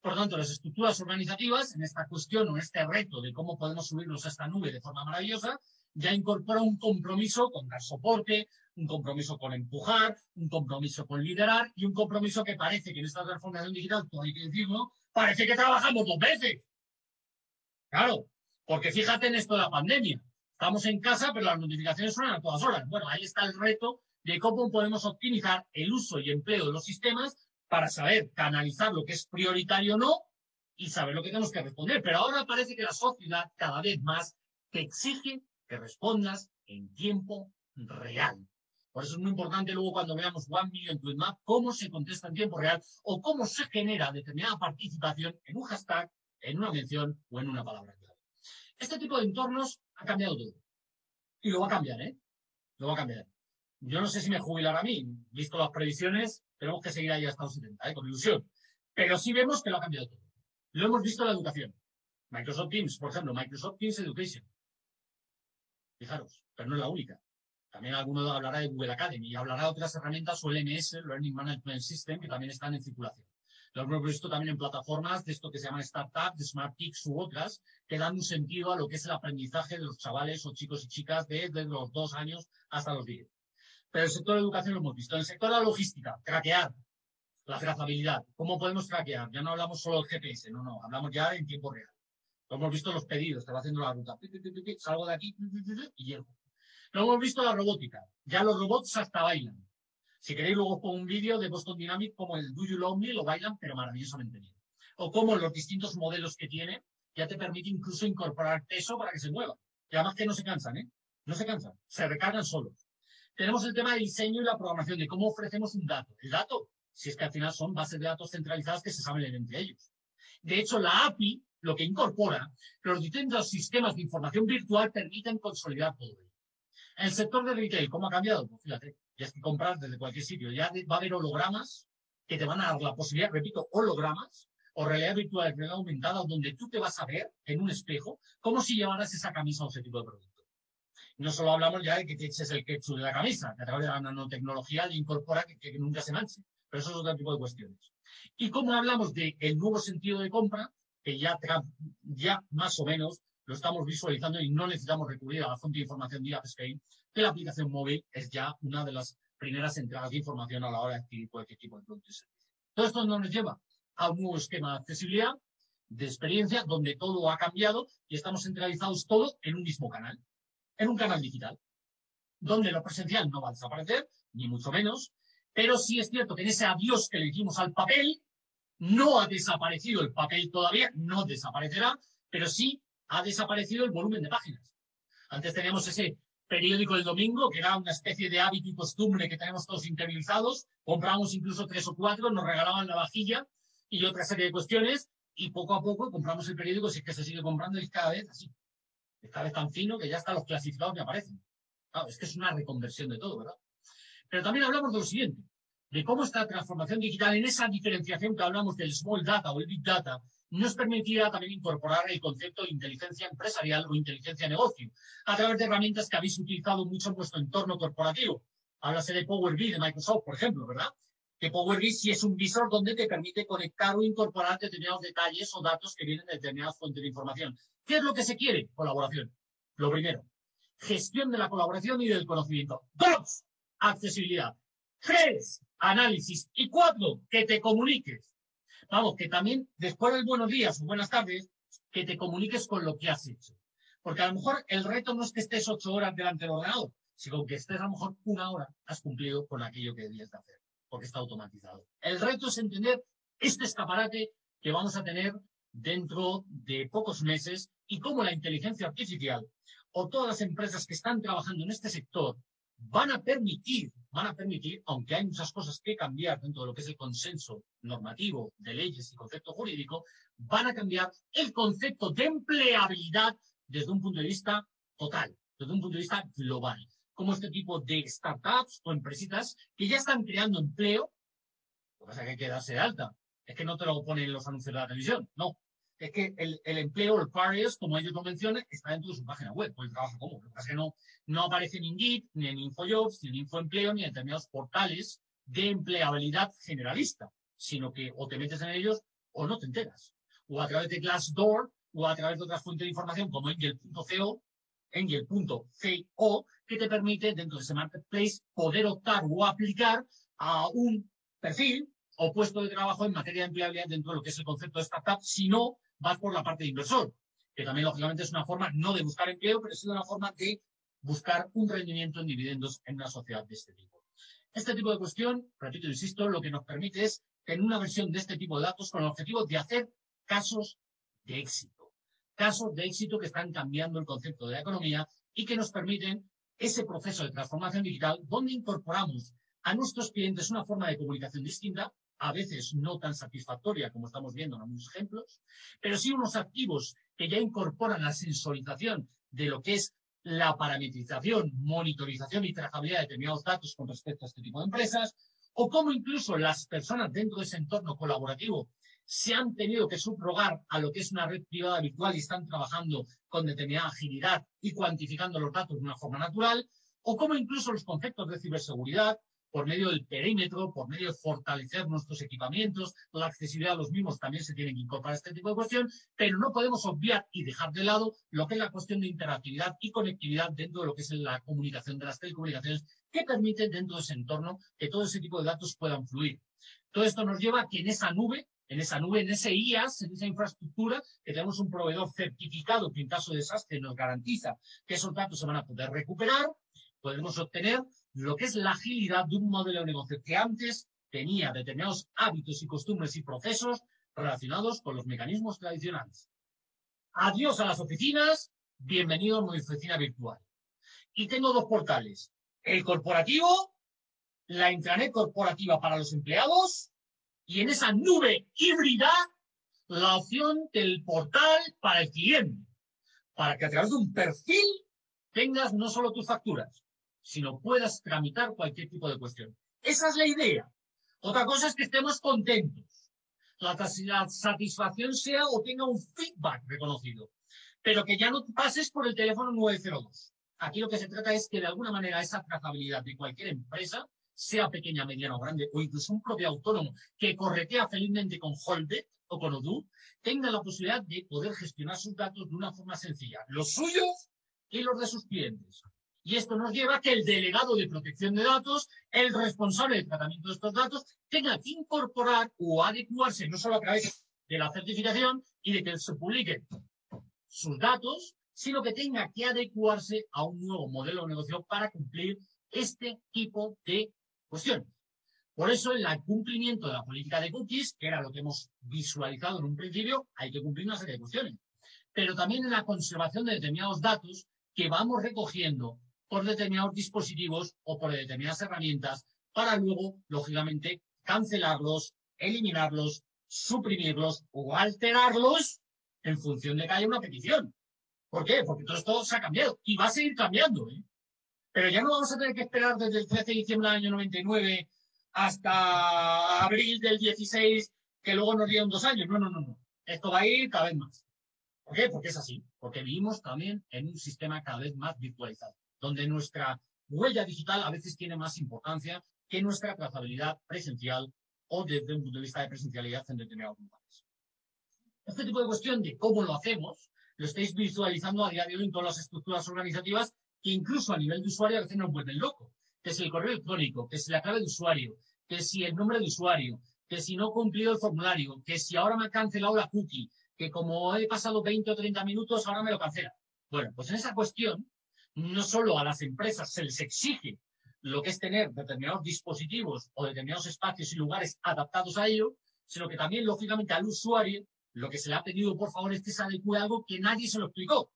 Por tanto, las estructuras organizativas, en esta cuestión o en este reto de cómo podemos subirnos a esta nube de forma maravillosa, ya incorpora un compromiso con dar soporte, un compromiso con empujar, un compromiso con liderar y un compromiso que parece que en esta transformación digital, todo hay que decirlo, parece que trabajamos dos veces. Claro, porque fíjate en esto de la pandemia. Estamos en casa, pero las notificaciones suenan a todas horas. Bueno, ahí está el reto de cómo podemos optimizar el uso y empleo de los sistemas para saber canalizar lo que es prioritario o no y saber lo que tenemos que responder. Pero ahora parece que la sociedad cada vez más te exige que respondas en tiempo real. Por eso es muy importante luego cuando veamos One Million Tweet Map, cómo se contesta en tiempo real o cómo se genera determinada participación en un hashtag, en una mención o en una palabra. Este tipo de entornos ha cambiado todo. Y lo va a cambiar, ¿eh? Lo va a cambiar. Yo no sé si me jubilará a mí. Visto las previsiones, tenemos que seguir ahí hasta los 70, ¿eh? Con ilusión. Pero sí vemos que lo ha cambiado todo. Lo hemos visto en la educación. Microsoft Teams, por ejemplo, Microsoft Teams Education. Fijaros, pero no es la única. También alguno hablará de Google Academy y hablará de otras herramientas o LMS, Learning Management System, que también están en circulación. Lo hemos visto también en plataformas de esto que se llama Startup, de Smart Kicks u otras, que dan un sentido a lo que es el aprendizaje de los chavales o chicos y chicas desde los dos años hasta los diez. Pero el sector de educación lo hemos visto. En el sector de la logística, craquear, la trazabilidad. ¿Cómo podemos craquear? Ya no hablamos solo del GPS, no, no, hablamos ya en tiempo real. Lo hemos visto los pedidos, te va haciendo la ruta. Salgo de aquí y llego. Lo hemos visto la robótica. Ya los robots hasta bailan. Si queréis, luego pongo un vídeo de Boston Dynamics como el Do You Love Me, lo bailan, pero maravillosamente bien. O como los distintos modelos que tiene, ya te permite incluso incorporar peso para que se mueva. Y además que no se cansan, ¿eh? No se cansan, se recargan solos. Tenemos el tema de diseño y la programación, de cómo ofrecemos un dato. El dato, si es que al final son bases de datos centralizadas que se saben entre ellos. De hecho, la API lo que incorpora, los distintos sistemas de información virtual permiten consolidar todo ello. El sector de retail, ¿cómo ha cambiado? Pues fíjate, ya es que comprar desde cualquier sitio, ya va a haber hologramas que te van a dar la posibilidad, repito, hologramas o realidad virtual, realidad aumentada, donde tú te vas a ver en un espejo como si llevaras esa camisa o ese tipo de producto. No solo hablamos ya de que te eches el ketchup de la camisa, que a través de la nanotecnología le incorpora que, nunca se manche, pero eso es otro tipo de cuestiones. Y como hablamos del nuevo sentido de compra, que ya, ya más o menos lo estamos visualizando y no necesitamos recurrir a la fuente de información de AppScape, que la aplicación móvil es ya una de las primeras entradas de información a la hora de adquirir cualquier tipo de producto. Todo esto nos lleva a un nuevo esquema de accesibilidad, de experiencia, donde todo ha cambiado y estamos centralizados todo en un mismo canal, en un canal digital, donde lo presencial no va a desaparecer, ni mucho menos, pero sí es cierto que en ese adiós que le dijimos al papel, no ha desaparecido el papel todavía, no desaparecerá, pero sí ha desaparecido el volumen de páginas. Antes teníamos ese periódico del domingo, que era una especie de hábito y costumbre que tenemos todos interiorizados. Compramos incluso tres o cuatro, nos regalaban la vajilla y otra serie de cuestiones, y poco a poco compramos el periódico, si es que se sigue comprando y cada vez así. Cada vez tan fino que ya hasta los clasificados me aparecen. Claro, es que es una reconversión de todo, ¿verdad? Pero también hablamos de lo siguiente de cómo esta transformación digital, en esa diferenciación que hablamos del small data o el big data, nos permitirá también incorporar el concepto de inteligencia empresarial o inteligencia negocio, a través de herramientas que habéis utilizado mucho en vuestro entorno corporativo. Háblase de Power BI de Microsoft, por ejemplo, ¿verdad? Que Power BI sí es un visor donde te permite conectar o incorporar determinados detalles o datos que vienen de determinadas fuentes de información. ¿Qué es lo que se quiere? Colaboración. Lo primero. Gestión de la colaboración y del conocimiento. Dos. Accesibilidad. Tres, análisis. Y cuatro, que te comuniques. Vamos, que también después del buenos días o buenas tardes, que te comuniques con lo que has hecho. Porque a lo mejor el reto no es que estés ocho horas delante del ordenador, sino que estés a lo mejor una hora has cumplido con aquello que debías de hacer, porque está automatizado. El reto es entender este escaparate que vamos a tener dentro de pocos meses y cómo la inteligencia artificial o todas las empresas que están trabajando en este sector van a permitir, van a permitir, aunque hay muchas cosas que cambiar dentro de lo que es el consenso normativo de leyes y concepto jurídico, van a cambiar el concepto de empleabilidad desde un punto de vista total, desde un punto de vista global. Como este tipo de startups o empresitas que ya están creando empleo, lo que pasa es que hay que darse de alta. Es que no te lo ponen los anuncios de la televisión, no es que el, empleo, el careers, como ellos lo mencionan, está dentro de su página web, pues el trabajo como. Lo que pasa es que no, no aparece en Indeed, ni en InfoJobs, ni en InfoEmpleo, ni en determinados portales de empleabilidad generalista, sino que o te metes en ellos o no te enteras. O a través de Glassdoor o a través de otras fuentes de información como Angel.co, Angel.co, que te permite dentro de ese marketplace poder optar o aplicar a un perfil o puesto de trabajo en materia de empleabilidad dentro de lo que es el concepto de startup, si no vas por la parte de inversor, que también lógicamente es una forma no de buscar empleo, pero es una forma de buscar un rendimiento en dividendos en una sociedad de este tipo. Este tipo de cuestión, repito, insisto, lo que nos permite es tener una versión de este tipo de datos con el objetivo de hacer casos de éxito. Casos de éxito que están cambiando el concepto de la economía y que nos permiten ese proceso de transformación digital donde incorporamos a nuestros clientes una forma de comunicación distinta a veces no tan satisfactoria como estamos viendo en algunos ejemplos, pero sí unos activos que ya incorporan la sensorización de lo que es la parametrización, monitorización y trazabilidad de determinados datos con respecto a este tipo de empresas, o cómo incluso las personas dentro de ese entorno colaborativo se han tenido que subrogar a lo que es una red privada virtual y están trabajando con determinada agilidad y cuantificando los datos de una forma natural, o cómo incluso los conceptos de ciberseguridad por medio del perímetro, por medio de fortalecer nuestros equipamientos, la accesibilidad a los mismos también se tiene que incorporar este tipo de cuestión, pero no podemos obviar y dejar de lado lo que es la cuestión de interactividad y conectividad dentro de lo que es la comunicación de las telecomunicaciones que permiten dentro de ese entorno que todo ese tipo de datos puedan fluir. Todo esto nos lleva a que en esa nube, en esa nube, en ese IAS, en esa infraestructura, que tenemos un proveedor certificado que en caso de desastre nos garantiza que esos datos se van a poder recuperar, podemos obtener lo que es la agilidad de un modelo de negocio que antes tenía determinados hábitos y costumbres y procesos relacionados con los mecanismos tradicionales. Adiós a las oficinas, bienvenido a mi oficina virtual. Y tengo dos portales, el corporativo, la intranet corporativa para los empleados y en esa nube híbrida la opción del portal para el cliente, para que a través de un perfil tengas no solo tus facturas, sino puedas tramitar cualquier tipo de cuestión. Esa es la idea. Otra cosa es que estemos contentos. La, satisfacción sea o tenga un feedback reconocido. Pero que ya no pases por el teléfono 902. Aquí lo que se trata es que de alguna manera esa trazabilidad de cualquier empresa, sea pequeña, mediana o grande, o incluso un propio autónomo que corretea felizmente con Holbet o con Odoo, tenga la posibilidad de poder gestionar sus datos de una forma sencilla. Los suyos y los de sus clientes. Y esto nos lleva a que el delegado de protección de datos, el responsable del tratamiento de estos datos, tenga que incorporar o adecuarse no solo a través de la certificación y de que se publiquen sus datos, sino que tenga que adecuarse a un nuevo modelo de negocio para cumplir este tipo de cuestiones. Por eso, en el cumplimiento de la política de cookies, que era lo que hemos visualizado en un principio, hay que cumplir una serie de cuestiones. Pero también en la conservación de determinados datos que vamos recogiendo por determinados dispositivos o por determinadas herramientas para luego, lógicamente, cancelarlos, eliminarlos, suprimirlos o alterarlos en función de que haya una petición. ¿Por qué? Porque todo esto se ha cambiado y va a seguir cambiando. ¿eh? Pero ya no vamos a tener que esperar desde el 13 de diciembre del año 99 hasta abril del 16, que luego nos dieron dos años. No, no, no, no. Esto va a ir cada vez más. ¿Por qué? Porque es así. Porque vivimos también en un sistema cada vez más virtualizado donde nuestra huella digital a veces tiene más importancia que nuestra trazabilidad presencial o desde un punto de vista de presencialidad en determinados lugares. Este tipo de cuestión de cómo lo hacemos lo estáis visualizando a día de hoy en todas las estructuras organizativas que incluso a nivel de usuario a veces nos vuelven loco, que es el correo electrónico, que es la clave de usuario, que si el nombre de usuario, que si no he cumplido el formulario, que si ahora me ha cancelado la cookie, que como he pasado 20 o 30 minutos, ahora me lo cancela. Bueno, pues en esa cuestión, no solo a las empresas se les exige lo que es tener determinados dispositivos o determinados espacios y lugares adaptados a ello, sino que también, lógicamente, al usuario lo que se le ha pedido, por favor, es que se adecue algo que nadie se lo explicó.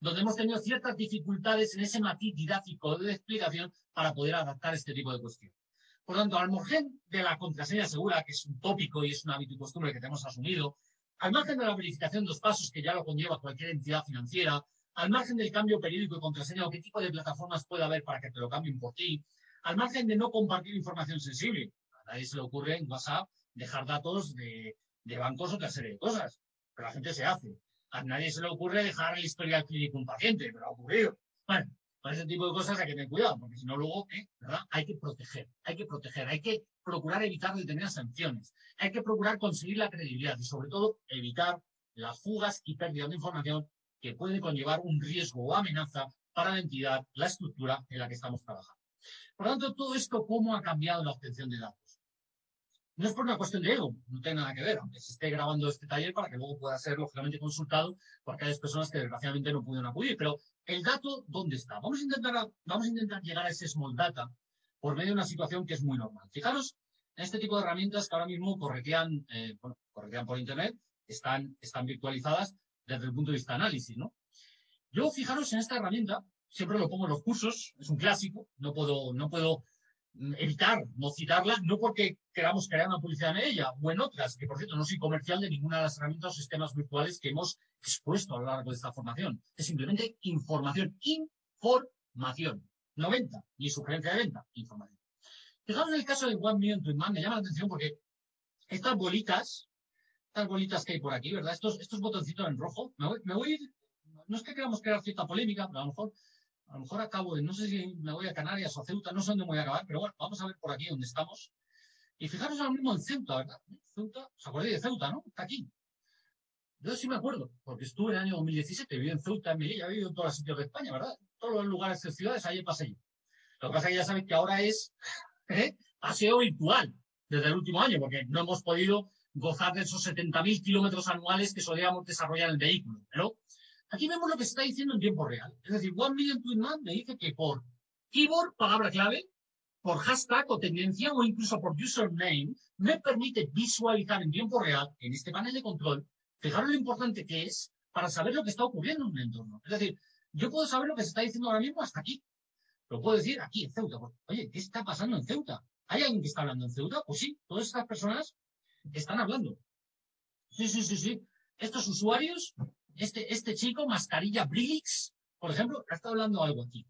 Donde hemos tenido ciertas dificultades en ese matiz didáctico de explicación para poder adaptar este tipo de cuestiones. Por tanto, al margen de la contraseña segura, que es un tópico y es un hábito y costumbre que tenemos asumido, al margen de la verificación de dos pasos que ya lo conlleva cualquier entidad financiera, al margen del cambio periódico de contraseña qué tipo de plataformas puede haber para que te lo cambien por ti, al margen de no compartir información sensible. A nadie se le ocurre en WhatsApp dejar datos de, bancos o otra serie de cosas, pero la gente se hace. A nadie se le ocurre dejar el historial clínico de un paciente, pero ha ocurrido. Bueno, con ese tipo de cosas hay que tener cuidado, porque si no luego, ¿eh? ¿verdad? Hay que proteger, hay que proteger, hay que procurar evitar determinadas sanciones, hay que procurar conseguir la credibilidad y sobre todo evitar las fugas y pérdidas de información que puede conllevar un riesgo o amenaza para la entidad, la estructura en la que estamos trabajando. Por lo tanto, todo esto, ¿cómo ha cambiado la obtención de datos? No es por una cuestión de ego, no tiene nada que ver, aunque se esté grabando este taller para que luego pueda ser lógicamente consultado por aquellas personas que desgraciadamente no pudieron acudir. Pero el dato, ¿dónde está? Vamos a intentar, vamos a intentar llegar a ese small data por medio de una situación que es muy normal. Fijaros en este tipo de herramientas que ahora mismo corretean, eh, corretean por Internet, están, están virtualizadas desde el punto de vista de análisis, ¿no? Yo, fijaros en esta herramienta, siempre lo pongo en los cursos, es un clásico, no puedo, no puedo mm, evitar no citarla, no porque queramos crear una publicidad en ella o en otras, que por cierto no soy comercial de ninguna de las herramientas o sistemas virtuales que hemos expuesto a lo largo de esta formación. Es simplemente información, información. No venta, ni sugerencia de venta, información. Fijaros en el caso de One Million Tweet Man, me llama la atención porque estas bolitas estas bolitas que hay por aquí, ¿verdad? Estos, estos botoncitos en rojo. Me voy, me voy a no es que queramos crear cierta polémica, pero a lo mejor, a lo mejor acabo de, no sé si me voy a Canarias o a Ceuta, no sé dónde voy a acabar, pero bueno, vamos a ver por aquí dónde estamos. Y fijaros ahora mismo en Ceuta, ¿verdad? Ceuta, ¿os acordáis de Ceuta, no? Está aquí. Yo sí me acuerdo, porque estuve en el año 2017, viví en Ceuta, en Melilla, he vivido en todos los sitios de España, ¿verdad? Todos los lugares de ciudades, ahí pasé yo. Lo que pasa es que ya sabéis que ahora es ¿eh? paseo virtual desde el último año, porque no hemos podido gozar de esos 70.000 kilómetros anuales que solíamos desarrollar el vehículo. Pero aquí vemos lo que se está diciendo en tiempo real. Es decir, One Million Tweet Man me dice que por keyword, palabra clave, por hashtag o tendencia o incluso por username, me permite visualizar en tiempo real, en este panel de control, fijaros lo importante que es para saber lo que está ocurriendo en un entorno. Es decir, yo puedo saber lo que se está diciendo ahora mismo hasta aquí. Lo puedo decir aquí en Ceuta. Oye, ¿qué está pasando en Ceuta? ¿Hay alguien que está hablando en Ceuta? Pues sí, todas estas personas están hablando. Sí, sí, sí, sí. Estos usuarios, este, este chico, mascarilla Brix, por ejemplo, estado hablando algo aquí.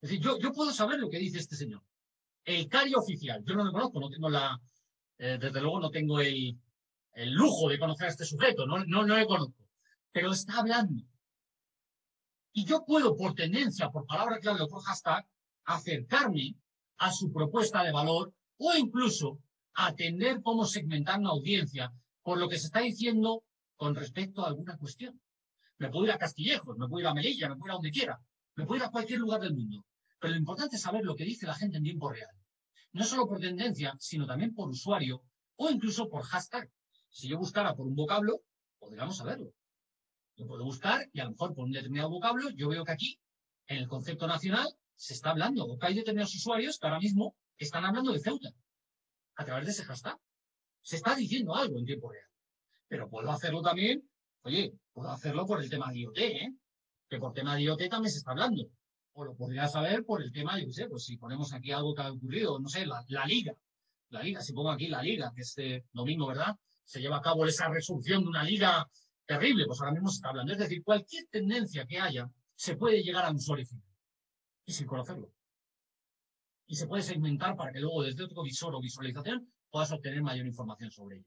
Es decir, yo, yo puedo saber lo que dice este señor. El CARI oficial, yo no lo conozco, no tengo la, eh, desde luego no tengo el, el, lujo de conocer a este sujeto, no, no, no le conozco, pero está hablando. Y yo puedo, por tendencia, por palabra clave o por hashtag, acercarme a su propuesta de valor o incluso atender cómo segmentar una audiencia por lo que se está diciendo con respecto a alguna cuestión. Me puedo ir a Castillejos, me puedo ir a Melilla, me puedo ir a donde quiera, me puedo ir a cualquier lugar del mundo. Pero lo importante es saber lo que dice la gente en tiempo real. No solo por tendencia, sino también por usuario o incluso por hashtag. Si yo buscara por un vocablo, podríamos saberlo. Yo puedo buscar y a lo mejor por un determinado vocablo, yo veo que aquí, en el concepto nacional, se está hablando, o que hay determinados usuarios que ahora mismo están hablando de Ceuta a través de ese hashtag. Se está diciendo algo en tiempo real. Pero puedo hacerlo también, oye, puedo hacerlo por el tema de IoT, ¿eh? Que por tema de IoT también se está hablando. O lo podría saber por el tema, yo qué sé, pues si ponemos aquí algo que ha ocurrido, no sé, la, liga. La liga, si pongo aquí la liga, que este domingo, ¿verdad? Se lleva a cabo esa resolución de una liga terrible, pues ahora mismo se está hablando. Es decir, cualquier tendencia que haya se puede llegar a un usuario Y sin conocerlo y se puede segmentar para que luego desde otro visor o visualización puedas obtener mayor información sobre ello.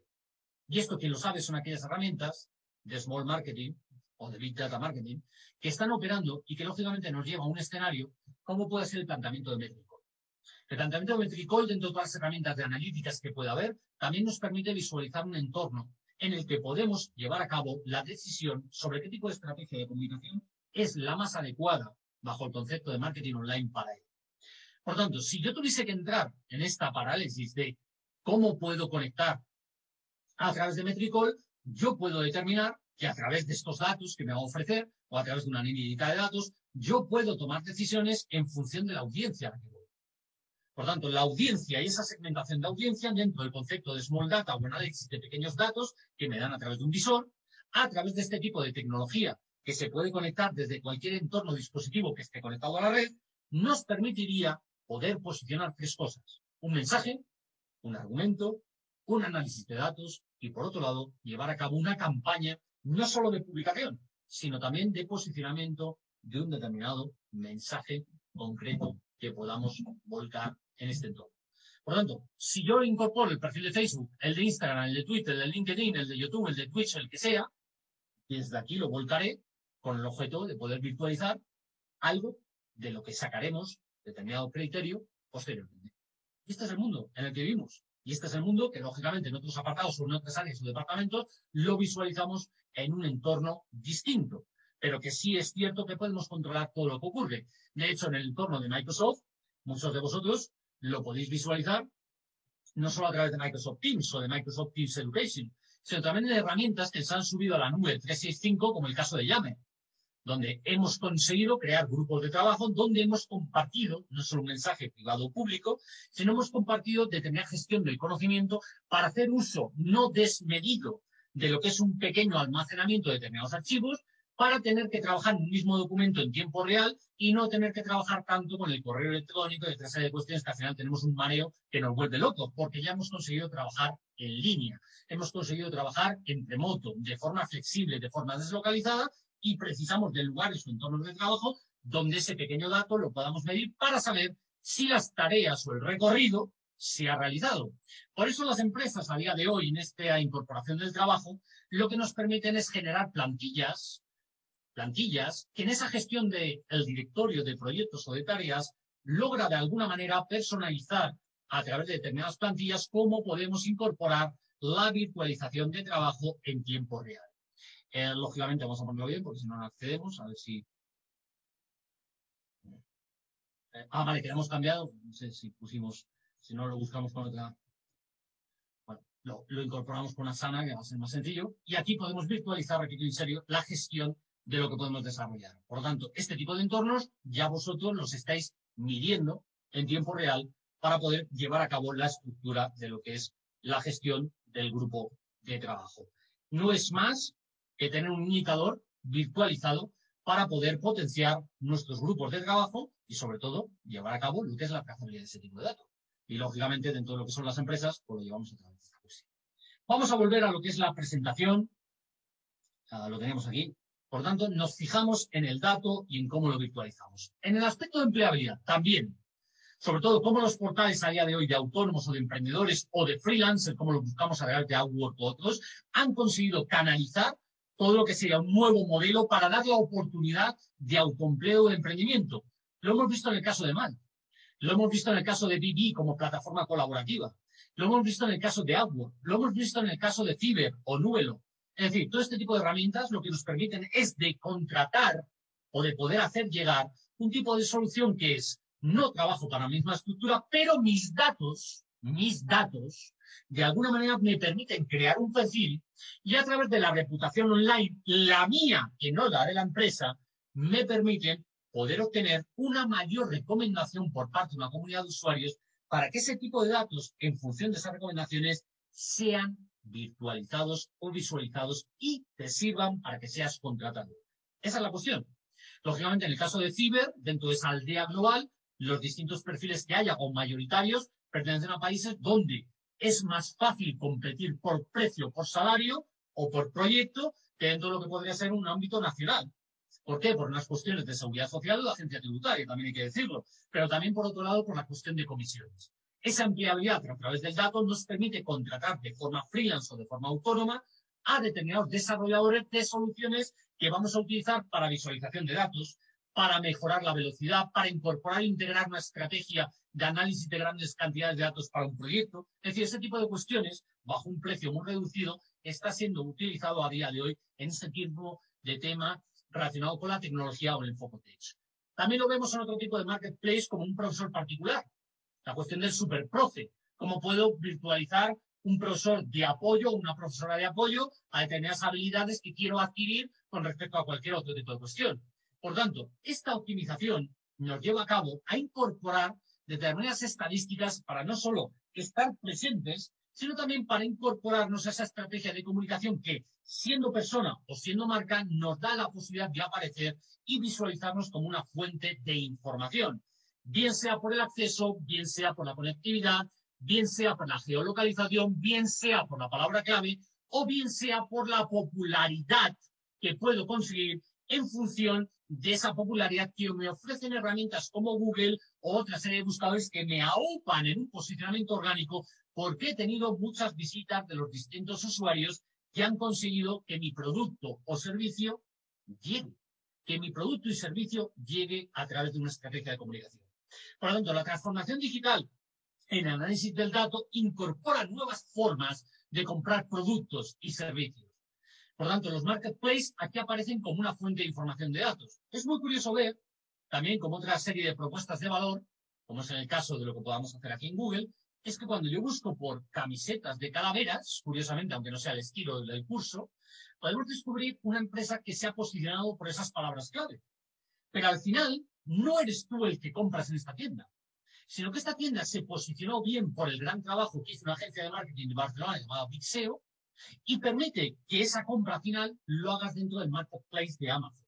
Y esto, quien lo sabe, son aquellas herramientas de Small Marketing o de Big Data Marketing que están operando y que lógicamente nos lleva a un escenario como puede ser el planteamiento de Metricol. El planteamiento de Metricol, dentro de todas las herramientas de analíticas que pueda haber, también nos permite visualizar un entorno en el que podemos llevar a cabo la decisión sobre qué tipo de estrategia de comunicación es la más adecuada bajo el concepto de marketing online para él. Por tanto, si yo tuviese que entrar en esta parálisis de cómo puedo conectar a través de Metricol, yo puedo determinar que a través de estos datos que me va a ofrecer o a través de una línea de datos, yo puedo tomar decisiones en función de la audiencia a la que voy. Por tanto, la audiencia y esa segmentación de audiencia dentro del concepto de small data o análisis de pequeños datos que me dan a través de un visor, a través de este tipo de tecnología que se puede conectar desde cualquier entorno dispositivo que esté conectado a la red, nos permitiría poder posicionar tres cosas. Un mensaje, un argumento, un análisis de datos y, por otro lado, llevar a cabo una campaña no solo de publicación, sino también de posicionamiento de un determinado mensaje concreto que podamos volcar en este entorno. Por lo tanto, si yo incorporo el perfil de Facebook, el de Instagram, el de Twitter, el de LinkedIn, el de YouTube, el de Twitch, el que sea, desde aquí lo volcaré con el objeto de poder virtualizar algo de lo que sacaremos determinado criterio posteriormente. Y este es el mundo en el que vivimos. Y este es el mundo que, lógicamente, en otros apartados o en otras áreas o departamentos, lo visualizamos en un entorno distinto. Pero que sí es cierto que podemos controlar todo lo que ocurre. De hecho, en el entorno de Microsoft, muchos de vosotros lo podéis visualizar no solo a través de Microsoft Teams o de Microsoft Teams Education, sino también de herramientas que se han subido a la nube 365, como el caso de Yammer donde hemos conseguido crear grupos de trabajo donde hemos compartido, no solo un mensaje privado o público, sino hemos compartido determinada gestión del conocimiento para hacer uso no desmedido de lo que es un pequeño almacenamiento de determinados archivos para tener que trabajar en un mismo documento en tiempo real y no tener que trabajar tanto con el correo electrónico y otra de cuestiones que al final tenemos un mareo que nos vuelve locos, porque ya hemos conseguido trabajar en línea, hemos conseguido trabajar en remoto, de forma flexible, de forma deslocalizada, y precisamos de lugares o entornos de trabajo donde ese pequeño dato lo podamos medir para saber si las tareas o el recorrido se ha realizado. Por eso las empresas a día de hoy, en esta incorporación del trabajo, lo que nos permiten es generar plantillas, plantillas que en esa gestión del directorio de proyectos o de tareas logra de alguna manera personalizar a través de determinadas plantillas cómo podemos incorporar la virtualización de trabajo en tiempo real. Eh, lógicamente vamos a ponerlo bien porque si no, no accedemos. A ver si... Eh, ah, vale, que hemos cambiado. No sé si pusimos, si no lo buscamos con otra... Bueno, lo, incorporamos con Asana, que va a ser más sencillo. Y aquí podemos virtualizar, repito en serio, la gestión de lo que podemos desarrollar. Por lo tanto, este tipo de entornos ya vosotros los estáis midiendo en tiempo real para poder llevar a cabo la estructura de lo que es la gestión del grupo de trabajo. No es más que tener un indicador virtualizado para poder potenciar nuestros grupos de trabajo y, sobre todo, llevar a cabo lo que es la trazabilidad de ese tipo de datos. Y, lógicamente, dentro de lo que son las empresas, pues lo llevamos a través de esta cuestión. Vamos a volver a lo que es la presentación. lo tenemos aquí. Por tanto, nos fijamos en el dato y en cómo lo virtualizamos. En el aspecto de empleabilidad, también. Sobre todo, cómo los portales a día de hoy de autónomos o de emprendedores o de freelancers, como lo buscamos a través de Upwork o otros, han conseguido canalizar todo lo que sería un nuevo modelo para dar la oportunidad de autoempleo de emprendimiento. Lo hemos visto en el caso de MAN, lo hemos visto en el caso de BB como plataforma colaborativa, lo hemos visto en el caso de Upwork, lo hemos visto en el caso de Ciber o Nubelo. Es decir, todo este tipo de herramientas lo que nos permiten es de contratar o de poder hacer llegar un tipo de solución que es no trabajo para la misma estructura, pero mis datos, mis datos de alguna manera me permiten crear un perfil y a través de la reputación online, la mía, que no la de la empresa, me permiten poder obtener una mayor recomendación por parte de una comunidad de usuarios para que ese tipo de datos, en función de esas recomendaciones, sean virtualizados o visualizados y te sirvan para que seas contratado. Esa es la cuestión. Lógicamente, en el caso de Ciber, dentro de esa aldea global, los distintos perfiles que haya o mayoritarios pertenecen a países donde es más fácil competir por precio, por salario o por proyecto que dentro de lo que podría ser un ámbito nacional. ¿Por qué? Por unas cuestiones de seguridad social de la agencia tributaria, también hay que decirlo, pero también por otro lado por la cuestión de comisiones. Esa empleabilidad a través del dato nos permite contratar de forma freelance o de forma autónoma a determinados desarrolladores de soluciones que vamos a utilizar para visualización de datos, para mejorar la velocidad, para incorporar e integrar una estrategia de análisis de grandes cantidades de datos para un proyecto. Es decir, ese tipo de cuestiones, bajo un precio muy reducido, está siendo utilizado a día de hoy en este tipo de tema relacionado con la tecnología o el enfoque tech. También lo vemos en otro tipo de marketplace como un profesor particular. La cuestión del superprofe. cómo puedo virtualizar un profesor de apoyo una profesora de apoyo a determinadas habilidades que quiero adquirir con respecto a cualquier otro tipo de cuestión. Por tanto, esta optimización nos lleva a cabo a incorporar determinadas estadísticas para no solo estar presentes, sino también para incorporarnos a esa estrategia de comunicación que, siendo persona o siendo marca, nos da la posibilidad de aparecer y visualizarnos como una fuente de información, bien sea por el acceso, bien sea por la conectividad, bien sea por la geolocalización, bien sea por la palabra clave o bien sea por la popularidad que puedo conseguir en función de esa popularidad que me ofrecen herramientas como Google o otra serie de buscadores que me aupan en un posicionamiento orgánico porque he tenido muchas visitas de los distintos usuarios que han conseguido que mi producto o servicio llegue, que mi producto y servicio llegue a través de una estrategia de comunicación. Por lo tanto, la transformación digital en análisis del dato incorpora nuevas formas de comprar productos y servicios. Por tanto, los marketplaces aquí aparecen como una fuente de información de datos. Es muy curioso ver, también como otra serie de propuestas de valor, como es en el caso de lo que podamos hacer aquí en Google, es que cuando yo busco por camisetas de calaveras, curiosamente, aunque no sea el estilo del curso, podemos descubrir una empresa que se ha posicionado por esas palabras clave. Pero al final, no eres tú el que compras en esta tienda, sino que esta tienda se posicionó bien por el gran trabajo que hizo una agencia de marketing de Barcelona llamada Pixeo, y permite que esa compra final lo hagas dentro del marketplace de Amazon.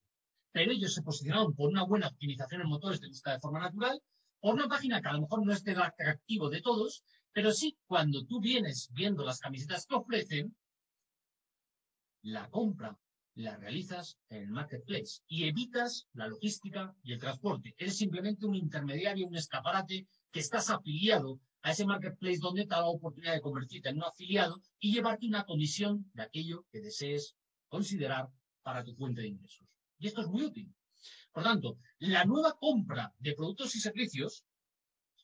Pero ellos se posicionaron por una buena optimización en motores de búsqueda de forma natural, por una página que a lo mejor no es del atractivo de todos, pero sí cuando tú vienes viendo las camisetas que ofrecen, la compra la realizas en el marketplace y evitas la logística y el transporte. Eres simplemente un intermediario, un escaparate que estás afiliado a ese marketplace donde te da la oportunidad de convertirte en un afiliado y llevarte una comisión de aquello que desees considerar para tu fuente de ingresos. Y esto es muy útil. Por tanto, la nueva compra de productos y servicios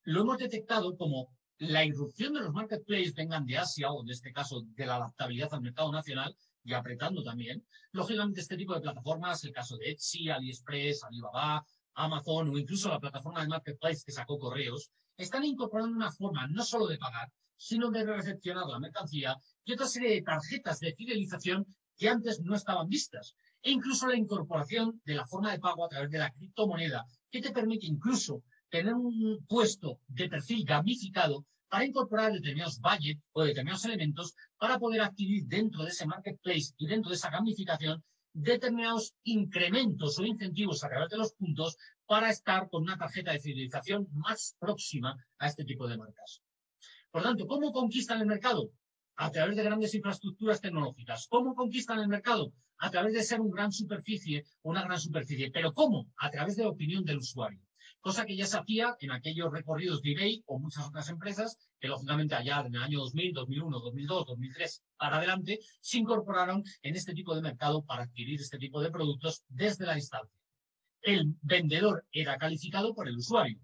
lo hemos detectado como la irrupción de los marketplaces, vengan de Asia o en este caso de la adaptabilidad al mercado nacional y apretando también. Lógicamente, este tipo de plataformas, el caso de Etsy, AliExpress, Alibaba, Amazon o incluso la plataforma de marketplace que sacó Correos, están incorporando una forma no solo de pagar, sino de recepcionar la mercancía y otra serie de tarjetas de fidelización que antes no estaban vistas. E incluso la incorporación de la forma de pago a través de la criptomoneda, que te permite incluso tener un puesto de perfil gamificado para incorporar determinados budget o determinados elementos para poder adquirir dentro de ese marketplace y dentro de esa gamificación determinados incrementos o incentivos a través de los puntos para estar con una tarjeta de fidelización más próxima a este tipo de marcas. Por tanto, ¿cómo conquistan el mercado? A través de grandes infraestructuras tecnológicas. ¿Cómo conquistan el mercado? A través de ser un gran superficie, una gran superficie. ¿Pero cómo? A través de la opinión del usuario. Cosa que ya se hacía en aquellos recorridos de eBay o muchas otras empresas que, lógicamente, allá en el año 2000, 2001, 2002, 2003 para adelante, se incorporaron en este tipo de mercado para adquirir este tipo de productos desde la distancia el vendedor era calificado por el usuario.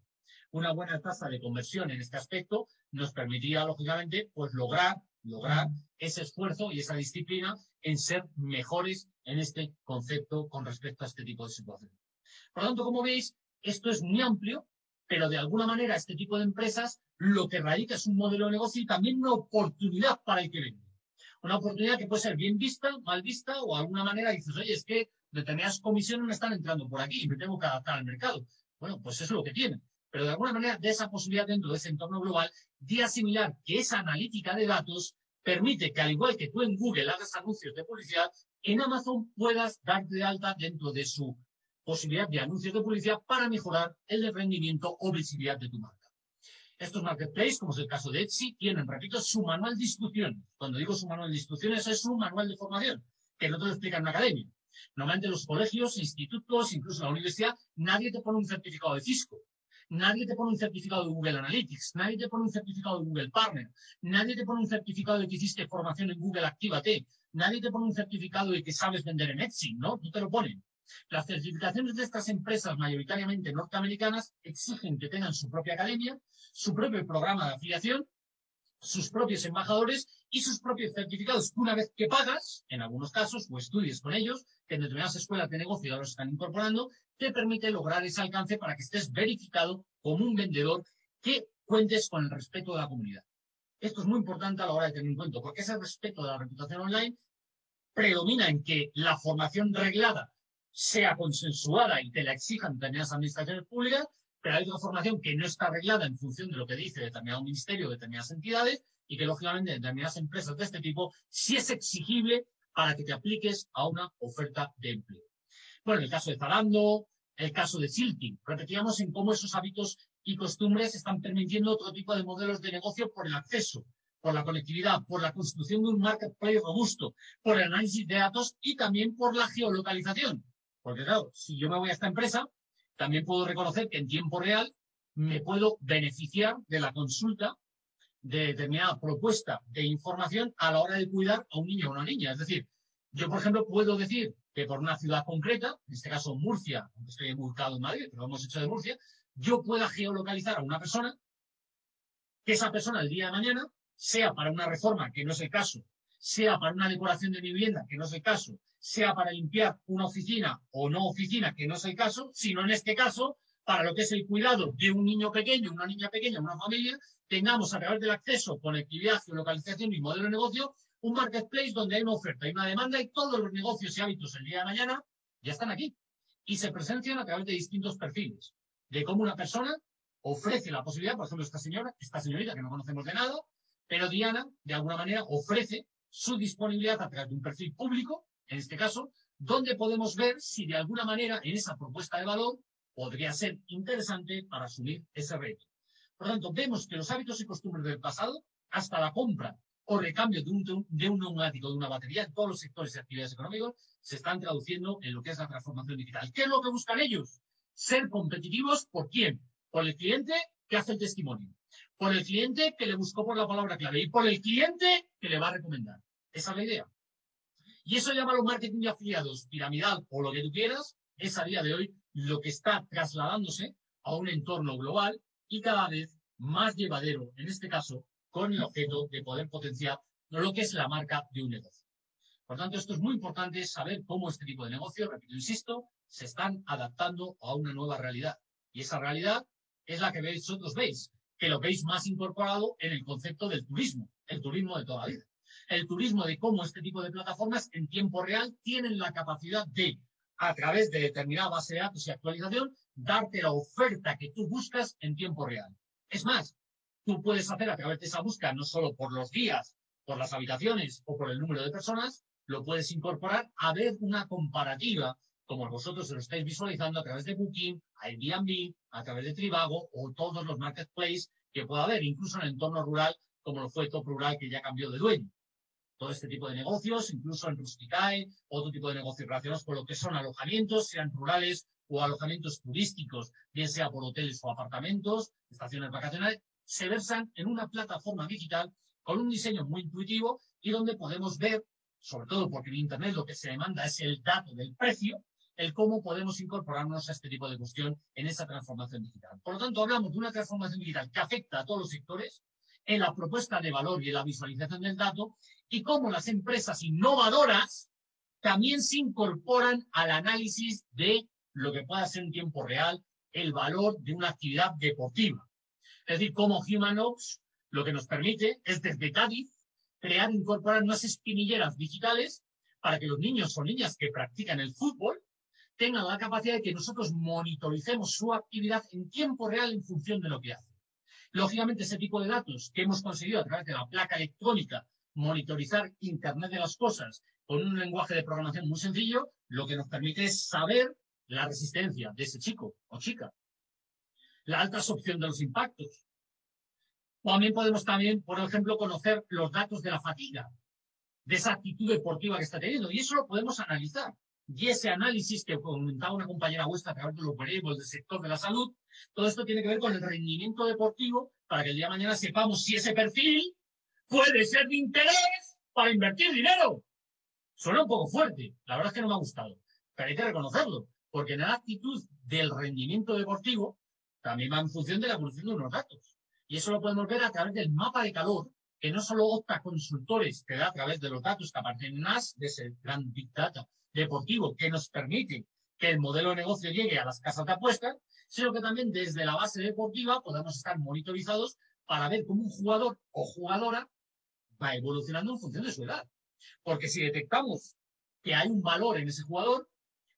Una buena tasa de conversión en este aspecto nos permitiría, lógicamente, pues lograr, lograr ese esfuerzo y esa disciplina en ser mejores en este concepto con respecto a este tipo de situación. Por lo tanto, como veis, esto es muy amplio, pero de alguna manera este tipo de empresas lo que radica es un modelo de negocio y también una oportunidad para el que vende. Una oportunidad que puede ser bien vista, mal vista, o de alguna manera dices, oye, es que determinadas comisiones me están entrando por aquí y me tengo que adaptar al mercado. Bueno, pues es lo que tiene. Pero de alguna manera, de esa posibilidad dentro de ese entorno global, de asimilar que esa analítica de datos permite que, al igual que tú en Google hagas anuncios de publicidad, en Amazon puedas darte de alta dentro de su posibilidad de anuncios de publicidad para mejorar el rendimiento o visibilidad de tu marca. Estos marketplaces, como es el caso de Etsy, tienen, repito, su manual de instrucciones. Cuando digo su manual de instrucciones, es su manual de formación, que no te lo explica en una academia. Normalmente los colegios, institutos, incluso la universidad, nadie te pone un certificado de Cisco. Nadie te pone un certificado de Google Analytics, nadie te pone un certificado de Google Partner, nadie te pone un certificado de que hiciste formación en Google Actívate, nadie te pone un certificado de que sabes vender en Etsy, ¿no? No te lo ponen. Las certificaciones de estas empresas, mayoritariamente norteamericanas, exigen que tengan su propia academia, su propio programa de afiliación sus propios embajadores y sus propios certificados. Una vez que pagas, en algunos casos, o estudies con ellos, que en determinadas escuelas de negocio ya los están incorporando, te permite lograr ese alcance para que estés verificado como un vendedor que cuentes con el respeto de la comunidad. Esto es muy importante a la hora de tener en cuenta, porque ese respeto de la reputación online predomina en que la formación reglada sea consensuada y te la exijan determinadas administraciones públicas, pero hay otra formación que no está arreglada en función de lo que dice determinado ministerio determinadas entidades y que, lógicamente, determinadas empresas de este tipo sí es exigible para que te apliques a una oferta de empleo. Bueno, el caso de Zalando, el caso de Silting, repetíamos en cómo esos hábitos y costumbres están permitiendo otro tipo de modelos de negocio por el acceso, por la conectividad, por la construcción de un marketplace robusto, por el análisis de datos y también por la geolocalización. Porque claro, si yo me voy a esta empresa, también puedo reconocer que en tiempo real me puedo beneficiar de la consulta de determinada propuesta de información a la hora de cuidar a un niño o una niña. Es decir, yo, por ejemplo, puedo decir que por una ciudad concreta, en este caso Murcia, aunque estoy buscado en Madrid, pero lo hemos hecho de Murcia, yo pueda geolocalizar a una persona, que esa persona el día de mañana, sea para una reforma, que no es el caso, sea para una decoración de mi vivienda, que no es el caso, sea para limpiar una oficina o no oficina, que no es el caso, sino en este caso, para lo que es el cuidado de un niño pequeño, una niña pequeña, una familia, tengamos a través del acceso, conectividad, geolocalización y modelo de negocio, un marketplace donde hay una oferta y una demanda y todos los negocios y hábitos el día de mañana ya están aquí. Y se presencian a través de distintos perfiles, de cómo una persona ofrece la posibilidad, por ejemplo, esta señora, esta señorita que no conocemos de nada, pero Diana, de alguna manera, ofrece su disponibilidad a través de un perfil público en este caso, donde podemos ver si de alguna manera en esa propuesta de valor podría ser interesante para asumir ese reto. Por lo tanto, vemos que los hábitos y costumbres del pasado, hasta la compra o recambio de un, de un neumático, de una batería, en todos los sectores y actividades económicas, se están traduciendo en lo que es la transformación digital. ¿Qué es lo que buscan ellos? Ser competitivos por quién? Por el cliente que hace el testimonio, por el cliente que le buscó por la palabra clave y por el cliente que le va a recomendar. Esa es la idea. Y eso llámalo marketing de afiliados, piramidal o lo que tú quieras, es a día de hoy lo que está trasladándose a un entorno global y cada vez más llevadero, en este caso, con el objeto de poder potenciar lo que es la marca de un negocio. Por tanto, esto es muy importante saber cómo este tipo de negocios, repito, insisto, se están adaptando a una nueva realidad. Y esa realidad es la que vosotros veis, que lo veis más incorporado en el concepto del turismo, el turismo de toda la vida el turismo de cómo este tipo de plataformas en tiempo real tienen la capacidad de, a través de determinada base de datos y actualización, darte la oferta que tú buscas en tiempo real. Es más, tú puedes hacer a través de esa búsqueda no solo por los días, por las habitaciones o por el número de personas, lo puedes incorporar a ver una comparativa, como vosotros lo estáis visualizando a través de Booking, Airbnb, a través de Trivago o todos los marketplaces que pueda haber, incluso en el entorno rural, como lo fue Top Rural, que ya cambió de dueño todo este tipo de negocios, incluso en Rusticae, otro tipo de negocios relacionados con lo que son alojamientos, sean rurales o alojamientos turísticos, bien sea por hoteles o apartamentos, estaciones vacacionales, se versan en una plataforma digital con un diseño muy intuitivo y donde podemos ver, sobre todo porque en Internet lo que se demanda es el dato del precio, el cómo podemos incorporarnos a este tipo de cuestión en esa transformación digital. Por lo tanto, hablamos de una transformación digital que afecta a todos los sectores, en la propuesta de valor y en la visualización del dato y cómo las empresas innovadoras también se incorporan al análisis de lo que pueda ser en tiempo real el valor de una actividad deportiva. Es decir, como HumanOps lo que nos permite es desde Cádiz crear, incorporar unas espinilleras digitales para que los niños o niñas que practican el fútbol tengan la capacidad de que nosotros monitoricemos su actividad en tiempo real en función de lo que hacen. Lógicamente, ese tipo de datos que hemos conseguido a través de la placa electrónica, monitorizar Internet de las cosas con un lenguaje de programación muy sencillo, lo que nos permite es saber la resistencia de ese chico o chica, la alta absorción de los impactos. También podemos también, por ejemplo, conocer los datos de la fatiga, de esa actitud deportiva que está teniendo, y eso lo podemos analizar. Y ese análisis que comentaba una compañera vuestra a través de los variables del sector de la salud, todo esto tiene que ver con el rendimiento deportivo para que el día de mañana sepamos si ese perfil puede ser de interés para invertir dinero. Suena un poco fuerte, la verdad es que no me ha gustado, pero hay que reconocerlo, porque en la actitud del rendimiento deportivo también va en función de la evolución de unos datos. Y eso lo podemos ver a través del mapa de calor, que no solo opta consultores que da a través de los datos que aparecen en NAS, de ese gran Big Data, deportivo que nos permite que el modelo de negocio llegue a las casas de apuestas, sino que también desde la base deportiva podamos estar monitorizados para ver cómo un jugador o jugadora va evolucionando en función de su edad. Porque si detectamos que hay un valor en ese jugador,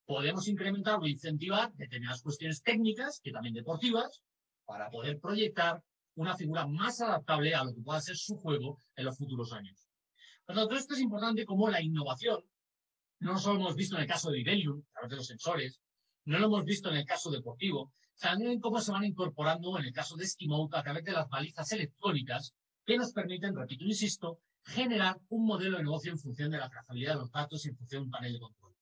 podemos incrementar o incentivar determinadas cuestiones técnicas, que también deportivas, para poder proyectar una figura más adaptable a lo que pueda ser su juego en los futuros años. Por tanto, esto es importante como la innovación, no solo hemos visto en el caso de Ibelium, a través de los sensores, no lo hemos visto en el caso deportivo, también cómo se van incorporando en el caso de Skimote a través de las balizas electrónicas que nos permiten, repito, insisto, generar un modelo de negocio en función de la trazabilidad de los datos y en función de un panel de control.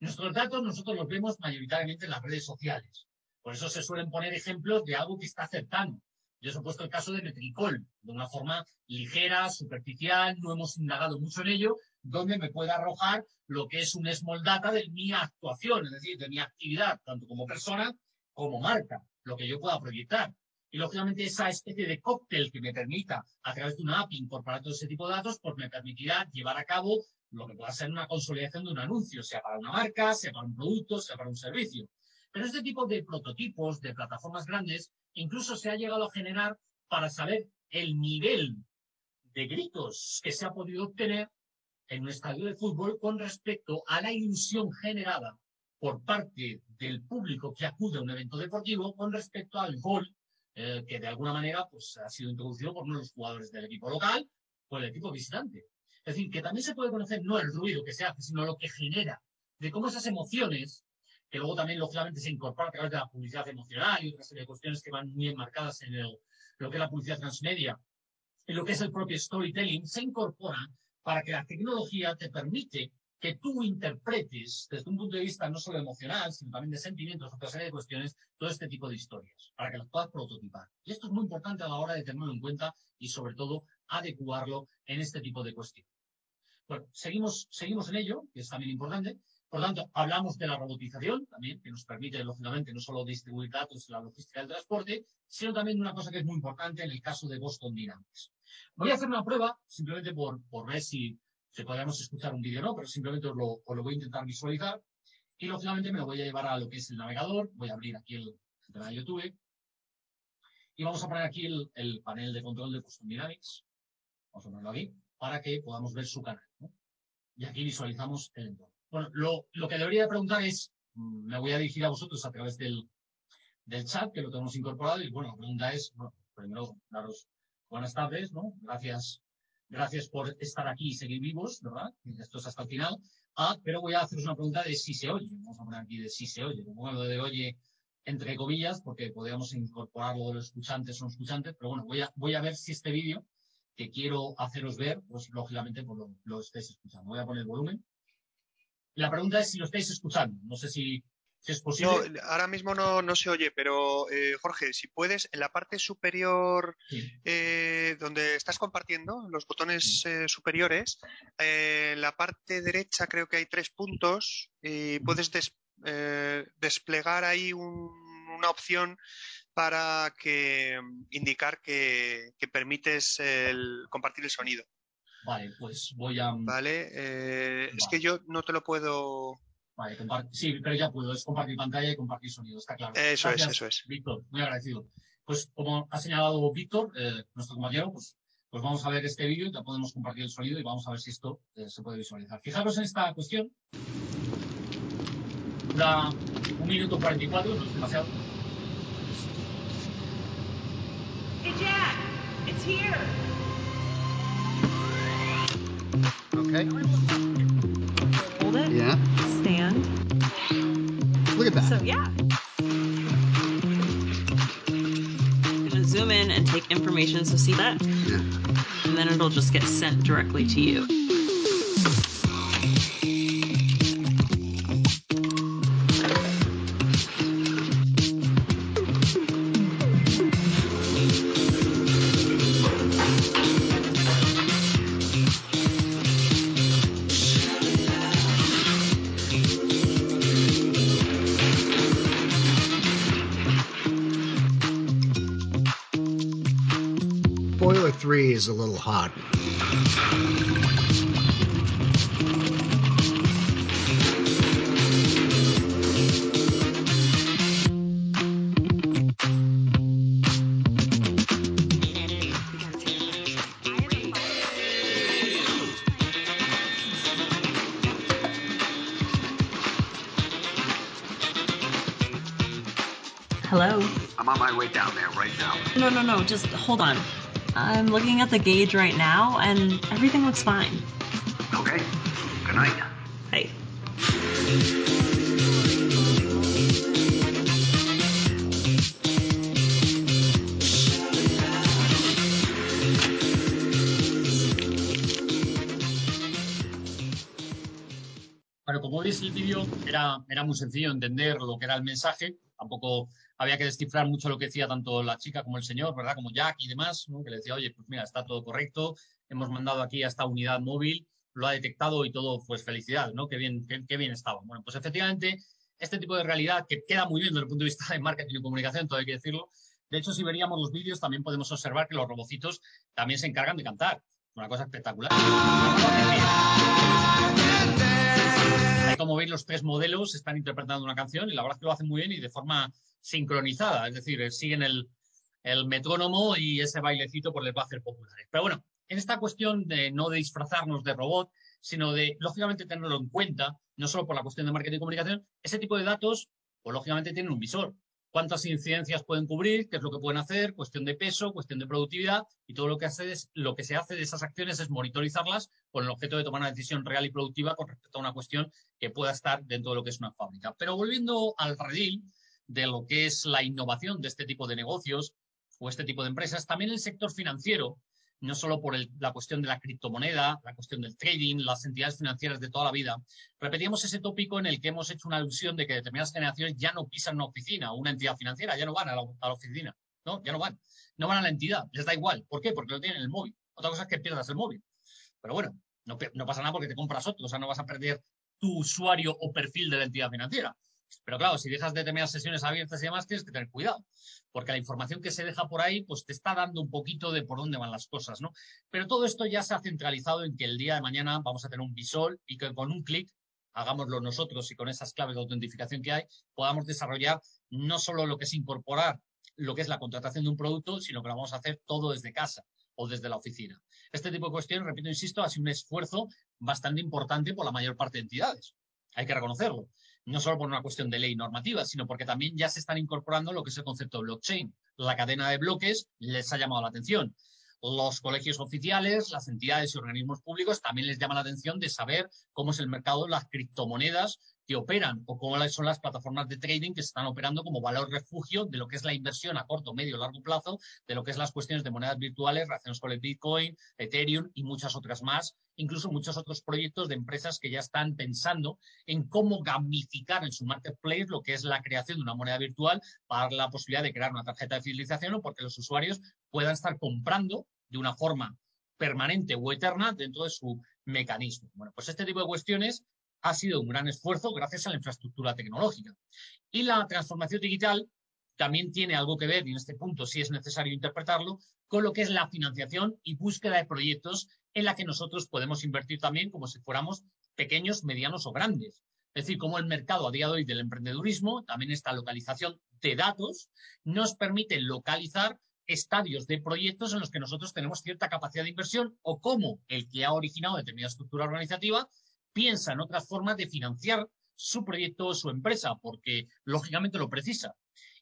Nuestros datos nosotros los vemos mayoritariamente en las redes sociales. Por eso se suelen poner ejemplos de algo que está cercano. Yo os he puesto el caso de Metricol, de una forma ligera, superficial, no hemos indagado mucho en ello, donde me puede arrojar lo que es un small data de mi actuación, es decir, de mi actividad, tanto como persona como marca, lo que yo pueda proyectar. Y lógicamente esa especie de cóctel que me permita, a través de una API, incorporar todo ese tipo de datos, pues me permitirá llevar a cabo lo que pueda ser una consolidación de un anuncio, sea para una marca, sea para un producto, sea para un servicio. Pero este tipo de prototipos, de plataformas grandes, incluso se ha llegado a generar para saber el nivel de gritos que se ha podido obtener en un estadio de fútbol con respecto a la ilusión generada por parte del público que acude a un evento deportivo con respecto al gol eh, que de alguna manera pues, ha sido introducido por uno de los jugadores del equipo local o el equipo visitante. Es decir, que también se puede conocer no el ruido que se hace, sino lo que genera, de cómo esas emociones, que luego también lógicamente se incorporan a través de la publicidad emocional y otra serie de cuestiones que van muy enmarcadas en lo que es la publicidad transmedia, en lo que es el propio storytelling, se incorporan para que la tecnología te permite que tú interpretes desde un punto de vista no solo emocional, sino también de sentimientos, otra serie de cuestiones, todo este tipo de historias, para que las puedas prototipar. Y esto es muy importante a la hora de tenerlo en cuenta y sobre todo adecuarlo en este tipo de cuestiones. Bueno, seguimos, seguimos en ello, que es también importante. Por tanto, hablamos de la robotización también, que nos permite, lógicamente, no solo distribuir datos en la logística del transporte, sino también una cosa que es muy importante en el caso de Boston Dynamics. Voy a hacer una prueba, simplemente por, por ver si, si podemos escuchar un vídeo no, pero simplemente os lo, lo, voy a intentar visualizar. Y, lógicamente, me lo voy a llevar a lo que es el navegador. Voy a abrir aquí el, canal de YouTube. Y vamos a poner aquí el, el panel de control de Boston Dynamics. Vamos a ponerlo aquí para que podamos ver su canal. Y aquí visualizamos el entorno. Bueno, lo, lo, que debería preguntar es, mm, me voy a dirigir a vosotros a través del, del chat, que lo tenemos incorporado, y bueno, la pregunta es, bueno, primero, daros buenas tardes, ¿no? Gracias, gracias por estar aquí y seguir vivos, ¿verdad? Esto es hasta el final. Ah, pero voy a haceros una pregunta de si se oye. Vamos a poner aquí de si se oye. Lo de oye entre comillas, porque podríamos incorporarlo de los escuchantes o no escuchantes, pero bueno, voy a, voy a ver si este vídeo que quiero haceros ver, pues lógicamente pues, lo, lo, estáis escuchando. Voy a poner el volumen. La pregunta es si lo estáis escuchando. No sé si, si es posible. No, ahora mismo no, no se oye, pero eh, Jorge, si puedes, en la parte superior Sí. eh, donde estás compartiendo, los botones eh, superiores, en la parte derecha creo que hay tres puntos y puedes des- desplegar ahí un- una opción para que indicar que, que permites el, compartir el sonido. Vale, pues voy a. ¿Vale? Eh, Es Vale. que yo no te lo puedo. Vale, sí, pero ya puedo. Es compartir pantalla y compartir sonido, está claro. Eso es, eso es. Víctor, muy agradecido. Pues como ha señalado Víctor, eh, nuestro compañero, pues, pues vamos a ver este vídeo, ya podemos compartir el sonido y vamos a ver si esto eh, se puede visualizar. Fijaros en esta cuestión. Dura un minuto 44, no es demasiado. Hey, Jack, it's here. Okay. Hold it. Yeah. Stand. Look at that. So yeah. I'm gonna zoom in and take information. So see that, Yeah. and then it'll just get sent directly to you. Just hold on. I'm looking at the gauge right now, and everything looks fine. Okay. Good night. Hey. Bueno, como veis el vídeo era, era muy sencillo entender lo que era el mensaje, tampoco había que descifrar mucho lo que decía tanto la chica como el señor, ¿verdad? Como Jack y demás, ¿no? que le decía, oye, pues mira, está todo correcto, hemos mandado aquí a esta unidad móvil, lo ha detectado y todo, pues felicidad, ¿no? Qué bien, qué, bien estaba. Bueno, pues efectivamente, este tipo de realidad que queda muy bien desde el punto de vista de marketing y comunicación, todo hay que decirlo. De hecho, si veríamos los vídeos, también podemos observar que los robocitos también se encargan de cantar. Una cosa espectacular. Como veis, los tres modelos están interpretando una canción y la verdad es que lo hacen muy bien y de forma sincronizada. Es decir, siguen el, metrónomo y ese bailecito pues les va a hacer populares. Pero bueno, en esta cuestión de no disfrazarnos de robot, sino de, lógicamente, tenerlo en cuenta, no solo por la cuestión de marketing y comunicación, ese tipo de datos, pues lógicamente tienen un visor. ¿Cuántas incidencias pueden cubrir? ¿Qué es lo que pueden hacer? Cuestión de peso, cuestión de productividad y todo lo que, hace es, lo que se hace de esas acciones es monitorizarlas con el objeto de tomar una decisión real y productiva con respecto a una cuestión que pueda estar dentro de lo que es una fábrica. Pero volviendo al redil de lo que es la innovación de este tipo de negocios o este tipo de empresas, también el sector financiero no solo por la cuestión de la criptomoneda, la cuestión del trading, las entidades financieras de toda la vida. Repetíamos ese tópico en el que hemos hecho una alusión de que determinadas generaciones ya no pisan una oficina o una entidad financiera, ya no van a la, a la, oficina, ¿no? Ya no van. No van a la entidad, les da igual. ¿Por qué? Porque lo tienen en el móvil. Otra cosa es que pierdas el móvil. Pero bueno, no, no pasa nada porque te compras otro, o sea, no vas a perder tu usuario o perfil de la entidad financiera. Pero claro, si dejas determinadas sesiones abiertas y demás, tienes que tener cuidado, porque la información que se deja por ahí, pues te está dando un poquito de por dónde van las cosas, ¿no? Pero todo esto ya se ha centralizado en que el día de mañana vamos a tener un visor y que con un clic, hagámoslo nosotros y con esas claves de autentificación que hay, podamos desarrollar no solo lo que es incorporar lo que es la contratación de un producto, sino que lo vamos a hacer todo desde casa o desde la oficina. Este tipo de cuestiones, repito, insisto, ha sido un esfuerzo bastante importante por la mayor parte de entidades. Hay que reconocerlo no solo por una cuestión de ley normativa, sino porque también ya se están incorporando lo que es el concepto de blockchain. La cadena de bloques les ha llamado la atención. Los colegios oficiales, las entidades y organismos públicos también les llama la atención de saber cómo es el mercado de las criptomonedas que operan o cómo son las plataformas de trading que se están operando como valor refugio de lo que es la inversión a corto, medio, largo plazo, de lo que es las cuestiones de monedas virtuales relacionadas con el Bitcoin, Ethereum y muchas otras más, incluso muchos otros proyectos de empresas que ya están pensando en cómo gamificar en su marketplace lo que es la creación de una moneda virtual para la posibilidad de crear una tarjeta de fidelización o porque los usuarios puedan estar comprando de una forma permanente o eterna dentro de su mecanismo. Bueno, pues este tipo de cuestiones ha sido un gran esfuerzo gracias a la infraestructura tecnológica. Y la transformación digital también tiene algo que ver, y en este punto sí es necesario interpretarlo, con lo que es la financiación y búsqueda de proyectos en la que nosotros podemos invertir también como si fuéramos pequeños, medianos o grandes. Es decir, como el mercado a día de hoy del emprendedurismo, también esta localización de datos, nos permite localizar estadios de proyectos en los que nosotros tenemos cierta capacidad de inversión o como el que ha originado determinada estructura organizativa piensa en otras formas de financiar su proyecto o su empresa, porque lógicamente lo precisa.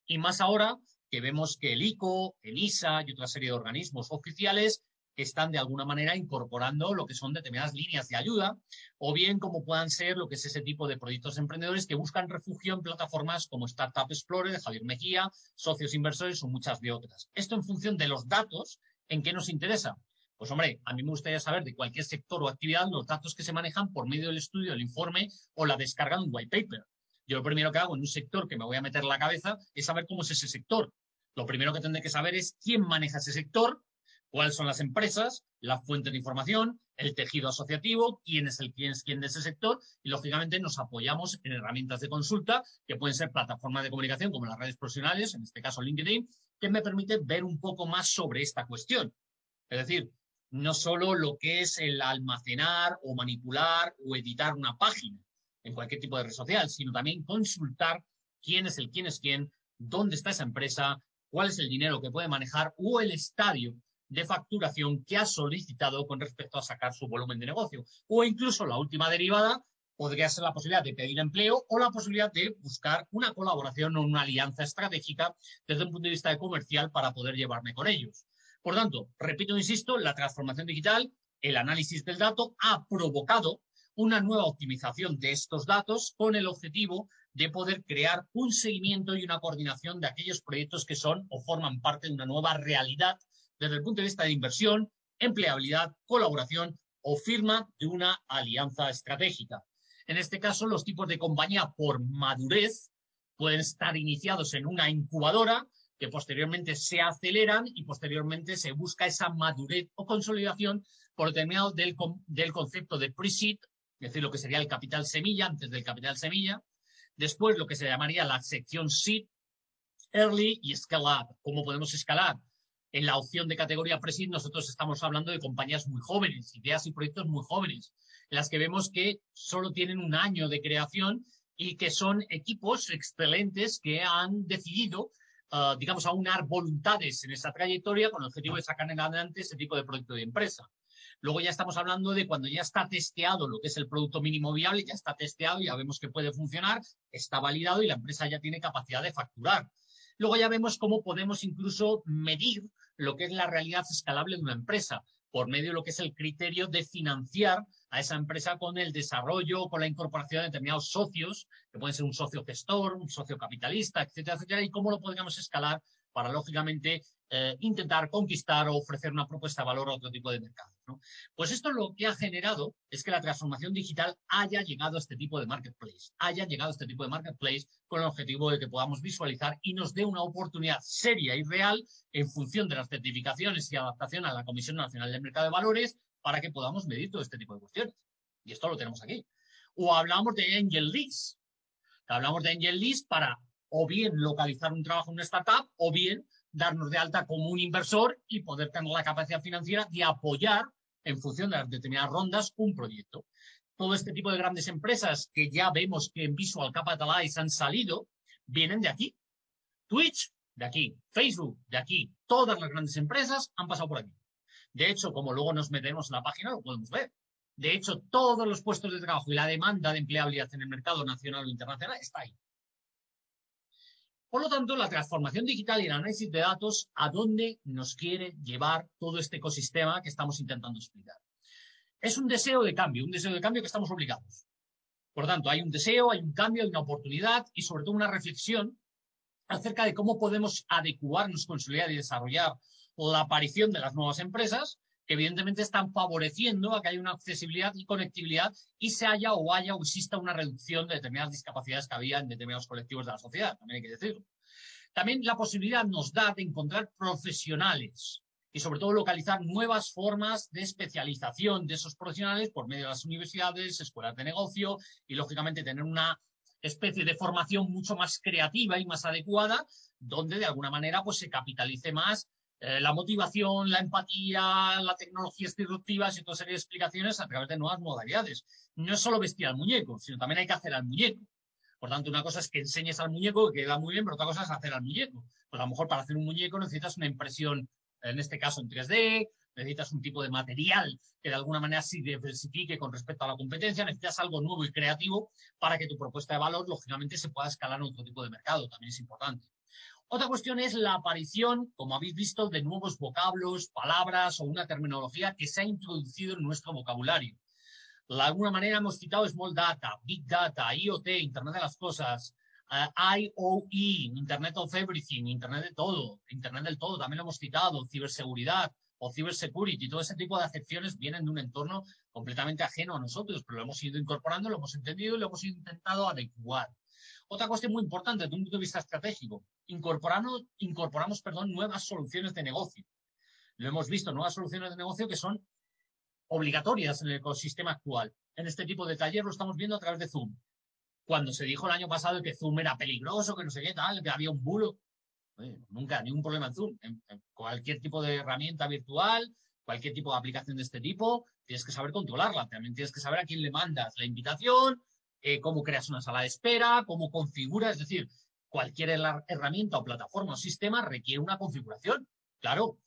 Y más ahora que vemos que el ICO, el ISA y otra serie de organismos oficiales están de alguna manera incorporando lo que son determinadas líneas de ayuda, o bien como puedan ser lo que es ese tipo de proyectos emprendedores que buscan refugio en plataformas como Startup Explorer Javier Mejía, socios inversores o muchas de otras. Esto en función de los datos en qué nos interesa. Pues hombre, a mí me gustaría saber de cualquier sector o actividad los datos que se manejan por medio del estudio, el informe o la descarga de un white paper. Yo lo primero que hago en un sector que me voy a meter la cabeza es saber cómo es ese sector. Lo primero que tendré que saber es quién maneja ese sector, cuáles son las empresas, la fuente de información, el tejido asociativo, quién es el quién es quién de ese sector y lógicamente nos apoyamos en herramientas de consulta que pueden ser plataformas de comunicación como las redes profesionales, en este caso LinkedIn, que me permite ver un poco más sobre esta cuestión. Es decir, no solo lo que es el almacenar o manipular o editar una página en cualquier tipo de red social, sino también consultar quién es el quién es quién, dónde está esa empresa, cuál es el dinero que puede manejar o el estadio de facturación que ha solicitado con respecto a sacar su volumen de negocio. O incluso la última derivada, podría ser la posibilidad de pedir empleo o la posibilidad de buscar una colaboración o una alianza estratégica desde un punto de vista comercial para poder llevarme con ellos. Por tanto, repito, insisto, la transformación digital, el análisis del dato ha provocado una nueva optimización de estos datos con el objetivo de poder crear un seguimiento y una coordinación de aquellos proyectos que son o forman parte de una nueva realidad desde el punto de vista de inversión, empleabilidad, colaboración o firma de una alianza estratégica. En este caso, los tipos de compañía por madurez pueden estar iniciados en una incubadora que posteriormente se aceleran y posteriormente se busca esa madurez o consolidación por determinado del, del concepto de pre-seed, es decir, lo que sería el capital semilla, antes del capital semilla, después lo que se llamaría la sección seed, early y up. ¿Cómo podemos escalar? En la opción de categoría pre-seed nosotros estamos hablando de compañías muy jóvenes, ideas y proyectos muy jóvenes, en las que vemos que solo tienen un año de creación y que son equipos excelentes que han decidido uh, digamos, aunar voluntades en esa trayectoria con el objetivo de sacar adelante ese tipo de proyecto de empresa. Luego ya estamos hablando de cuando ya está testeado lo que es el producto mínimo viable, ya está testeado, ya vemos que puede funcionar, está validado y la empresa ya tiene capacidad de facturar. Luego ya vemos cómo podemos incluso medir lo que es la realidad escalable de una empresa por medio de lo que es el criterio de financiar a esa empresa con el desarrollo, con la incorporación de determinados socios, que pueden ser un socio gestor, un socio capitalista, etcétera, etcétera, y cómo lo podríamos escalar para, lógicamente, eh, intentar conquistar o ofrecer una propuesta de valor a otro tipo de mercados. ¿no? Pues esto lo que ha generado es que la transformación digital haya llegado a este tipo de marketplace, haya llegado a este tipo de marketplace con el objetivo de que podamos visualizar y nos dé una oportunidad seria y real en función de las certificaciones y adaptación a la Comisión Nacional del Mercado de Valores para que podamos medir todo este tipo de cuestiones. Y esto lo tenemos aquí. O hablamos de Angel List. Hablamos de Angel List para o bien localizar un trabajo en una startup o bien darnos de alta como un inversor y poder tener la capacidad financiera de apoyar en función de las determinadas rondas un proyecto. Todo este tipo de grandes empresas que ya vemos que en Visual Capitalize han salido, vienen de aquí. Twitch, de aquí. Facebook, de aquí. Todas las grandes empresas han pasado por aquí. De hecho, como luego nos metemos en la página, lo podemos ver. De hecho, todos los puestos de trabajo y la demanda de empleabilidad en el mercado nacional o internacional está ahí. Por lo tanto, la transformación digital y el análisis de datos, ¿a dónde nos quiere llevar todo este ecosistema que estamos intentando explicar? Es un deseo de cambio, un deseo de cambio que estamos obligados. Por lo tanto, hay un deseo, hay un cambio, hay una oportunidad y sobre todo una reflexión acerca de cómo podemos adecuarnos, consolidar y desarrollar la aparición de las nuevas empresas que evidentemente están favoreciendo a que haya una accesibilidad y conectividad y se haya o haya o exista una reducción de determinadas discapacidades que había en determinados colectivos de la sociedad, también hay que decirlo. También la posibilidad nos da de encontrar profesionales y sobre todo localizar nuevas formas de especialización de esos profesionales por medio de las universidades, escuelas de negocio y lógicamente tener una especie de formación mucho más creativa y más adecuada donde de alguna manera pues se capitalice más eh, la motivación, la empatía, la tecnología disruptivas y toda serie de explicaciones a través de nuevas modalidades. No es solo vestir al muñeco, sino también hay que hacer al muñeco. Por tanto, una cosa es que enseñes al muñeco, que queda muy bien, pero otra cosa es hacer al muñeco. Pues a lo mejor para hacer un muñeco necesitas una impresión, en este caso en 3D, necesitas un tipo de material que de alguna manera se diversifique con respecto a la competencia, necesitas algo nuevo y creativo para que tu propuesta de valor, lógicamente, se pueda escalar en otro tipo de mercado. También es importante. Otra cuestión es la aparición, como habéis visto, de nuevos vocablos, palabras o una terminología que se ha introducido en nuestro vocabulario. De alguna manera hemos citado Small Data, Big Data, IoT, Internet de las Cosas, uh, IOE, Internet of Everything, Internet de todo, Internet del todo, también lo hemos citado, ciberseguridad o cybersecurity, todo ese tipo de acepciones vienen de un entorno completamente ajeno a nosotros, pero lo hemos ido incorporando, lo hemos entendido y lo hemos intentado adecuar. Otra cuestión muy importante desde un punto de vista estratégico, incorporamos, incorporamos perdón, nuevas soluciones de negocio. Lo hemos visto, nuevas soluciones de negocio que son obligatorias en el ecosistema actual. En este tipo de taller lo estamos viendo a través de Zoom. Cuando se dijo el año pasado que Zoom era peligroso, que no sé qué tal, que había un bulo, nunca, ningún problema en Zoom. Cualquier tipo de herramienta virtual, cualquier tipo de aplicación de este tipo, tienes que saber controlarla. También tienes que saber a quién le mandas la invitación, eh, cómo creas una sala de espera, cómo configuras, es decir, cualquier herramienta o plataforma o sistema requiere una configuración, claro.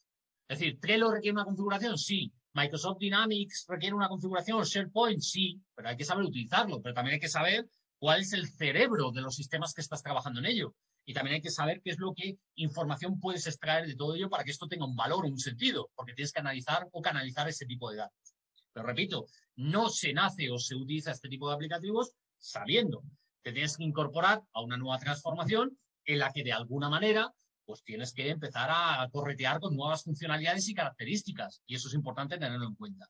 Es decir, ¿Trello requiere una configuración? Sí. Microsoft Dynamics requiere una configuración, SharePoint, sí, pero hay que saber utilizarlo, pero también hay que saber cuál es el cerebro de los sistemas que estás trabajando en ello. Y también hay que saber qué es lo que información puedes extraer de todo ello para que esto tenga un valor, un sentido, porque tienes que analizar o canalizar ese tipo de datos. Pero repito, no se nace o se utiliza este tipo de aplicativos sabiendo que tienes que incorporar a una nueva transformación en la que de alguna manera pues tienes que empezar a corretear con nuevas funcionalidades y características. Y eso es importante tenerlo en cuenta.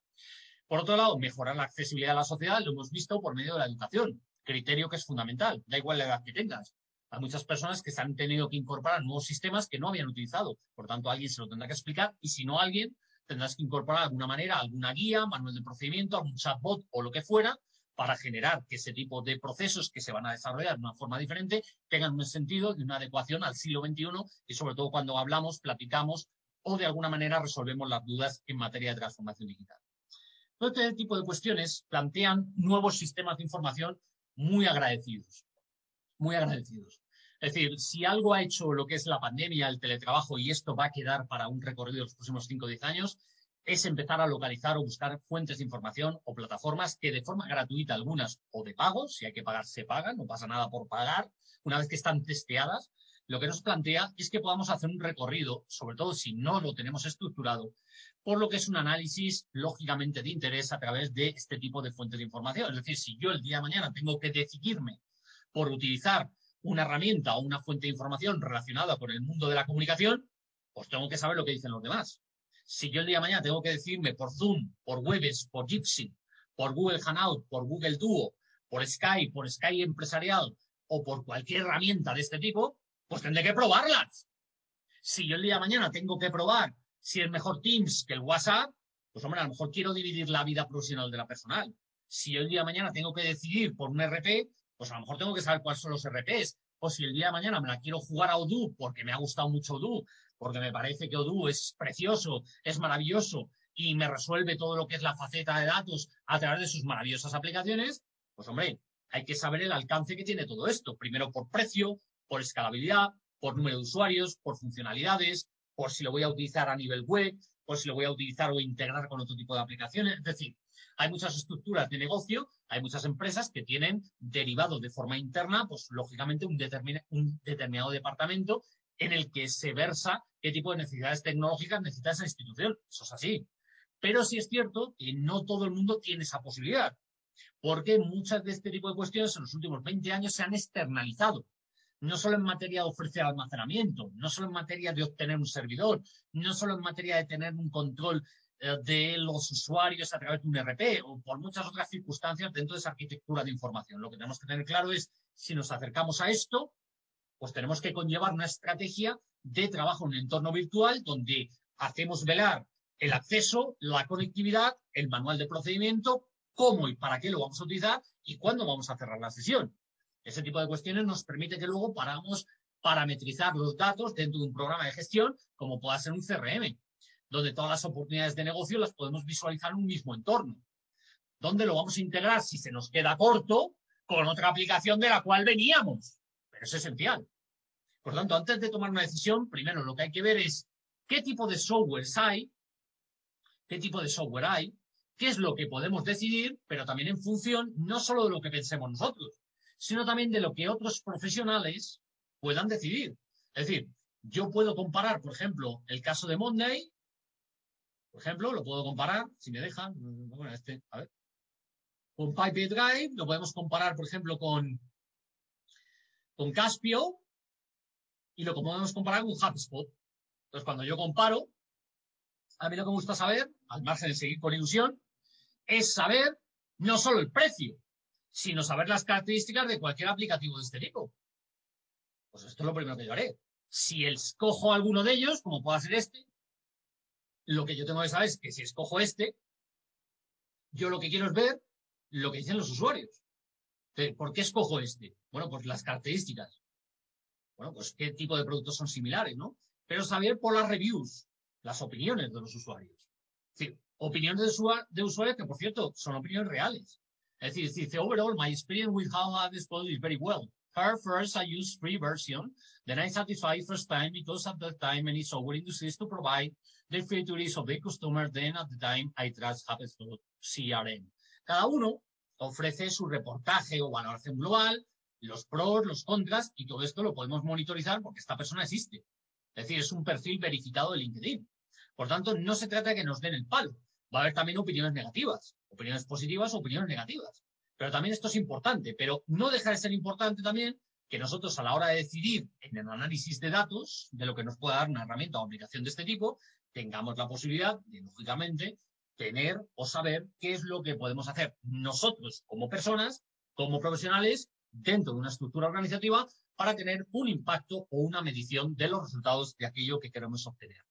Por otro lado, mejorar la accesibilidad a la sociedad lo hemos visto por medio de la educación, criterio que es fundamental, da igual la edad que tengas. Hay muchas personas que se han tenido que incorporar nuevos sistemas que no habían utilizado. Por tanto, alguien se lo tendrá que explicar y si no alguien, tendrás que incorporar de alguna manera alguna guía, manual de procedimiento, algún chatbot o lo que fuera para generar que ese tipo de procesos que se van a desarrollar de una forma diferente tengan un sentido y una adecuación al siglo XXI y sobre todo cuando hablamos, platicamos o de alguna manera resolvemos las dudas en materia de transformación digital. Todo este tipo de cuestiones plantean nuevos sistemas de información muy agradecidos, muy agradecidos. Es decir, si algo ha hecho lo que es la pandemia, el teletrabajo, y esto va a quedar para un recorrido de los próximos 5 o 10 años, es empezar a localizar o buscar fuentes de información o plataformas que de forma gratuita, algunas o de pago, si hay que pagar, se pagan, no pasa nada por pagar, una vez que están testeadas, lo que nos plantea es que podamos hacer un recorrido, sobre todo si no lo tenemos estructurado, por lo que es un análisis lógicamente de interés a través de este tipo de fuentes de información. Es decir, si yo el día de mañana tengo que decidirme por utilizar una herramienta o una fuente de información relacionada con el mundo de la comunicación, pues tengo que saber lo que dicen los demás. Si yo el día de mañana tengo que decirme por Zoom, por Webex, por Jitsi, por Google Hangout, por Google Duo, por Skype, por Skype empresarial o por cualquier herramienta de este tipo, pues tendré que probarlas. Si yo el día de mañana tengo que probar si es mejor Teams que el WhatsApp, pues hombre, a lo mejor quiero dividir la vida profesional de la personal. Si yo el día de mañana tengo que decidir por un RP, pues a lo mejor tengo que saber cuáles son los RPs. O si el día de mañana me la quiero jugar a Odoo porque me ha gustado mucho Odoo, porque me parece que Odoo es precioso, es maravilloso y me resuelve todo lo que es la faceta de datos a través de sus maravillosas aplicaciones, pues hombre, hay que saber el alcance que tiene todo esto. Primero por precio, por escalabilidad, por número de usuarios, por funcionalidades, por si lo voy a utilizar a nivel web, por si lo voy a utilizar o integrar con otro tipo de aplicaciones. Es decir, hay muchas estructuras de negocio, hay muchas empresas que tienen derivado de forma interna, pues lógicamente un, un determinado departamento en el que se versa qué tipo de necesidades tecnológicas necesita esa institución. Eso es así. Pero sí es cierto que no todo el mundo tiene esa posibilidad, porque muchas de este tipo de cuestiones en los últimos 20 años se han externalizado. No solo en materia de ofrecer almacenamiento, no solo en materia de obtener un servidor, no solo en materia de tener un control eh, de los usuarios a través de un RP o por muchas otras circunstancias dentro de esa arquitectura de información. Lo que tenemos que tener claro es si nos acercamos a esto, pues tenemos que conllevar una estrategia de trabajo en un entorno virtual donde hacemos velar el acceso, la conectividad, el manual de procedimiento, cómo y para qué lo vamos a utilizar y cuándo vamos a cerrar la sesión. Ese tipo de cuestiones nos permite que luego podamos parametrizar los datos dentro de un programa de gestión como pueda ser un CRM, donde todas las oportunidades de negocio las podemos visualizar en un mismo entorno. ¿Dónde lo vamos a integrar si se nos queda corto con otra aplicación de la cual veníamos? Es esencial. Por lo tanto, antes de tomar una decisión, primero lo que hay que ver es qué tipo de softwares hay, qué tipo de software hay, qué es lo que podemos decidir, pero también en función no solo de lo que pensemos nosotros, sino también de lo que otros profesionales puedan decidir. Es decir, yo puedo comparar, por ejemplo, el caso de Monday, por ejemplo, lo puedo comparar, si me dejan, bueno, este, a ver, con Pipe Drive, lo podemos comparar, por ejemplo, con con Caspio y lo podemos comparar con HubSpot. Entonces, cuando yo comparo, a mí lo que me gusta saber, al margen de seguir con ilusión, es saber no solo el precio, sino saber las características de cualquier aplicativo de este tipo. Pues esto es lo primero que yo haré. Si escojo alguno de ellos, como pueda ser este, lo que yo tengo que saber es que si escojo este, yo lo que quiero es ver lo que dicen los usuarios. ¿Por qué escojo este? Bueno, pues las características. Bueno, pues qué tipo de productos son similares, ¿no? Pero saber por las reviews, las opiniones de los usuarios. Es decir, opiniones de, usuarios que, por cierto, son opiniones reales. Es decir, dice, overall, my experience with how this product is very well. Her first, I use free version. Then I satisfy first time because at that time any software industry is to provide the features of the customer, then at the time I trust to CRM. Cada uno ofrece su reportaje o valoración global, los pros, los contras, y todo esto lo podemos monitorizar porque esta persona existe. Es decir, es un perfil verificado de LinkedIn. Por tanto, no se trata de que nos den el palo. Va a haber también opiniones negativas, opiniones positivas opiniones negativas. Pero también esto es importante, pero no deja de ser importante también que nosotros a la hora de decidir en el análisis de datos, de lo que nos pueda dar una herramienta o aplicación de este tipo, tengamos la posibilidad de, lógicamente, tener o saber qué es lo que podemos hacer nosotros como personas, como profesionales, dentro de una estructura organizativa para tener un impacto o una medición de los resultados de aquello que queremos obtener.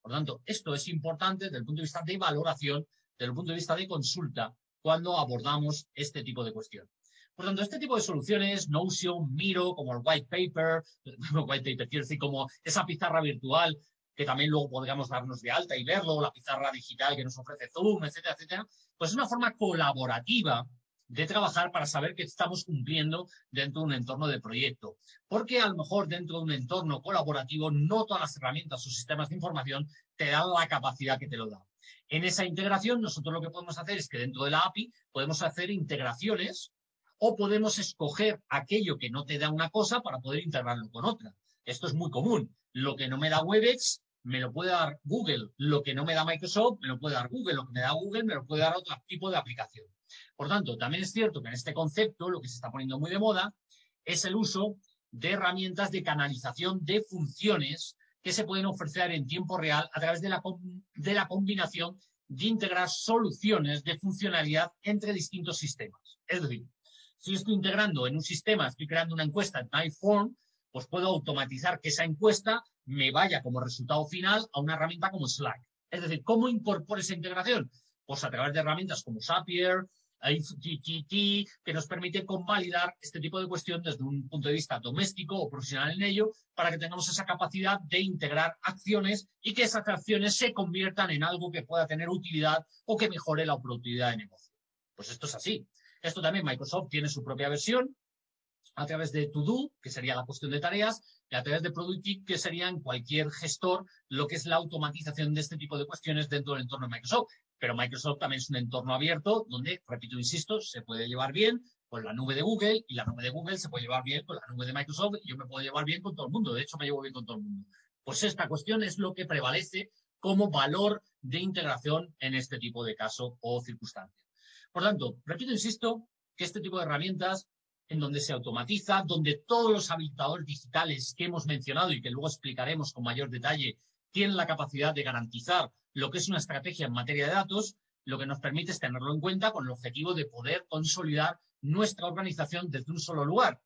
Por lo tanto, esto es importante desde el punto de vista de valoración, desde el punto de vista de consulta, cuando abordamos este tipo de cuestión. Por lo tanto, este tipo de soluciones, Notion, Miro, como el white paper, white paper quiero decir, como esa pizarra virtual que también luego podríamos darnos de alta y verlo, la pizarra digital que nos ofrece Zoom, etcétera, etcétera, pues es una forma colaborativa de trabajar para saber que estamos cumpliendo dentro de un entorno de proyecto. Porque a lo mejor dentro de un entorno colaborativo no todas las herramientas o sistemas de información te dan la capacidad que te lo da. En esa integración nosotros lo que podemos hacer es que dentro de la API podemos hacer integraciones o podemos escoger aquello que no te da una cosa para poder integrarlo con otra. Esto es muy común. Lo que no me da Webex me lo puede dar Google. Lo que no me da Microsoft me lo puede dar Google. Lo que me da Google me lo puede dar otro tipo de aplicación. Por tanto, también es cierto que en este concepto lo que se está poniendo muy de moda es el uso de herramientas de canalización de funciones que se pueden ofrecer en tiempo real a través de la, de la combinación de integrar soluciones de funcionalidad entre distintos sistemas. Es decir, si estoy integrando en un sistema, estoy creando una encuesta en Typeform, pues puedo automatizar que esa encuesta me vaya como resultado final a una herramienta como Slack. Es decir, ¿cómo incorporo esa integración? Pues a través de herramientas como Zapier, que nos permite convalidar este tipo de cuestión desde un punto de vista doméstico o profesional en ello, para que tengamos esa capacidad de integrar acciones y que esas acciones se conviertan en algo que pueda tener utilidad o que mejore la productividad de negocio. Pues esto es así. Esto también Microsoft tiene su propia versión a través de To-Do, que sería la cuestión de tareas, y a través de Productive, que sería en cualquier gestor lo que es la automatización de este tipo de cuestiones dentro del entorno de Microsoft. Pero Microsoft también es un entorno abierto donde, repito, insisto, se puede llevar bien con la nube de Google y la nube de Google se puede llevar bien con la nube de Microsoft y yo me puedo llevar bien con todo el mundo. De hecho, me llevo bien con todo el mundo. Pues esta cuestión es lo que prevalece como valor de integración en este tipo de caso o circunstancia. Por tanto, repito, insisto, que este tipo de herramientas en donde se automatiza, donde todos los habilitadores digitales que hemos mencionado y que luego explicaremos con mayor detalle, tienen la capacidad de garantizar lo que es una estrategia en materia de datos, lo que nos permite es tenerlo en cuenta con el objetivo de poder consolidar nuestra organización desde un solo lugar.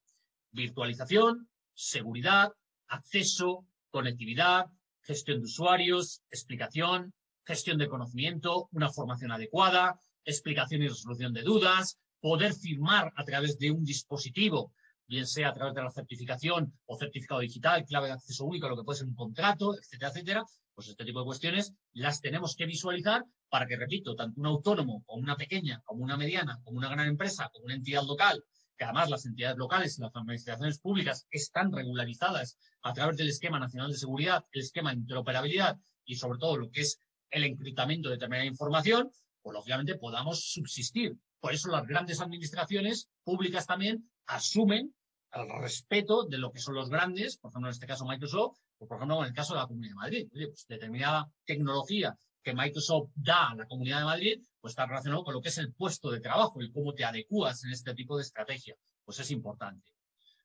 Virtualización, seguridad, acceso, conectividad, gestión de usuarios, explicación, gestión de conocimiento, una formación adecuada, explicación y resolución de dudas, poder firmar a través de un dispositivo, bien sea a través de la certificación o certificado digital, clave de acceso único, lo que puede ser un contrato, etcétera, etcétera, pues este tipo de cuestiones las tenemos que visualizar para que, repito, tanto un autónomo como una pequeña, como una mediana, como una gran empresa, como una entidad local, que además las entidades locales y las administraciones públicas están regularizadas a través del esquema nacional de seguridad, el esquema de interoperabilidad y sobre todo lo que es el encriptamiento de determinada información, pues lógicamente podamos subsistir. Por eso las grandes administraciones públicas también asumen el respeto de lo que son los grandes, por ejemplo en este caso Microsoft, o por ejemplo en el caso de la Comunidad de Madrid. Oye, pues determinada tecnología que Microsoft da a la Comunidad de Madrid, pues está relacionado con lo que es el puesto de trabajo y cómo te adecuas en este tipo de estrategia. Pues es importante.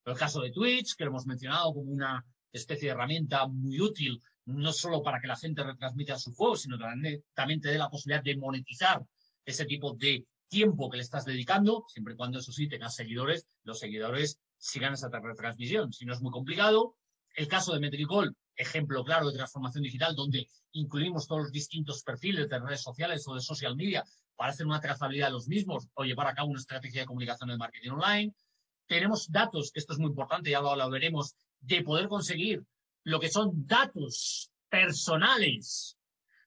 el caso de Twitch, que lo hemos mencionado como una especie de herramienta muy útil no solo para que la gente retransmita su juego, sino que también te dé la posibilidad de monetizar ese tipo de tiempo que le estás dedicando, siempre y cuando eso sí tengas seguidores, los seguidores sigan esa retransmisión. Si no es muy complicado, el caso de Metricol, ejemplo claro de transformación digital, donde incluimos todos los distintos perfiles de redes sociales o de social media para hacer una trazabilidad de los mismos o llevar a cabo una estrategia de comunicación de marketing online. Tenemos datos, esto es muy importante, ya lo veremos, de poder conseguir lo que son datos personales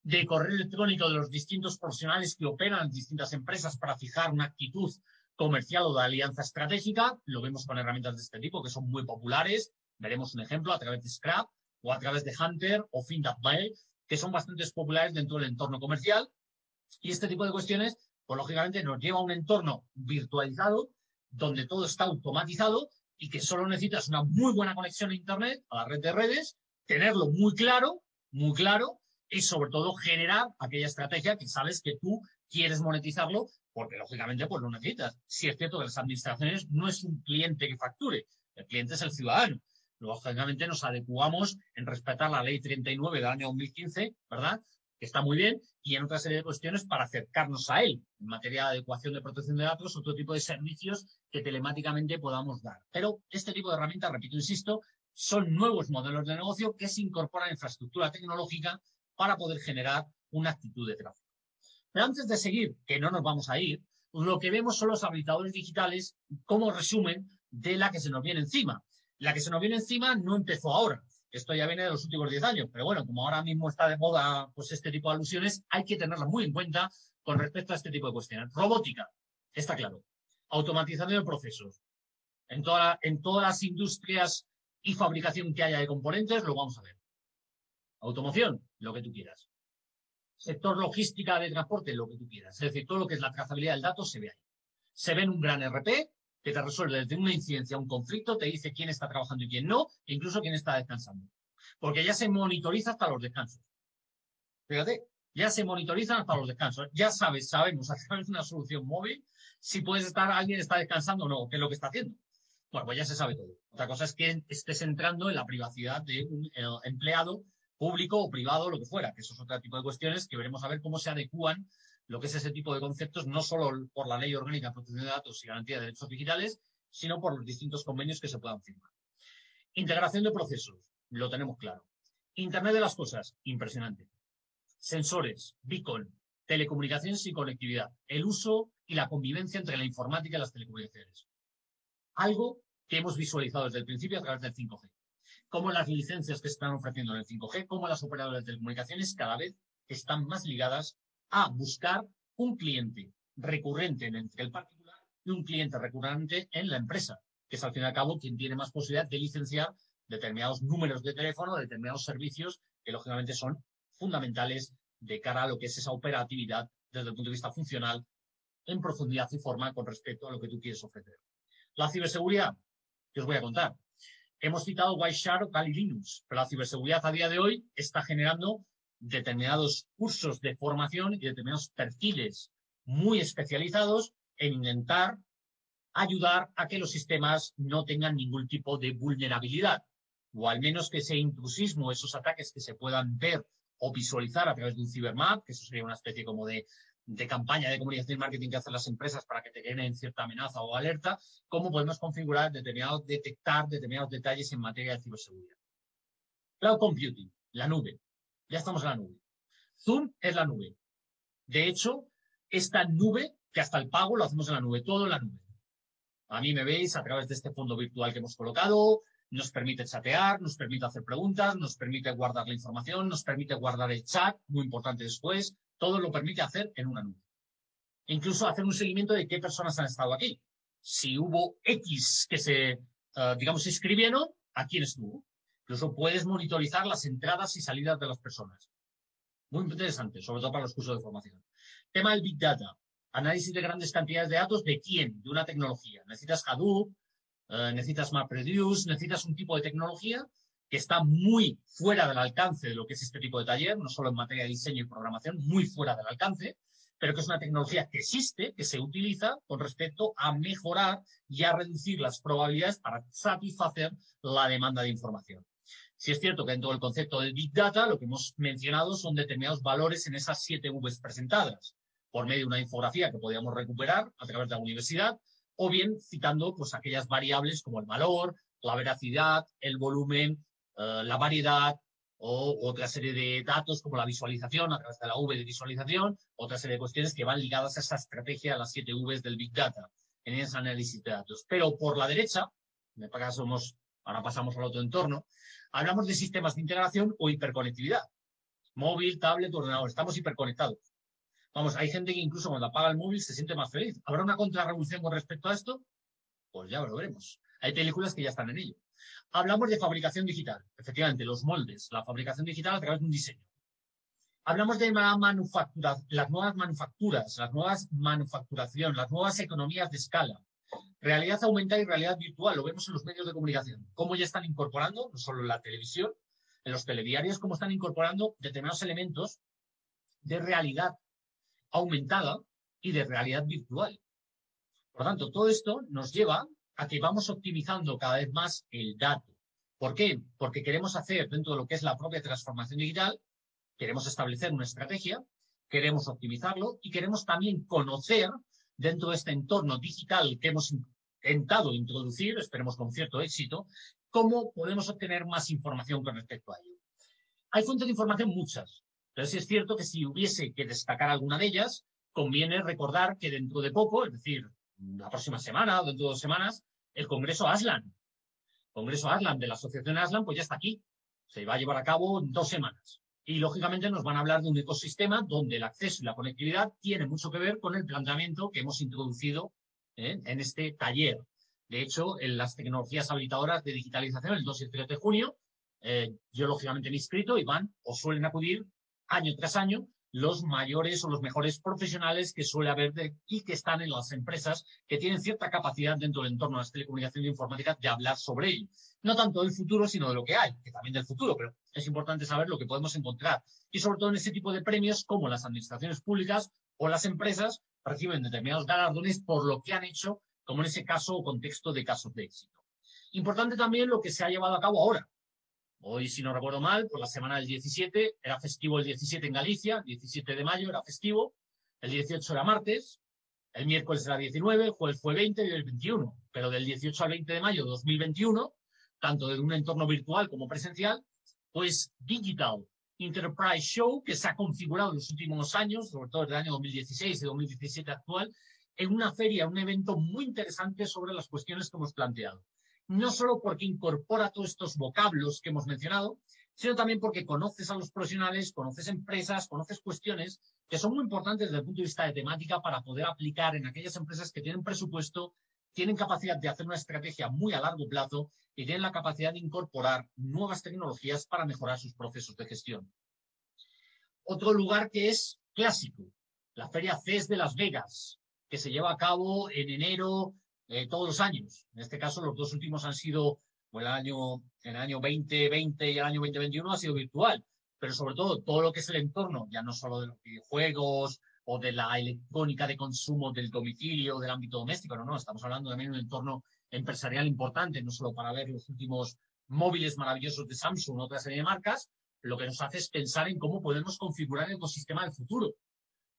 de correo electrónico de los distintos profesionales que operan en distintas empresas para fijar una actitud comercial o de alianza estratégica. Lo vemos con herramientas de este tipo que son muy populares. Veremos un ejemplo a través de Scrap o a través de Hunter o FinTabBay, que son bastante populares dentro del entorno comercial. Y este tipo de cuestiones, pues lógicamente nos lleva a un entorno virtualizado, donde todo está automatizado y que solo necesitas una muy buena conexión a Internet, a la red de redes, tenerlo muy claro, muy claro, y sobre todo generar aquella estrategia que sabes que tú quieres monetizarlo, porque lógicamente pues lo necesitas. Si es cierto que las administraciones no es un cliente que facture, el cliente es el ciudadano. Lógicamente nos adecuamos en respetar la ley 39 del año 2015, ¿verdad? Que está muy bien, y en otra serie de cuestiones para acercarnos a él, en materia de adecuación de protección de datos, otro tipo de servicios que telemáticamente podamos dar. Pero este tipo de herramientas, repito, insisto, son nuevos modelos de negocio que se incorporan a infraestructura tecnológica para poder generar una actitud de tráfico. Pero antes de seguir, que no nos vamos a ir, lo que vemos son los habilitadores digitales como resumen de la que se nos viene encima. La que se nos viene encima no empezó ahora. Esto ya viene de los últimos 10 años, pero bueno, como ahora mismo está de moda pues este tipo de alusiones, hay que tenerlas muy en cuenta con respecto a este tipo de cuestiones. Robótica, está claro. Automatización de procesos. En, toda, en todas las industrias y fabricación que haya de componentes, lo vamos a ver. Automoción, lo que tú quieras. Sector logística de transporte, lo que tú quieras. Es decir, todo lo que es la trazabilidad del dato se ve ahí. Se ve en un gran RP que te resuelve desde una incidencia, un conflicto, te dice quién está trabajando y quién no, e incluso quién está descansando. Porque ya se monitoriza hasta los descansos. Fíjate, ya se monitorizan hasta los descansos. Ya sabes, sabemos a través de una solución móvil si puedes estar, alguien está descansando o no, qué es lo que está haciendo. Bueno, pues ya se sabe todo. Otra cosa es que estés entrando en la privacidad de un eh, empleado público o privado, lo que fuera, que eso es otro tipo de cuestiones que veremos a ver cómo se adecúan lo que es ese tipo de conceptos, no solo por la Ley Orgánica de Protección de Datos y Garantía de Derechos Digitales, sino por los distintos convenios que se puedan firmar. Integración de procesos, lo tenemos claro. Internet de las cosas, impresionante. Sensores, beacon, telecomunicaciones y conectividad, el uso y la convivencia entre la informática y las telecomunicaciones. Algo que hemos visualizado desde el principio a través del 5G cómo las licencias que están ofreciendo en el 5G, cómo las operadoras de telecomunicaciones cada vez están más ligadas a buscar un cliente recurrente entre el particular y un cliente recurrente en la empresa, que es al fin y al cabo quien tiene más posibilidad de licenciar determinados números de teléfono, determinados servicios que lógicamente son fundamentales de cara a lo que es esa operatividad desde el punto de vista funcional en profundidad y forma con respecto a lo que tú quieres ofrecer. La ciberseguridad, que os voy a contar. Hemos citado Wireshark o Kali Linux, pero la ciberseguridad a día de hoy está generando determinados cursos de formación y determinados perfiles muy especializados en intentar ayudar a que los sistemas no tengan ningún tipo de vulnerabilidad, o al menos que ese intrusismo, esos ataques que se puedan ver o visualizar a través de un cibermap, que eso sería una especie como de de campaña de comunicación y marketing que hacen las empresas para que te generen cierta amenaza o alerta, cómo podemos configurar determinados, detectar determinados detalles en materia de ciberseguridad. Cloud Computing, la nube. Ya estamos en la nube. Zoom es la nube. De hecho, esta nube, que hasta el pago lo hacemos en la nube, todo en la nube. A mí me veis a través de este fondo virtual que hemos colocado, nos permite chatear, nos permite hacer preguntas, nos permite guardar la información, nos permite guardar el chat, muy importante después, todo lo permite hacer en una nube. incluso hacer un seguimiento de qué personas han estado aquí. Si hubo X que se, eh, digamos, inscribieron, ¿a quién estuvo? Incluso puedes monitorizar las entradas y salidas de las personas. Muy interesante, sobre todo para los cursos de formación. Tema del Big Data. Análisis de grandes cantidades de datos de quién, de una tecnología. Necesitas Hadoop, eh, necesitas MapReduce, necesitas un tipo de tecnología que está muy fuera del alcance de lo que es este tipo de taller, no solo en materia de diseño y programación, muy fuera del alcance, pero que es una tecnología que existe, que se utiliza con respecto a mejorar y a reducir las probabilidades para satisfacer la demanda de información. Si es cierto que en todo el concepto del Big Data lo que hemos mencionado son determinados valores en esas siete Vs presentadas, por medio de una infografía que podíamos recuperar a través de la universidad, o bien citando pues aquellas variables como el valor, la veracidad, el volumen, eh, la variedad o otra serie de datos como la visualización a través de la V de visualización, otra serie de cuestiones que van ligadas a esa estrategia, a las siete Vs del Big Data, en ese análisis de datos. Pero por la derecha, me somos, ahora pasamos al otro entorno, hablamos de sistemas de integración o hiperconectividad. Móvil, tablet, ordenador, estamos hiperconectados. Vamos, hay gente que incluso cuando apaga el móvil se siente más feliz. ¿Habrá una contrarrevolución con respecto a esto? Pues ya lo veremos. Hay películas que ya están en ello. Hablamos de fabricación digital, efectivamente, los moldes, la fabricación digital a través de un diseño. Hablamos de manufactura, las nuevas manufacturas, las nuevas manufacturación, las nuevas economías de escala. Realidad aumentada y realidad virtual, lo vemos en los medios de comunicación. Cómo ya están incorporando, no solo en la televisión, en los telediarios, cómo están incorporando determinados elementos de realidad aumentada y de realidad virtual. Por lo tanto, todo esto nos lleva a que vamos optimizando cada vez más el dato. ¿Por qué? Porque queremos hacer dentro de lo que es la propia transformación digital, queremos establecer una estrategia, queremos optimizarlo y queremos también conocer dentro de este entorno digital que hemos intentado introducir, esperemos con cierto éxito, cómo podemos obtener más información con respecto a ello. Hay fuentes de información muchas, pero sí es cierto que si hubiese que destacar alguna de ellas, conviene recordar que dentro de poco, es decir, la próxima semana o dentro de dos semanas, el Congreso ASLAN, Congreso ASLAN de la Asociación ASLAN, pues ya está aquí. Se va a llevar a cabo en dos semanas. Y lógicamente nos van a hablar de un ecosistema donde el acceso y la conectividad tiene mucho que ver con el planteamiento que hemos introducido ¿eh? en este taller. De hecho, en las tecnologías habilitadoras de digitalización, el 2 y el 3 de junio, eh, yo lógicamente me he inscrito y van o suelen acudir año tras año los mayores o los mejores profesionales que suele haber de, y que están en las empresas que tienen cierta capacidad dentro del entorno de las telecomunicaciones e informática de hablar sobre ello. No tanto del futuro, sino de lo que hay, que también del futuro, pero es importante saber lo que podemos encontrar. Y sobre todo en ese tipo de premios, como las administraciones públicas o las empresas reciben determinados galardones por lo que han hecho, como en ese caso o contexto de casos de éxito. Importante también lo que se ha llevado a cabo ahora, Hoy, si no recuerdo mal, por la semana del 17, era festivo el 17 en Galicia, 17 de mayo era festivo, el 18 era martes, el miércoles era 19, el jueves fue 20 y el 21. Pero del 18 al 20 de mayo de 2021, tanto de un entorno virtual como presencial, pues Digital Enterprise Show, que se ha configurado en los últimos años, sobre todo desde el año 2016 y 2017 actual, en una feria, un evento muy interesante sobre las cuestiones que hemos planteado no solo porque incorpora todos estos vocablos que hemos mencionado, sino también porque conoces a los profesionales, conoces empresas, conoces cuestiones que son muy importantes desde el punto de vista de temática para poder aplicar en aquellas empresas que tienen presupuesto, tienen capacidad de hacer una estrategia muy a largo plazo y tienen la capacidad de incorporar nuevas tecnologías para mejorar sus procesos de gestión. Otro lugar que es clásico, la Feria CES de Las Vegas, que se lleva a cabo en enero, eh, todos los años. En este caso, los dos últimos han sido, el año, el año 2020 y el año 2021 ha sido virtual, pero sobre todo todo lo que es el entorno, ya no solo de los videojuegos o de la electrónica de consumo del domicilio, del ámbito doméstico, no, no, estamos hablando también de un entorno empresarial importante, no solo para ver los últimos móviles maravillosos de Samsung, otra serie de marcas, lo que nos hace es pensar en cómo podemos configurar el ecosistema del futuro.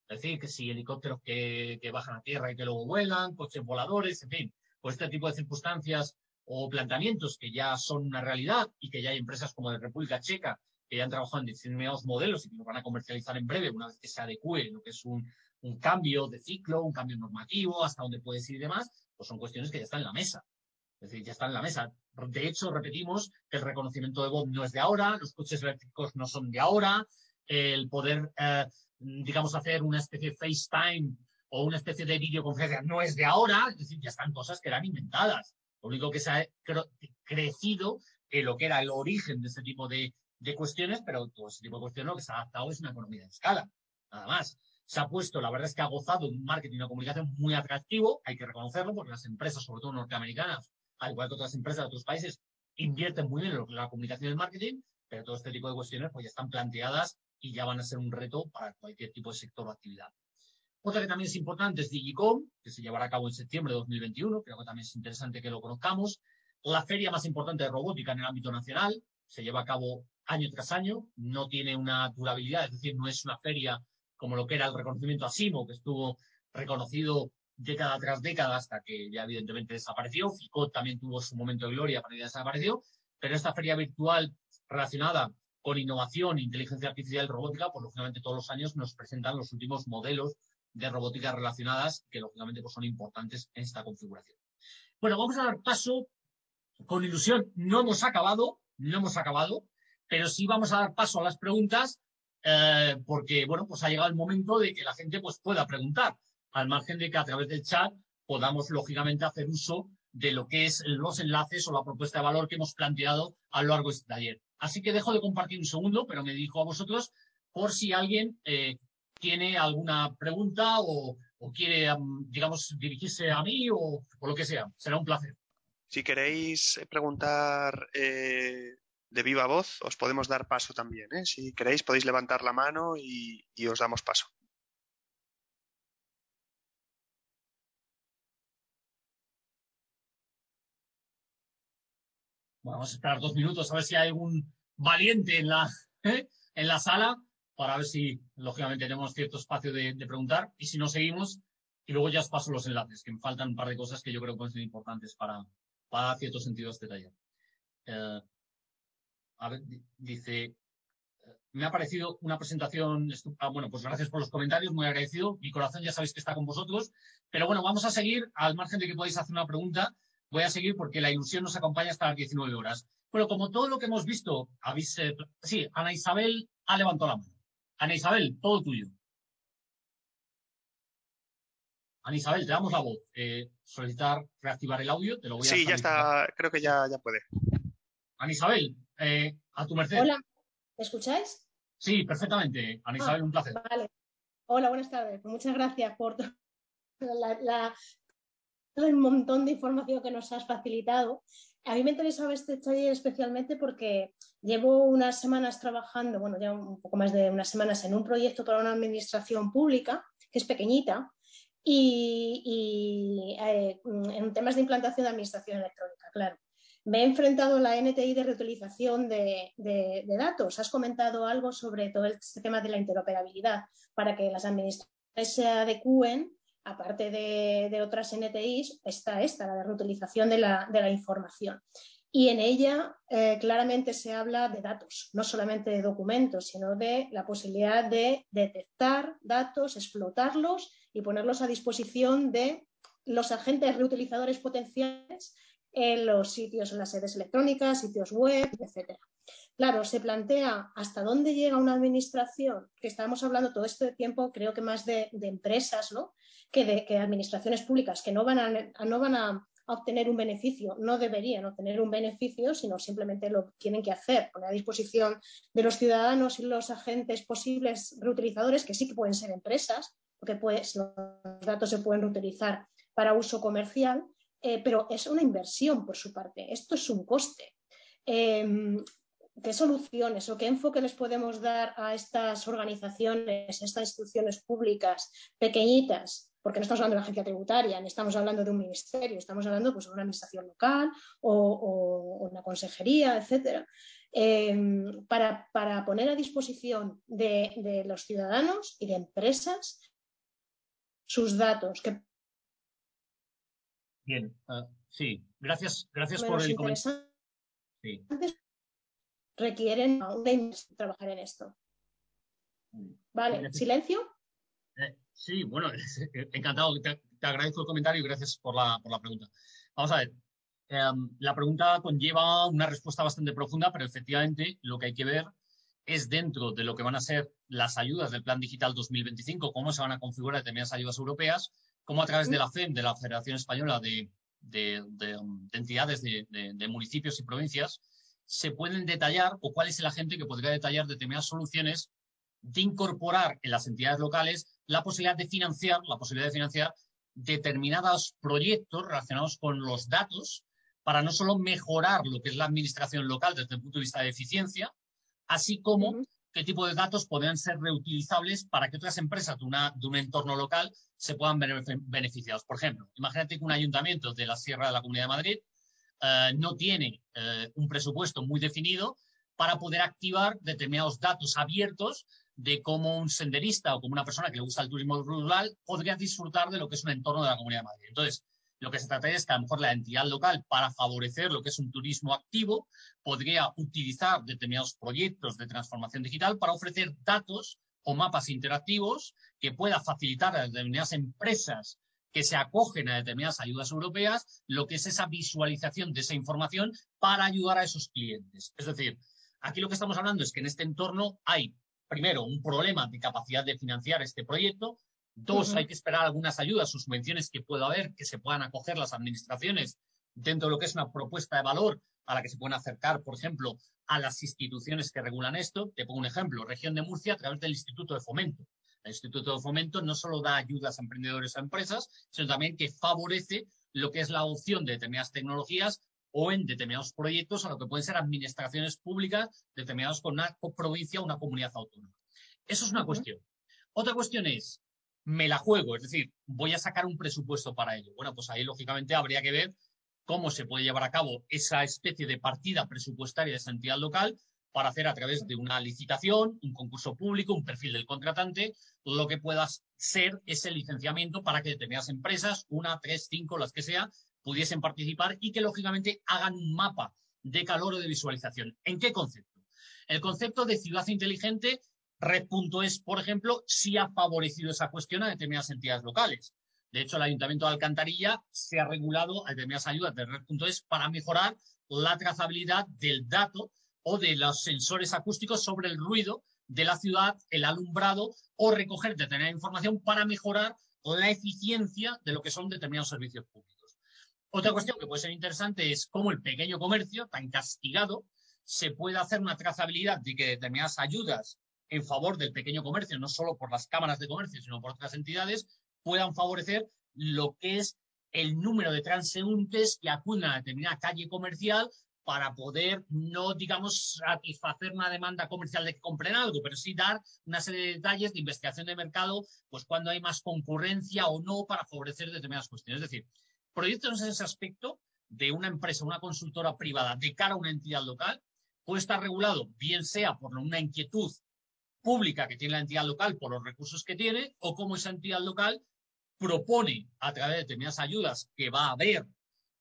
Es decir, que si helicópteros que, bajan a tierra y que luego vuelan, coches voladores, en fin, pues este tipo de circunstancias o planteamientos que ya son una realidad y que ya hay empresas como de República Checa que ya han trabajado en determinados modelos y que lo van a comercializar en breve una vez que se adecue lo que es un, un cambio de ciclo, un cambio normativo, hasta dónde puedes ir y demás, pues son cuestiones que ya están en la mesa. Es decir, ya están en la mesa. De hecho, repetimos que el reconocimiento de voz no es de ahora, los coches eléctricos no son de ahora, el poder eh, digamos, hacer una especie de FaceTime o una especie de videoconferencia no es de ahora, es decir, ya están cosas que eran inventadas. Lo único que se ha crecido en lo que era el origen de este tipo de, de cuestiones, pero todo ese tipo de cuestiones lo que se ha adaptado es una economía de escala, nada más. Se ha puesto, la verdad es que ha gozado un marketing y una comunicación muy atractivo, hay que reconocerlo, porque las empresas, sobre todo norteamericanas, al igual que otras empresas de otros países, invierten muy bien en la comunicación y el marketing, pero todo este tipo de cuestiones pues ya están planteadas y ya van a ser un reto para cualquier tipo de sector o actividad. Otra que también es importante es Digicom, que se llevará a cabo en septiembre de 2021, creo que también es interesante que lo conozcamos. La feria más importante de robótica en el ámbito nacional se lleva a cabo año tras año, no tiene una durabilidad, es decir, no es una feria como lo que era el reconocimiento a Simo, que estuvo reconocido década tras década hasta que ya evidentemente desapareció. FICOT también tuvo su momento de gloria, pero ya desapareció. Pero esta feria virtual relacionada con innovación, inteligencia artificial y robótica, pues lógicamente todos los años nos presentan los últimos modelos de robótica relacionadas que lógicamente pues, son importantes en esta configuración. Bueno, vamos a dar paso con ilusión. No hemos acabado, no hemos acabado, pero sí vamos a dar paso a las preguntas eh, porque, bueno, pues ha llegado el momento de que la gente pues, pueda preguntar, al margen de que a través del chat podamos, lógicamente, hacer uso de lo que es los enlaces o la propuesta de valor que hemos planteado a lo largo de este taller. Así que dejo de compartir un segundo, pero me dijo a vosotros por si alguien eh, tiene alguna pregunta o, quiere, am, digamos, dirigirse a mí o, lo que sea. Será un placer. Si queréis preguntar eh, de viva voz, os podemos dar paso también. ¿eh? Si queréis, podéis levantar la mano y os damos paso. Vamos a esperar dos minutos a ver si hay algún valiente en la, ¿eh? en la sala para ver si, lógicamente, tenemos cierto espacio de, preguntar y si no seguimos. Y luego ya os paso los enlaces, que me faltan un par de cosas que yo creo que pueden ser importantes para, para cierto sentido este taller. Eh, a ver, di- dice, eh, me ha parecido una presentación, ah, bueno, pues gracias por los comentarios, muy agradecido. Mi corazón ya sabéis que está con vosotros. Pero bueno, vamos a seguir, al margen de que podáis hacer una pregunta, voy a seguir porque la ilusión nos acompaña hasta las 19 horas. Bueno, como todo lo que hemos visto, habéis, eh, sí, Ana Isabel ha levantado la mano. Ana Isabel, todo tuyo. Ana Isabel, te damos la voz. Eh, solicitar reactivar el audio, te lo voy a Sí, ya está, creo que ya, ya puede. Ana Isabel, eh, a tu merced. Hola, ¿me escucháis? Sí, perfectamente. Ana Ah, Isabel, un placer. Vale. Hola, buenas tardes. Pues muchas gracias por la- la- el montón de información que nos has facilitado. A mí me interesaba este taller especialmente porque llevo unas semanas trabajando, bueno, ya un poco más de unas semanas en un proyecto para una administración pública que es pequeñita y, y, eh, en temas de implantación de administración electrónica, claro. Me he enfrentado a la NTI de reutilización de, de- de datos. Has comentado algo sobre todo este tema de la interoperabilidad para que las administraciones se adecúen, aparte de, otras NTIs, está esta, la de reutilización de la, información. Y en ella eh, claramente se habla de datos, no solamente de documentos, sino de la posibilidad de detectar datos, explotarlos y ponerlos a disposición de los agentes reutilizadores potenciales en los sitios, en las sedes electrónicas, sitios web, etcétera. Claro, se plantea hasta dónde llega una administración, que estamos hablando todo este tiempo, creo que más de empresas, ¿no? Que de que administraciones públicas que no van a, no van obtener un beneficio, no deberían obtener un beneficio, sino simplemente lo tienen que hacer, poner a disposición de los ciudadanos y los agentes posibles reutilizadores, que sí que pueden ser empresas, porque pues, los datos se pueden reutilizar para uso comercial, eh, pero es una inversión por su parte, esto es un coste. Eh, ¿Qué soluciones o qué enfoque les podemos dar a estas organizaciones, a estas instituciones públicas pequeñitas? Porque no estamos hablando de una agencia tributaria, ni estamos hablando de un ministerio, estamos hablando pues, de una administración local o, una consejería, etcétera. Eh, para, para, poner a disposición de, de, los ciudadanos y de empresas sus datos. Que... Bien, uh, sí, gracias, gracias por el comentario. Sí. Requieren una trabajar en esto. Vale, silencio. Sí, bueno, encantado, te, agradezco el comentario y gracias por la, por la pregunta. Vamos a ver, eh, la pregunta conlleva una respuesta bastante profunda, pero efectivamente lo que hay que ver es dentro de lo que van a ser las ayudas del Plan Digital 2025, cómo se van a configurar determinadas ayudas europeas, cómo a través de la FEM, de la Federación Española de, de, de, de entidades de, municipios y provincias, se pueden detallar o cuál es el agente que podría detallar determinadas soluciones de incorporar en las entidades locales la posibilidad de financiar, la posibilidad de financiar determinados proyectos relacionados con los datos para no solo mejorar lo que es la administración local desde el punto de vista de eficiencia, así como uh -huh. qué tipo de datos podrían ser reutilizables para que otras empresas de, una, de un entorno local se puedan beneficiados. Por ejemplo, imagínate que un ayuntamiento de la Sierra de la Comunidad de Madrid eh, no tiene eh, un presupuesto muy definido para poder activar determinados datos abiertos de cómo un senderista o como una persona que le gusta el turismo rural podría disfrutar de lo que es un entorno de la Comunidad de Madrid. Entonces, lo que se trata es que a lo mejor la entidad local, para favorecer lo que es un turismo activo, podría utilizar determinados proyectos de transformación digital para ofrecer datos o mapas interactivos que pueda facilitar a determinadas empresas que se acogen a determinadas ayudas europeas lo que es esa visualización de esa información para ayudar a esos clientes. Es decir, aquí lo que estamos hablando es que en este entorno hay, primero, un problema de capacidad de financiar este proyecto, Dos, uh -huh. hay que esperar algunas ayudas o subvenciones que pueda haber, que se puedan acoger las administraciones dentro de lo que es una propuesta de valor a la que se pueden acercar, por ejemplo, a las instituciones que regulan esto. Te pongo un ejemplo, región de Murcia a través del Instituto de Fomento. El Instituto de Fomento no solo da ayudas a emprendedores o a empresas, sino también que favorece lo que es la opción de determinadas tecnologías o en determinados proyectos a lo que pueden ser administraciones públicas determinadas con una provincia o una comunidad autónoma. Eso es una cuestión. Otra cuestión es, me la juego, es decir, voy a sacar un presupuesto para ello. Bueno, pues ahí lógicamente habría que ver cómo se puede llevar a cabo esa especie de partida presupuestaria de esa entidad local para hacer a través de una licitación, un concurso público, un perfil del contratante, lo que pueda ser ese licenciamiento para que determinadas empresas, una, tres, cinco, las que sea, pudiesen participar y que lógicamente hagan un mapa de calor o de visualización. ¿En qué concepto? El concepto de ciudad inteligente, Red.es, por ejemplo, sí ha favorecido esa cuestión a determinadas entidades locales. De hecho, el Ayuntamiento de Alcantarilla se ha regulado a determinadas ayudas de Red.es para mejorar la trazabilidad del dato o de los sensores acústicos sobre el ruido de la ciudad, el alumbrado o recoger determinada información para mejorar la eficiencia de lo que son determinados servicios públicos. Otra cuestión que puede ser interesante es cómo el pequeño comercio, tan castigado, se puede hacer una trazabilidad de que determinadas ayudas en favor del pequeño comercio, no solo por las cámaras de comercio, sino por otras entidades, puedan favorecer lo que es el número de transeúntes que acuden a determinada calle comercial para poder no, digamos, satisfacer una demanda comercial de que compren algo, pero sí dar una serie de detalles de investigación de mercado, pues cuando hay más concurrencia o no para favorecer determinadas cuestiones. Es decir, proyectos en ese aspecto de una empresa, una consultora privada de cara a una entidad local, puede estar regulado, bien sea por una inquietud pública que tiene la entidad local por los recursos que tiene, o como esa entidad local propone a través de determinadas ayudas que va a haber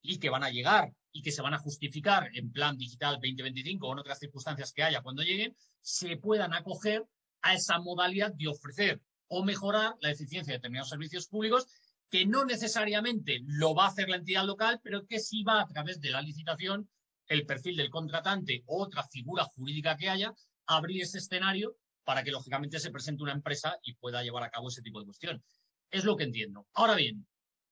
y que van a llegar y que se van a justificar en plan digital 2025 o en otras circunstancias que haya cuando lleguen, se puedan acoger a esa modalidad de ofrecer o mejorar la eficiencia de determinados servicios públicos que no necesariamente lo va a hacer la entidad local, pero que sí va a través de la licitación, el perfil del contratante o otra figura jurídica que haya, abrir ese escenario para que lógicamente se presente una empresa y pueda llevar a cabo ese tipo de cuestión. Es lo que entiendo. Ahora bien,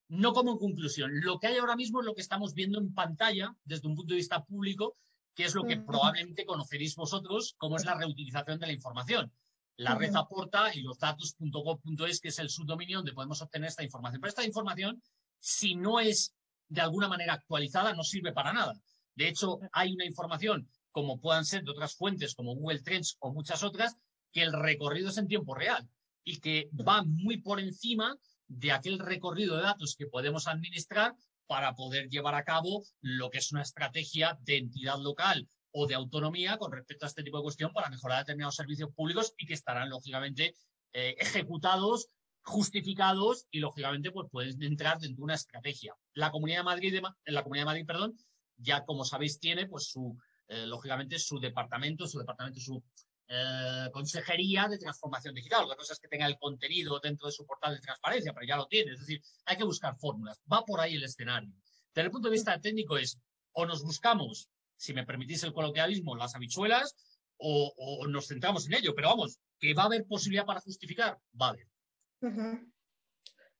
no como conclusión, lo que hay ahora mismo es lo que estamos viendo en pantalla desde un punto de vista público, que es lo que probablemente conoceréis vosotros, como es la reutilización de la información. La red aporta y los datos.gov.es, que es el subdominio donde podemos obtener esta información. Pero esta información, si no es de alguna manera actualizada, no sirve para nada. De hecho, hay una información, como puedan ser de otras fuentes, como Google Trends o muchas otras, que el recorrido es en tiempo real y que va muy por encima de aquel recorrido de datos que podemos administrar para poder llevar a cabo lo que es una estrategia de entidad local o de autonomía con respecto a este tipo de cuestión para mejorar determinados servicios públicos y que estarán, lógicamente, eh, ejecutados, justificados y, lógicamente, pues pueden entrar dentro de una estrategia. La Comunidad de Madrid, la Comunidad de Madrid, perdón, ya como sabéis, tiene, pues, su, eh, lógicamente, su departamento, su departamento, su eh, consejería de transformación digital. Otra cosa es que tenga el contenido dentro de su portal de transparencia, pero ya lo tiene. Es decir, hay que buscar fórmulas. Va por ahí el escenario. Desde el punto de vista técnico es, o nos buscamos, si me permitís el coloquialismo, las habichuelas, o, nos centramos en ello. Pero vamos, que va a haber posibilidad para justificar, va a haber.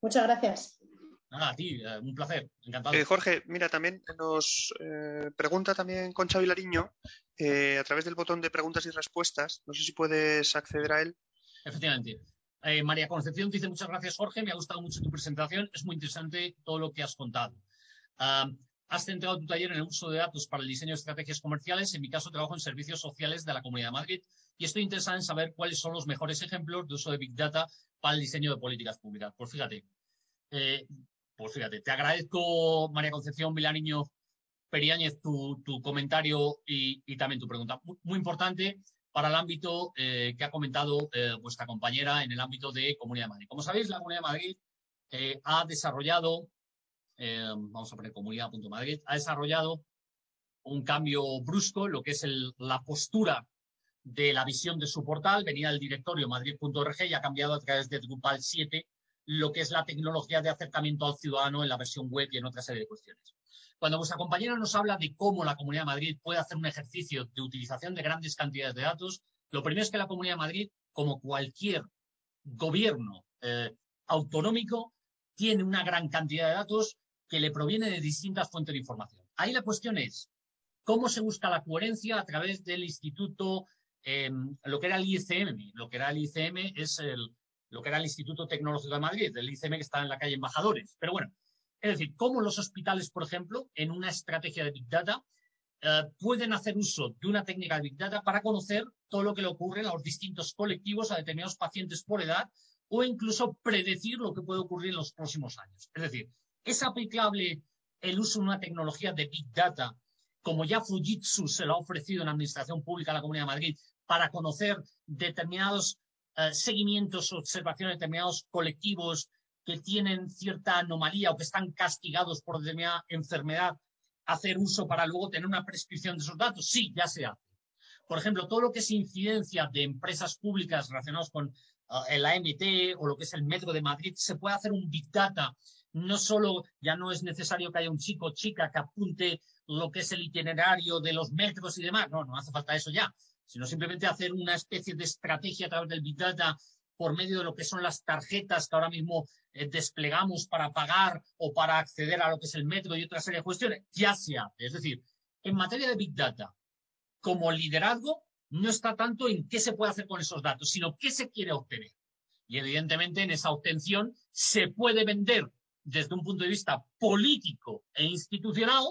Muchas gracias. Nada, a ti, eh, un placer, encantado. Eh, Jorge, mira, también nos pregunta también Concha Vilariño eh, a través del botón de preguntas y respuestas. No sé si puedes acceder a él. Efectivamente. Eh, María Concepción dice muchas gracias, Jorge. Me ha gustado mucho tu presentación. Es muy interesante todo lo que has contado. Has centrado tu taller en el uso de datos para el diseño de estrategias comerciales. En mi caso, trabajo en servicios sociales de la Comunidad de Madrid y estoy interesado en saber cuáles son los mejores ejemplos de uso de Big Data para el diseño de políticas públicas. Pues fíjate, eh, pues fíjate, te agradezco, María Concepción Vilariño, Periáñez, tu, comentario y, también tu pregunta. Muy, importante para el ámbito eh, que ha comentado eh, vuestra compañera en el ámbito de Comunidad de Madrid. Como sabéis, la Comunidad de Madrid eh, ha desarrollado, vamos a poner comunidad.madrid, ha desarrollado un cambio brusco lo que es la postura de la visión de su portal. Venía del directorio madrid.org y ha cambiado a través de Drupal 7 lo que es la tecnología de acercamiento al ciudadano en la versión web y en otra serie de cuestiones. Cuando vuestra compañera nos habla de cómo la Comunidad de Madrid puede hacer un ejercicio de utilización de grandes cantidades de datos, lo primero es que la Comunidad de Madrid, como cualquier gobierno eh, autonómico, tiene una gran cantidad de datos que le proviene de distintas fuentes de información. Ahí la cuestión es, ¿cómo se busca la coherencia a través del instituto, eh, lo que era el ICM? Lo que era el ICM es el, lo que era el Instituto Tecnológico de Madrid, el ICM que está en la calle Embajadores. Pero bueno, es decir, cómo los hospitales, por ejemplo, en una estrategia de Big Data, eh, pueden hacer uso de una técnica de Big Data para conocer todo lo que le ocurre a los distintos colectivos, a determinados pacientes por edad, o incluso predecir lo que puede ocurrir en los próximos años. Es decir, ¿es aplicable el uso de una tecnología de Big Data, como ya Fujitsu se lo ha ofrecido en la Administración Pública de la Comunidad de Madrid, para conocer determinados eh, seguimientos, observaciones de determinados colectivos que tienen cierta anomalía o que están castigados por determinada enfermedad, hacer uso para luego tener una prescripción de esos datos? Sí, ya se hace. Por ejemplo, todo lo que es incidencia de empresas públicas relacionadas con uh, el AMT o lo que es el Metro de Madrid, se puede hacer un Big Data. No solo, ya no es necesario que haya un chico o chica que apunte lo que es el itinerario de los metros y demás. No, no hace falta eso ya. Sino simplemente hacer una especie de estrategia a través del Big Data por medio de lo que son las tarjetas que ahora mismo eh, desplegamos para pagar o para acceder a lo que es el metro y otra serie de cuestiones, ya se hace. Es decir, en materia de Big Data, como liderazgo, no está tanto en qué se puede hacer con esos datos, sino qué se quiere obtener. Y evidentemente en esa obtención se puede vender desde un punto de vista político e institucional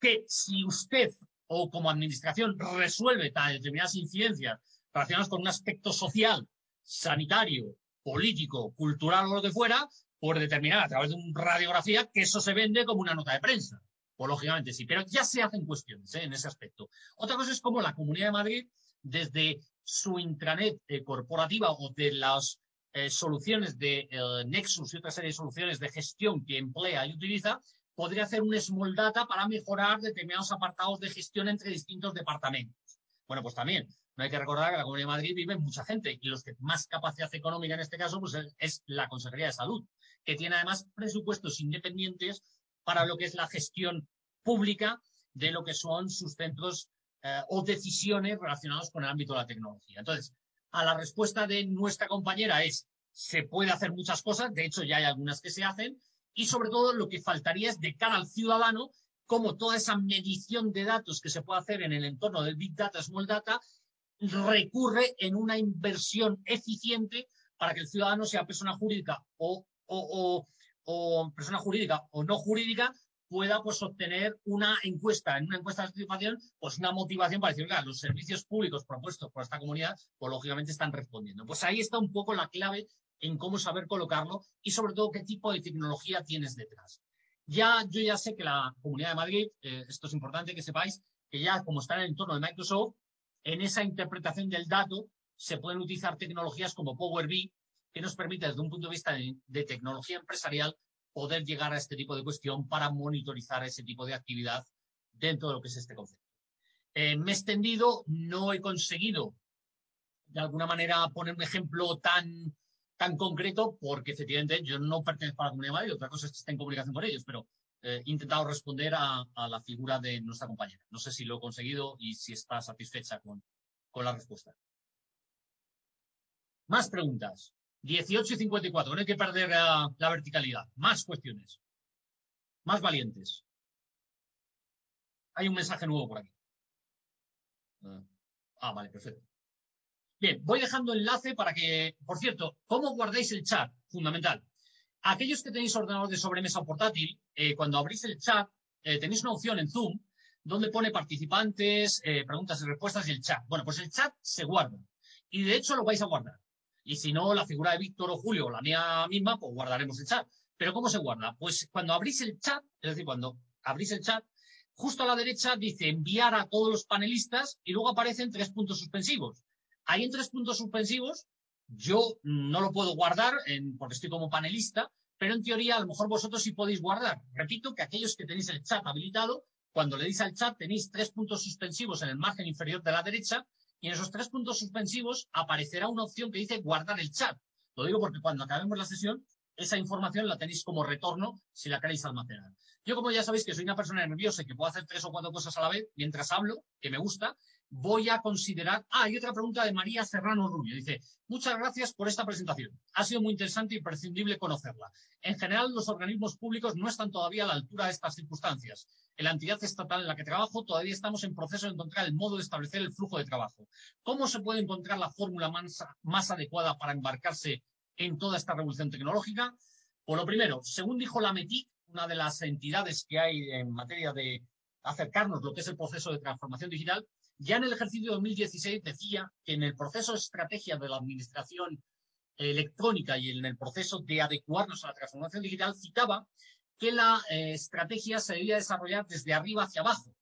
que si usted o como administración resuelve determinadas incidencias relacionadas con un aspecto social, sanitario, político, cultural o lo que fuera, por determinar a través de una radiografía que eso se vende como una nota de prensa. Pues lógicamente sí, pero ya se hacen cuestiones ¿eh? en ese aspecto. Otra cosa es como la Comunidad de Madrid, desde su intranet eh, corporativa o de las eh, soluciones de eh, Nexus y otra serie de soluciones de gestión que emplea y utiliza, podría hacer un small data para mejorar determinados apartados de gestión entre distintos departamentos. Bueno, pues también no hay que recordar que la Comunidad de Madrid vive mucha gente y los que más capacidad económica en este caso pues es, es la Consejería de Salud, que tiene además presupuestos independientes para lo que es la gestión pública de lo que son sus centros eh, o decisiones relacionadas con el ámbito de la tecnología. Entonces, a la respuesta de nuestra compañera es, se puede hacer muchas cosas, de hecho ya hay algunas que se hacen, y sobre todo lo que faltaría es de cara al ciudadano, cómo toda esa medición de datos que se puede hacer en el entorno del Big Data, Small Data, recurre en una inversión eficiente para que el ciudadano sea persona jurídica o, o, persona jurídica o no jurídica pueda pues obtener una encuesta, en una encuesta de participación, pues una motivación para decir, los servicios públicos propuestos por esta comunidad, pues lógicamente están respondiendo. Pues ahí está un poco la clave en cómo saber colocarlo y sobre todo qué tipo de tecnología tienes detrás. Ya, yo ya sé que la Comunidad de Madrid, eh, esto es importante que sepáis, que ya como está en el entorno de Microsoft, en esa interpretación del dato se pueden utilizar tecnologías como Power BI, que nos permite desde un punto de vista de, tecnología empresarial poder llegar a este tipo de cuestión para monitorizar ese tipo de actividad dentro de lo que es este concepto. Eh, me he extendido, no he conseguido de alguna manera poner un ejemplo tan, tan concreto porque efectivamente yo no pertenezco a la Comunidad de Madrid, otra cosa es que esté en comunicación con ellos, pero eh, he intentado responder a, a, la figura de nuestra compañera. No sé si lo he conseguido y si está satisfecha con, con la respuesta. Más preguntas. 18 y 54. No hay que perder la, la, verticalidad. Más cuestiones. Más valientes. Hay un mensaje nuevo por aquí. Ah, vale, perfecto. Bien, voy dejando enlace para que, por cierto, ¿cómo guardáis el chat? Fundamental. Aquellos que tenéis ordenador de sobremesa o portátil, eh, cuando abrís el chat, eh, tenéis una opción en Zoom donde pone participantes, eh, preguntas y respuestas y el chat. Bueno, pues el chat se guarda. Y de hecho lo vais a guardar. Y si no, la figura de Víctor o Julio o la mía misma, pues guardaremos el chat. Pero ¿cómo se guarda? Pues cuando abrís el chat, es decir, cuando abrís el chat, justo a la derecha dice enviar a todos los panelistas y luego aparecen tres puntos suspensivos. Ahí en tres puntos suspensivos, yo no lo puedo guardar porque estoy como panelista, pero en teoría a lo mejor vosotros sí podéis guardar. Repito que aquellos que tenéis el chat habilitado, cuando le deis al chat tenéis tres puntos suspensivos en el margen inferior de la derecha y en esos tres puntos suspensivos aparecerá una opción que dice guardar el chat. Lo digo porque cuando acabemos la sesión, esa información la tenéis como retorno si la queréis almacenar. Yo, como ya sabéis que soy una persona nerviosa y que puedo hacer tres o cuatro cosas a la vez mientras hablo, que me gusta, voy a considerar. Ah, hay otra pregunta de María Serrano Rubio. Dice: Muchas gracias por esta presentación. Ha sido muy interesante y imprescindible conocerla. En general, los organismos públicos no están todavía a la altura de estas circunstancias. En la entidad estatal en la que trabajo, todavía estamos en proceso de encontrar el modo de establecer el flujo de trabajo. ¿Cómo se puede encontrar la fórmula más, más adecuada para embarcarse en toda esta revolución tecnológica? Por lo primero, según dijo la METIC, una de las entidades que hay en materia de acercarnos lo que es el proceso de transformación digital, ya en el ejercicio 2016 decía que en el proceso de estrategia de la administración electrónica y en el proceso de adecuarnos a la transformación digital, citaba que la eh, estrategia se debía desarrollar desde arriba hacia abajo,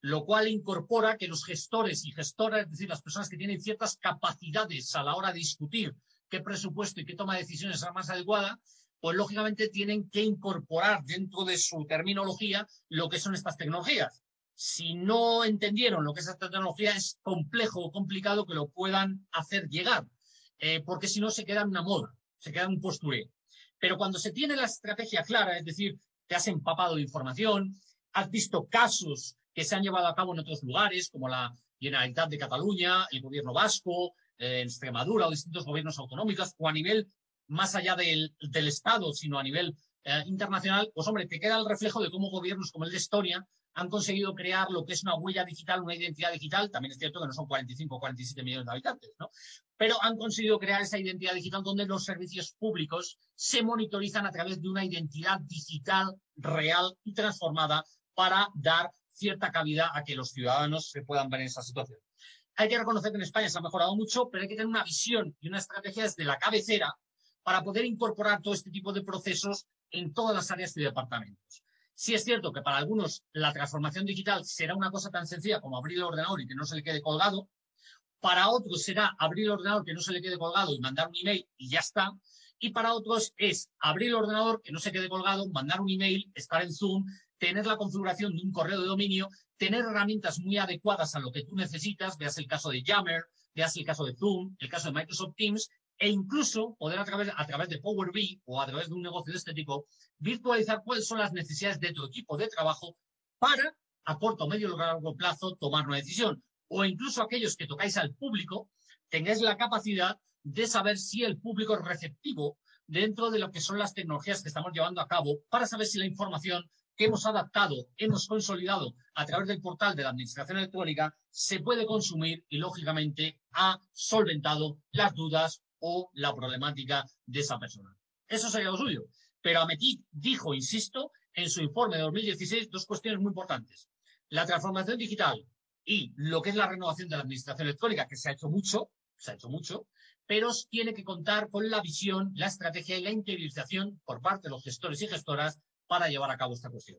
lo cual incorpora que los gestores y gestoras, es decir, las personas que tienen ciertas capacidades a la hora de discutir qué presupuesto y qué toma de decisiones es la más adecuada, pues lógicamente tienen que incorporar dentro de su terminología lo que son estas tecnologías si no entendieron lo que es esta tecnología, es complejo o complicado que lo puedan hacer llegar, eh, porque si no se queda en una moda, se queda en un postureo. Pero cuando se tiene la estrategia clara, es decir, te has empapado de información, has visto casos que se han llevado a cabo en otros lugares, como la Generalitat de Cataluña, el gobierno vasco, eh, Extremadura o distintos gobiernos autonómicos, o a nivel más allá del Estado, sino a nivel eh, internacional, pues hombre, te queda el reflejo de cómo gobiernos como el de Estonia han conseguido crear lo que es una huella digital, una identidad digital. También es cierto que no son 45 o 47 millones de habitantes, ¿no? Pero han conseguido crear esa identidad digital donde los servicios públicos se monitorizan a través de una identidad digital real y transformada para dar cierta cabida a que los ciudadanos se puedan ver en esa situación. Hay que reconocer que en España se ha mejorado mucho, pero hay que tener una visión y una estrategia desde la cabecera para poder incorporar todo este tipo de procesos en todas las áreas y departamentos. Sí es cierto que para algunos la transformación digital será una cosa tan sencilla como abrir el ordenador y que no se le quede colgado. Para otros será abrir el ordenador que no se le quede colgado y mandar un email y ya está. Y para otros es abrir el ordenador que no se quede colgado, mandar un email, estar en Zoom, tener la configuración de un correo de dominio, tener herramientas muy adecuadas a lo que tú necesitas, veas el caso de Yammer, veas el caso de Zoom, el caso de Microsoft Teams, e incluso poder a través, a través de Power BI o a través de un negocio de este tipo, virtualizar cuáles son las necesidades de tu equipo de trabajo para, a corto, medio o largo plazo, tomar una decisión. O incluso aquellos que tocáis al público, tengáis la capacidad de saber si el público es receptivo dentro de lo que son las tecnologías que estamos llevando a cabo para saber si la información que hemos adaptado, hemos consolidado a través del portal de la Administración Electrónica, se puede consumir y, lógicamente, ha solventado las dudas o la problemática de esa persona. Eso sería lo suyo. Pero Ametic dijo, insisto, en su informe de 2016 dos cuestiones muy importantes. La transformación digital y lo que es la renovación de la administración electrónica, que se ha hecho mucho, se ha hecho mucho, pero tiene que contar con la visión, la estrategia y la interiorización por parte de los gestores y gestoras para llevar a cabo esta cuestión.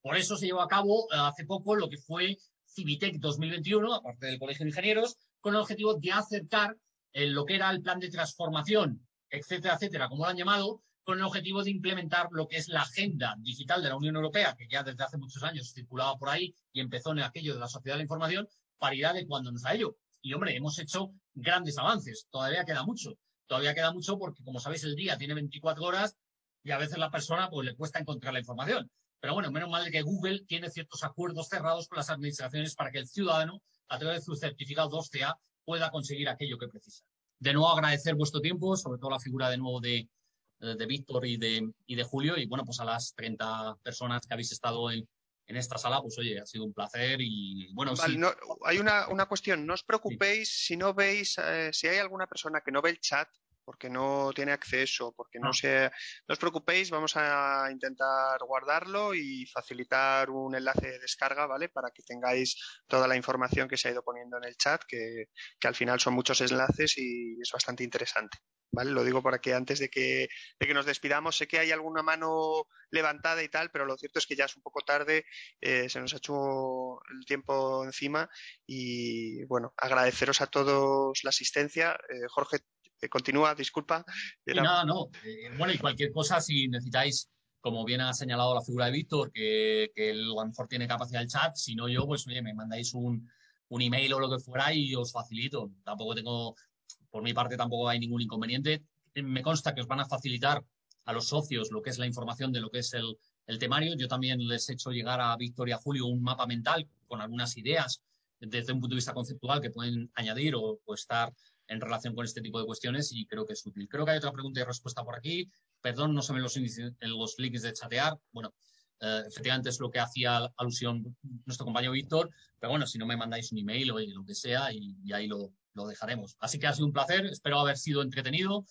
Por eso se llevó a cabo eh, hace poco lo que fue Civitec 2021, aparte del Colegio de Ingenieros, con el objetivo de acercar lo que era el plan de transformación, etcétera, etcétera, como lo han llamado, con el objetivo de implementar lo que es la agenda digital de la Unión Europea, que ya desde hace muchos años circulaba por ahí y empezó en aquello de la sociedad de la información, para ir adecuándonos a ello. Y hombre, hemos hecho grandes avances, todavía queda mucho. Todavía queda mucho porque, como sabéis, el día tiene 24 horas y a veces la persona pues, le cuesta encontrar la información. Pero bueno, menos mal que Google tiene ciertos acuerdos cerrados con las administraciones para que el ciudadano, a través de su certificado 2CA, pueda conseguir aquello que precisa. De nuevo agradecer vuestro tiempo, sobre todo la figura de nuevo de, de Víctor y de, y de Julio, y bueno, pues a las 30 personas que habéis estado en, en esta sala, pues oye, ha sido un placer y bueno. Vale, sí. no, hay una, una, cuestión, no os preocupéis sí. si no veis, eh, si hay alguna persona que no ve el chat, porque no tiene acceso, porque no ah. se... No os preocupéis, vamos a intentar guardarlo y facilitar un enlace de descarga, ¿vale? Para que tengáis toda la información que se ha ido poniendo en el chat, que, que al final son muchos enlaces y es bastante interesante. ¿Vale? Lo digo para que antes de que, de que nos despidamos, sé que hay alguna mano levantada y tal, pero lo cierto es que ya es un poco tarde, eh, se nos ha hecho el tiempo encima y bueno, agradeceros a todos la asistencia. Eh, Jorge, continúa, disculpa. Era... nada, no. Eh, bueno, y cualquier cosa, si necesitáis, como bien ha señalado la figura de Víctor, que, que él a lo mejor tiene capacidad del chat, si no yo, pues oye, me mandáis un, un email o lo que fuera y os facilito. Tampoco tengo, por mi parte, tampoco hay ningún inconveniente. Me consta que os van a facilitar a los socios lo que es la información de lo que es el, el temario. Yo también les he hecho llegar a Víctor y a Julio un mapa mental con algunas ideas desde un punto de vista conceptual que pueden añadir o, o estar en relación con este tipo de cuestiones y creo que es útil. Creo que hay otra pregunta y respuesta por aquí. Perdón, no se ven los, los links de chatear. Bueno, eh, efectivamente es lo que hacía alusión nuestro compañero Víctor, pero bueno, si no me mandáis un email o lo que sea y, y ahí lo, lo dejaremos. Así que ha sido un placer, espero haber sido entretenido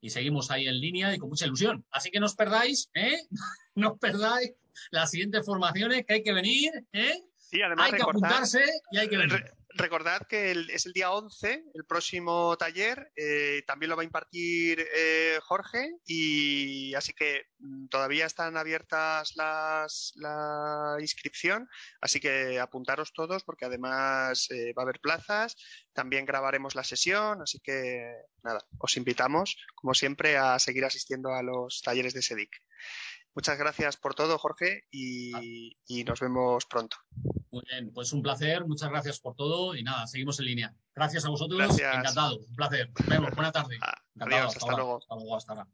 y seguimos ahí en línea y con mucha ilusión. Así que no os perdáis, ¿eh? No os perdáis las siguientes formaciones que hay que venir, ¿eh? Y además Hay que recordar, apuntarse y hay que venir. re- recordad que el- es el día 11, el próximo taller, eh, también lo va a impartir eh, Jorge y así que mm, todavía están abiertas las, la inscripción, así que apuntaros todos porque además eh, va a haber plazas, también grabaremos la sesión, así que nada, os invitamos como siempre a seguir asistiendo a los talleres de SEDIC. Muchas gracias por todo, Jorge, y, y nos vemos pronto. Muy bien, pues un placer, muchas gracias por todo y nada, seguimos en línea. Gracias a vosotros, Gracias. encantado, un placer. Nos vemos, buena tarde. Ah, Encantado, Adiós, hasta ahora, luego. Hasta luego, hasta ahora.